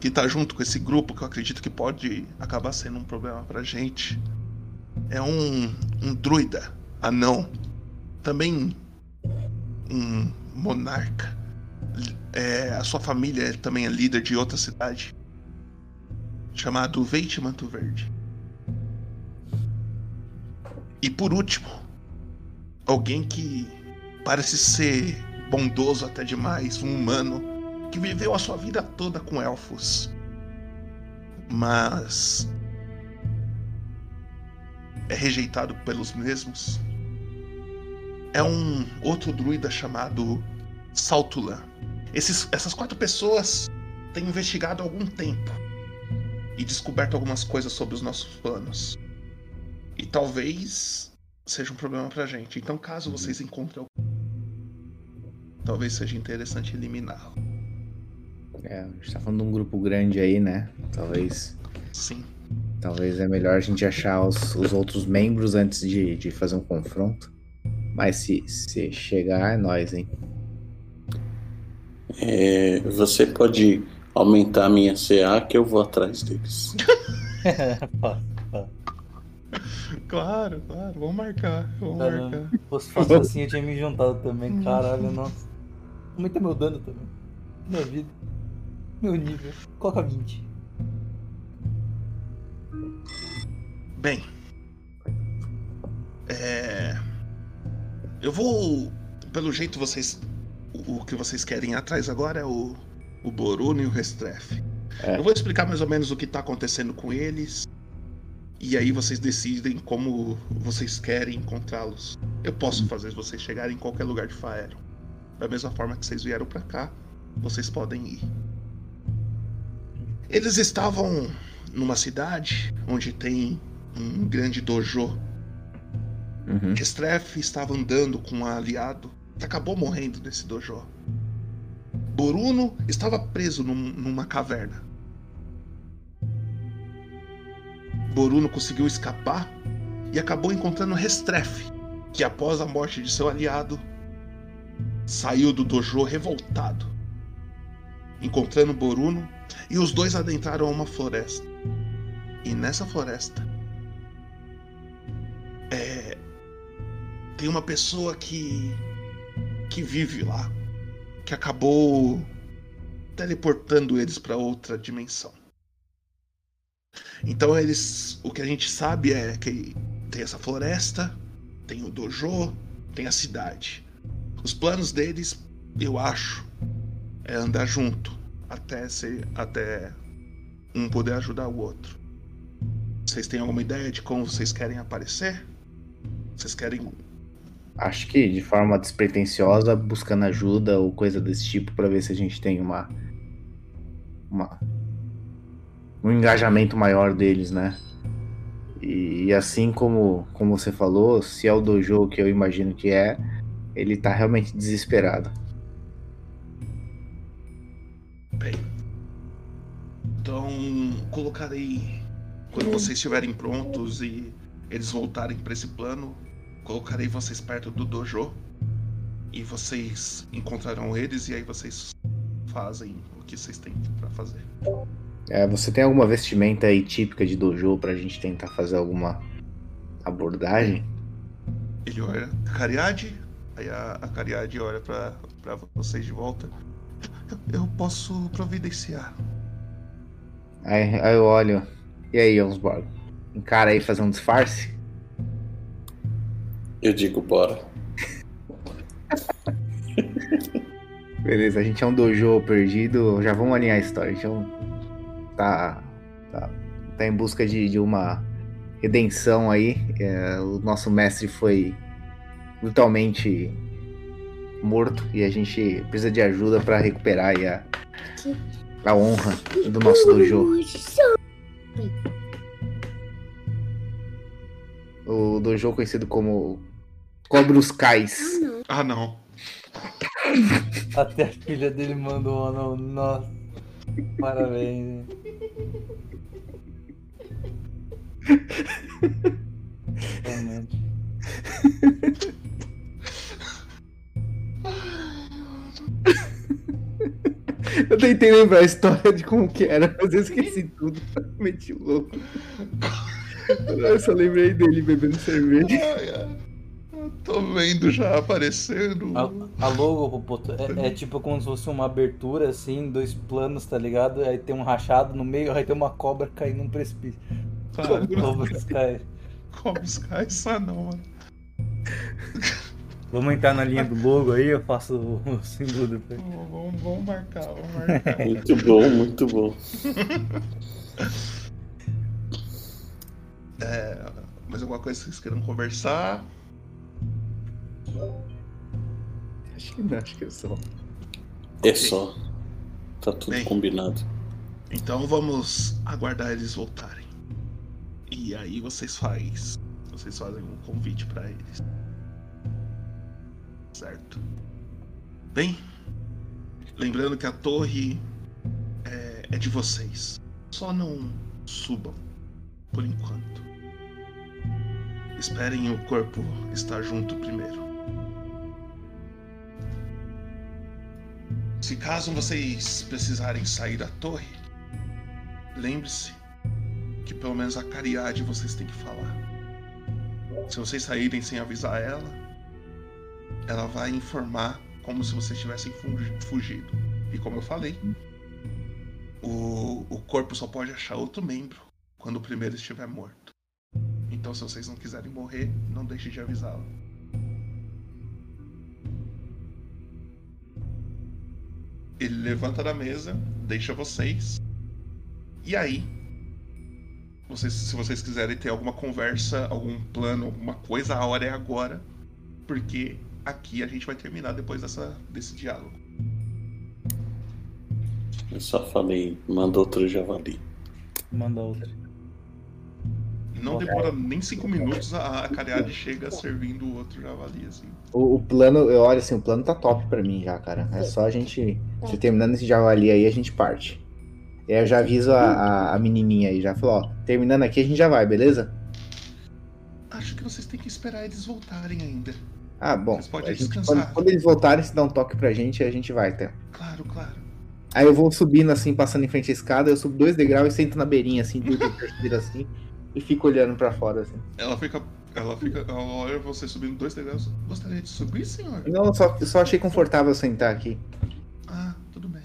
que tá junto com esse grupo, que eu acredito que pode acabar sendo um problema pra gente, é um. um druida anão. Também um monarca. É, a sua família também é líder de outra cidade. Chamado Veite Manto Verde. E por último, alguém que parece ser bondoso até demais, um humano que viveu a sua vida toda com elfos. Mas é rejeitado pelos mesmos. É um outro druida chamado Saltulan. Esses, essas quatro pessoas têm investigado há algum tempo. e descoberto algumas coisas sobre os nossos planos. E talvez seja um problema pra gente. Então, caso vocês encontrem algum, talvez seja interessante eliminá-lo. É, a gente tá falando de um grupo grande aí, né? Talvez. Sim. Talvez é melhor a gente achar os, os outros membros antes de, de fazer um confronto. Mas se, se chegar, é nós, hein? É, você pode aumentar a minha CA que eu vou atrás deles. Pá, pá. Claro, claro. Vamos marcar. Vamos Caramba, marcar. se fosse fácil assim, eu tinha me juntado também. Caralho, nossa. Aumenta meu dano também. Minha vida. Meu nível. Coloca 20. Bem. É. Eu vou. Pelo jeito vocês. O o que vocês querem ir atrás agora é o. O Boruno e o Restreff. É. Eu vou explicar mais ou menos o que tá acontecendo com eles. E aí vocês decidem como vocês querem encontrá-los. Eu posso fazer vocês chegarem em qualquer lugar de Faero. Da mesma forma que vocês vieram pra cá, vocês podem ir. Eles estavam numa cidade onde tem um grande dojo. Uhum. Restreff estava andando com um aliado que acabou morrendo nesse dojo. Boruno estava preso num- numa caverna. Boruno conseguiu escapar e acabou encontrando Restreff, que após a morte de seu aliado, saiu do dojo revoltado. Encontrando Boruno, e os dois adentraram uma floresta. E nessa floresta é, tem uma pessoa que que vive lá, que acabou teleportando eles para outra dimensão. Então eles, o que a gente sabe é que tem essa floresta, tem o dojo, tem a cidade. Os planos deles, eu acho, é andar junto até ser, até um poder ajudar o outro. Vocês têm alguma ideia de como vocês querem aparecer? Vocês querem Acho que de forma despretensiosa, buscando ajuda ou coisa desse tipo pra ver se a gente tem uma. uma um engajamento maior deles, né? E, e assim como, como você falou, se é o dojo que eu imagino que é, ele tá realmente desesperado. Então, colocarei. Quando vocês estiverem prontos e eles voltarem para esse plano, colocarei vocês perto do dojo. E vocês encontrarão eles e aí vocês fazem o que vocês têm para fazer. É, você tem alguma vestimenta aí típica de dojo pra gente tentar fazer alguma abordagem? Ele olha a Cariade, aí a, a Cariade olha pra, pra vocês de volta. Eu, eu posso providenciar. Aí, aí eu olho. E aí, Jonsborg? Encara aí fazer um disfarce? Eu digo, bora. Beleza, a gente é um dojo perdido, já vamos alinhar a história. A gente é um- tá, tá, tá em busca de, de uma redenção aí. É, o nosso mestre foi brutalmente morto e a gente precisa de ajuda pra recuperar aí a, a honra do nosso dojo. O dojo conhecido como Cobros Cais. Ah, não. Até a filha dele mandou um anão. Nossa. Parabéns. Realmente. Eu tentei lembrar a história de como que era, mas eu esqueci tudo. Meti o louco. Eu só lembrei dele bebendo cerveja. Eu tô vendo já aparecendo. A, a logo, Popoto, é, é tipo como se fosse uma abertura, assim, dois planos, tá ligado? Aí tem um rachado no meio, aí tem uma cobra caindo num precipício. Cobra Sky. como buscar isso ah, não, mano. Vamos entrar na linha do logo aí, eu faço o, símbolo depois. Vamos, vamos- vamos marcar, vamos marcar. Muito bom, muito bom. É, mais alguma coisa que vocês queiram conversar? Acho que não, acho que é só. É só. Tá tudo Bem. combinado. Então vamos aguardar eles voltarem. E aí vocês faz, vocês fazem um convite para eles. Certo. Bem, lembrando que a torre é, é de vocês. Só não subam por enquanto. Esperem o corpo estar junto primeiro. Se caso vocês precisarem sair da torre, lembre-se que pelo menos a Cariade vocês têm que falar. Se vocês saírem sem avisar ela, ela vai informar como se vocês tivessem fugido. E como eu falei, o, o corpo só pode achar outro membro quando o primeiro estiver morto. Então, se vocês não quiserem morrer, não deixe de avisá-la. Ele levanta da mesa, deixa vocês. E aí, vocês, se vocês quiserem ter alguma conversa, algum plano, alguma coisa, a hora é agora. Porque aqui a gente vai terminar depois dessa, desse diálogo. Eu só falei, manda outro javali. Manda outro. Não demora nem cinco minutos, a, a Cariade chega servindo o outro javali, assim. O, o, plano, eu olho assim, o plano tá top pra mim já, cara. É só a gente. Se terminando esse javali aí, a gente parte. E aí eu já aviso a, a, a menininha aí, já falou, ó, terminando aqui a gente já vai, beleza? Acho que vocês têm que esperar eles voltarem ainda. Ah, bom. Vocês podem gente, descansar. Quando, quando, eles voltarem, se dá um toque pra gente, a gente vai, tá? Claro, claro. Aí eu vou subindo assim, passando em frente à escada, eu subo dois degraus e sento na beirinha, assim, tudo assim, e fico olhando pra fora, assim. Ela fica. Ela fica. Ela olha você subindo dois degraus. Gostaria de subir, senhor? Não, só, só achei confortável sentar aqui. Ah, tudo bem.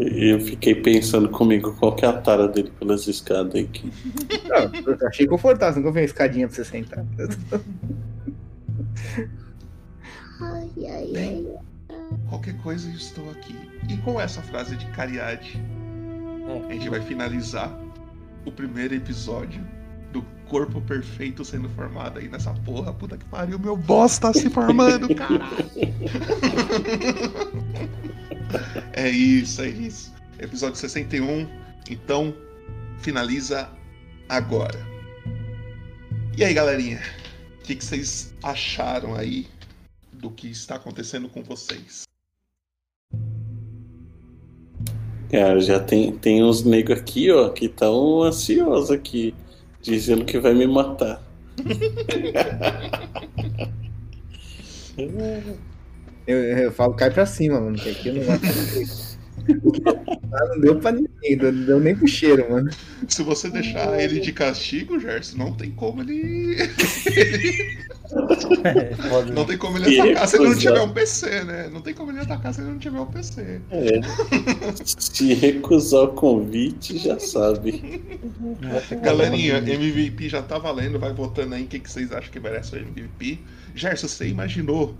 Eu fiquei pensando comigo qual que é a tara dele pelas escadas aqui. Não, eu achei confortável, nunca vi uma escadinha pra você sentar. Ai, ai, ai. Qualquer coisa eu estou aqui. E com essa frase de Cariade, a gente vai finalizar o primeiro episódio do corpo perfeito sendo formado aí nessa porra. Puta que pariu, meu boss tá se formando, caralho. é isso, é isso. Episódio 61. Então, finaliza agora. E aí, galerinha? O que, que vocês acharam aí do que está acontecendo com vocês? Cara, já tem, tem uns negros aqui, ó, que estão ansiosos aqui, dizendo que vai me matar. eu, eu falo, cai pra cima, mano, que aqui não vai não deu pra ninguém, não deu nem pro cheiro, mano. Se você deixar ele de castigo, Gerson, não tem como ele. É, não tem como ele atacar se ele não tiver um PC, né? Não tem como ele atacar se ele não tiver um PC. É. Se recusar o convite, já sabe. Galerinha, MVP já tá valendo, vai votando aí quem que vocês acham que merece o MVP. Gerson, você imaginou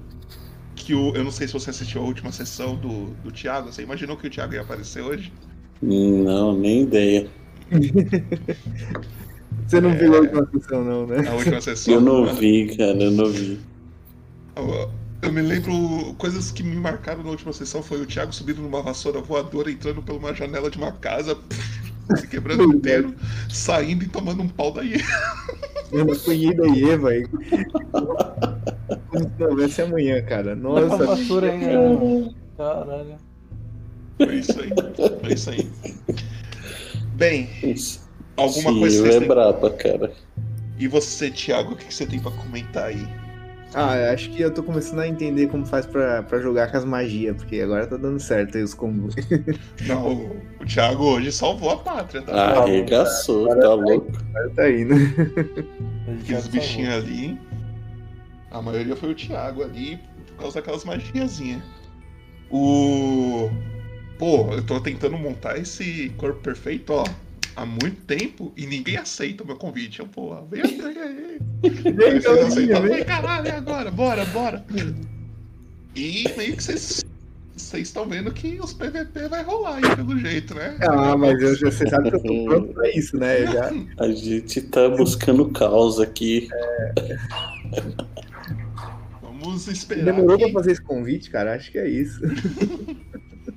que o. Eu não sei se você assistiu a última sessão do, do Thiago. Você imaginou que o Thiago ia aparecer hoje? Não, nem ideia. você não é... viu a última sessão, não, né? A última sessão. Eu não vi, cara, eu não vi. Eu me lembro, coisas que me marcaram na última sessão foi o Thiago subindo numa vassoura voadora, entrando por uma janela de uma casa, se quebrando inteiro, saindo e tomando um pau da Iê. Eu fui da Iê, velho. Não, vai ser amanhã, cara. Nossa. Uma vassoura ainda. Caralho. Foi isso aí. Foi isso aí. Bem, isso. alguma Sim, coisa que é braba, cara. E você, Thiago, o que você tem pra comentar aí? Ah, acho que eu tô começando a entender como faz pra, pra jogar com as magias, porque agora tá dando certo aí os combos. Não, o Thiago hoje salvou a pátria, tá? Arregaçou, tá, tá louco. Agora tá indo. Aqueles bichinhos ali. A maioria foi o Thiago ali, por causa daquelas magiazinhas. O. Pô, eu tô tentando montar esse corpo perfeito, ó, há muito tempo e ninguém aceita o meu convite. Eu, pô, vem aí, vem aí. Vem, vem, vem, caralho, agora, bora, bora. E meio que vocês. Vocês estão vendo que os PVP vai rolar aí, pelo jeito, né? Ah, mas eu, você sabe que eu tô pronto pra isso, né? Já... A gente tá buscando causa aqui. É. Vamos esperar. Demorou que... pra fazer esse convite, cara? Acho que é isso.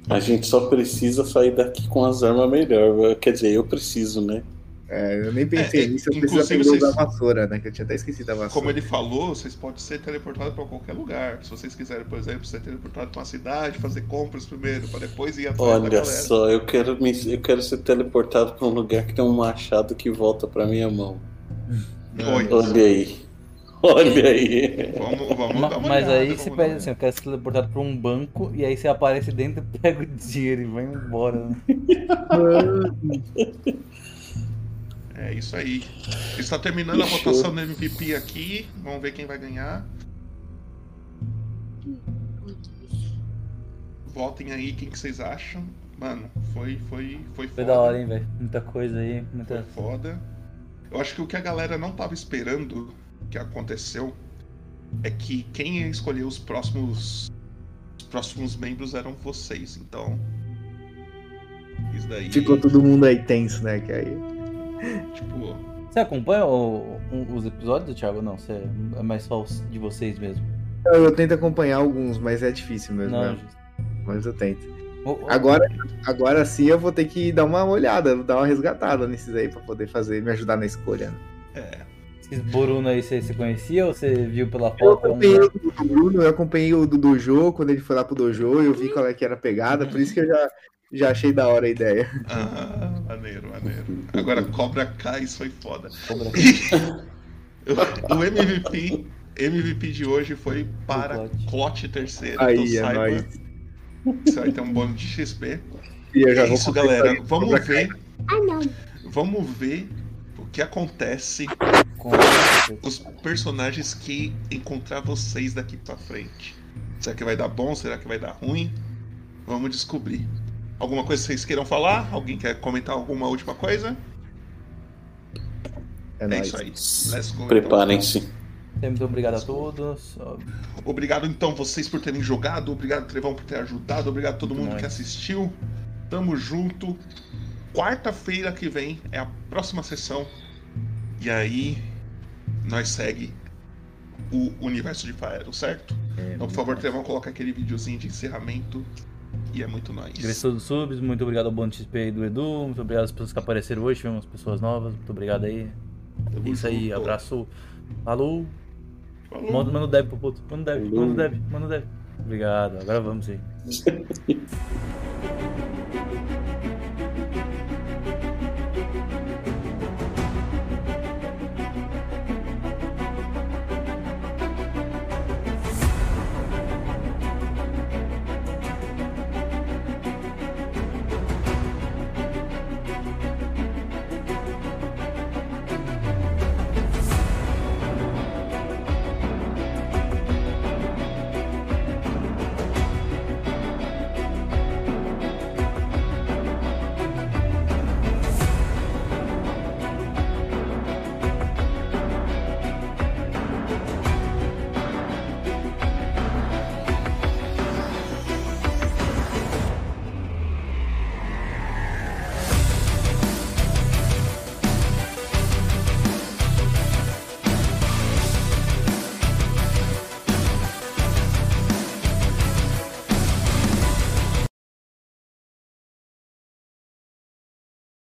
A gente só precisa sair daqui com as armas melhor. Quer dizer, eu preciso, né? É, eu nem pensei É, nisso, eu preciso aprender a usar vocês- a vassoura, né? Que eu tinha até esquecido da vassoura. Como ele falou, vocês podem ser teleportados para qualquer lugar. Se vocês quiserem, por exemplo, ser teleportado para uma cidade, fazer compras primeiro, para depois ir atrás da Olha só, eu quero, me, eu quero ser teleportado pra um lugar que tem um machado que volta pra minha mão. Olha aí. Olha aí. Vamos, vamos Ma- dar uma Mas olhada, aí você pede assim, eu quero ser teleportado pra um banco e aí você aparece dentro e pega o dinheiro e vai embora. Né? É isso aí. Está terminando a votação do MVP aqui. Vamos ver quem vai ganhar. Votem aí quem que vocês acham. Mano, foi, foi, foi Foi foda. da hora, hein, velho? Muita coisa aí, Foi muita. foda. Eu acho que o que a galera não tava esperando que aconteceu é que quem ia escolher os próximos os próximos membros eram vocês. Então, isso daí, Ficou todo mundo aí tenso, né? Que aí. tipo, Você acompanha o- o- os episódios, Thiago? Não, você é mais só os de vocês mesmo. Eu, eu tento acompanhar alguns, mas é difícil mesmo. Não, né? Mas eu tento. Agora, agora sim eu vou ter que dar uma olhada, dar uma resgatada nesses aí pra poder fazer, me ajudar na escolha. né? é, Esses Boruno aí você, você conhecia ou você viu pela Eu foto? acompanhei o do Bruno, eu acompanhei o do Dojo, quando ele foi lá pro Dojo, eu vi qual é que era a pegada, por isso que eu já, já achei da hora a ideia. ah, maneiro, maneiro. Agora Cobra Kai, isso foi foda. Cobra o MVP, MVP de hoje foi para Clote. Terceiro. Aí, então é nóis. você vai ter um bônus de XP. E eu já é vou isso, galera. isso aí. Vamos ver. Vamos ver o que acontece os personagens que encontrar vocês daqui pra frente. Será que vai dar bom? Será que vai dar ruim? Vamos descobrir. Alguma coisa que vocês queiram falar? Alguém quer comentar alguma última coisa? É, É isso aí. Let's go. Preparem-se. Muito obrigado a todos. Obrigado então vocês por terem jogado, obrigado Trevão por ter ajudado, obrigado a todo Muito mundo nóis. que assistiu. Tamo junto. Quarta-feira que vem é a próxima sessão. E aí nós segue o universo de Faero, certo? É, Então, por favor, Trevão, coloca aquele videozinho de encerramento. E é muito nóis. Agradeço dos subs, muito obrigado ao Bônus XP aí do Edu, muito obrigado às pessoas que apareceram hoje, tivemos pessoas novas, muito obrigado aí. Tamo Isso aí, junto. abraço. Falou. Falou. Manda, manda o Deb pro puto. Manda o Deb, Falou. manda o Deb, manda o Deb. Obrigado, agora vamos aí.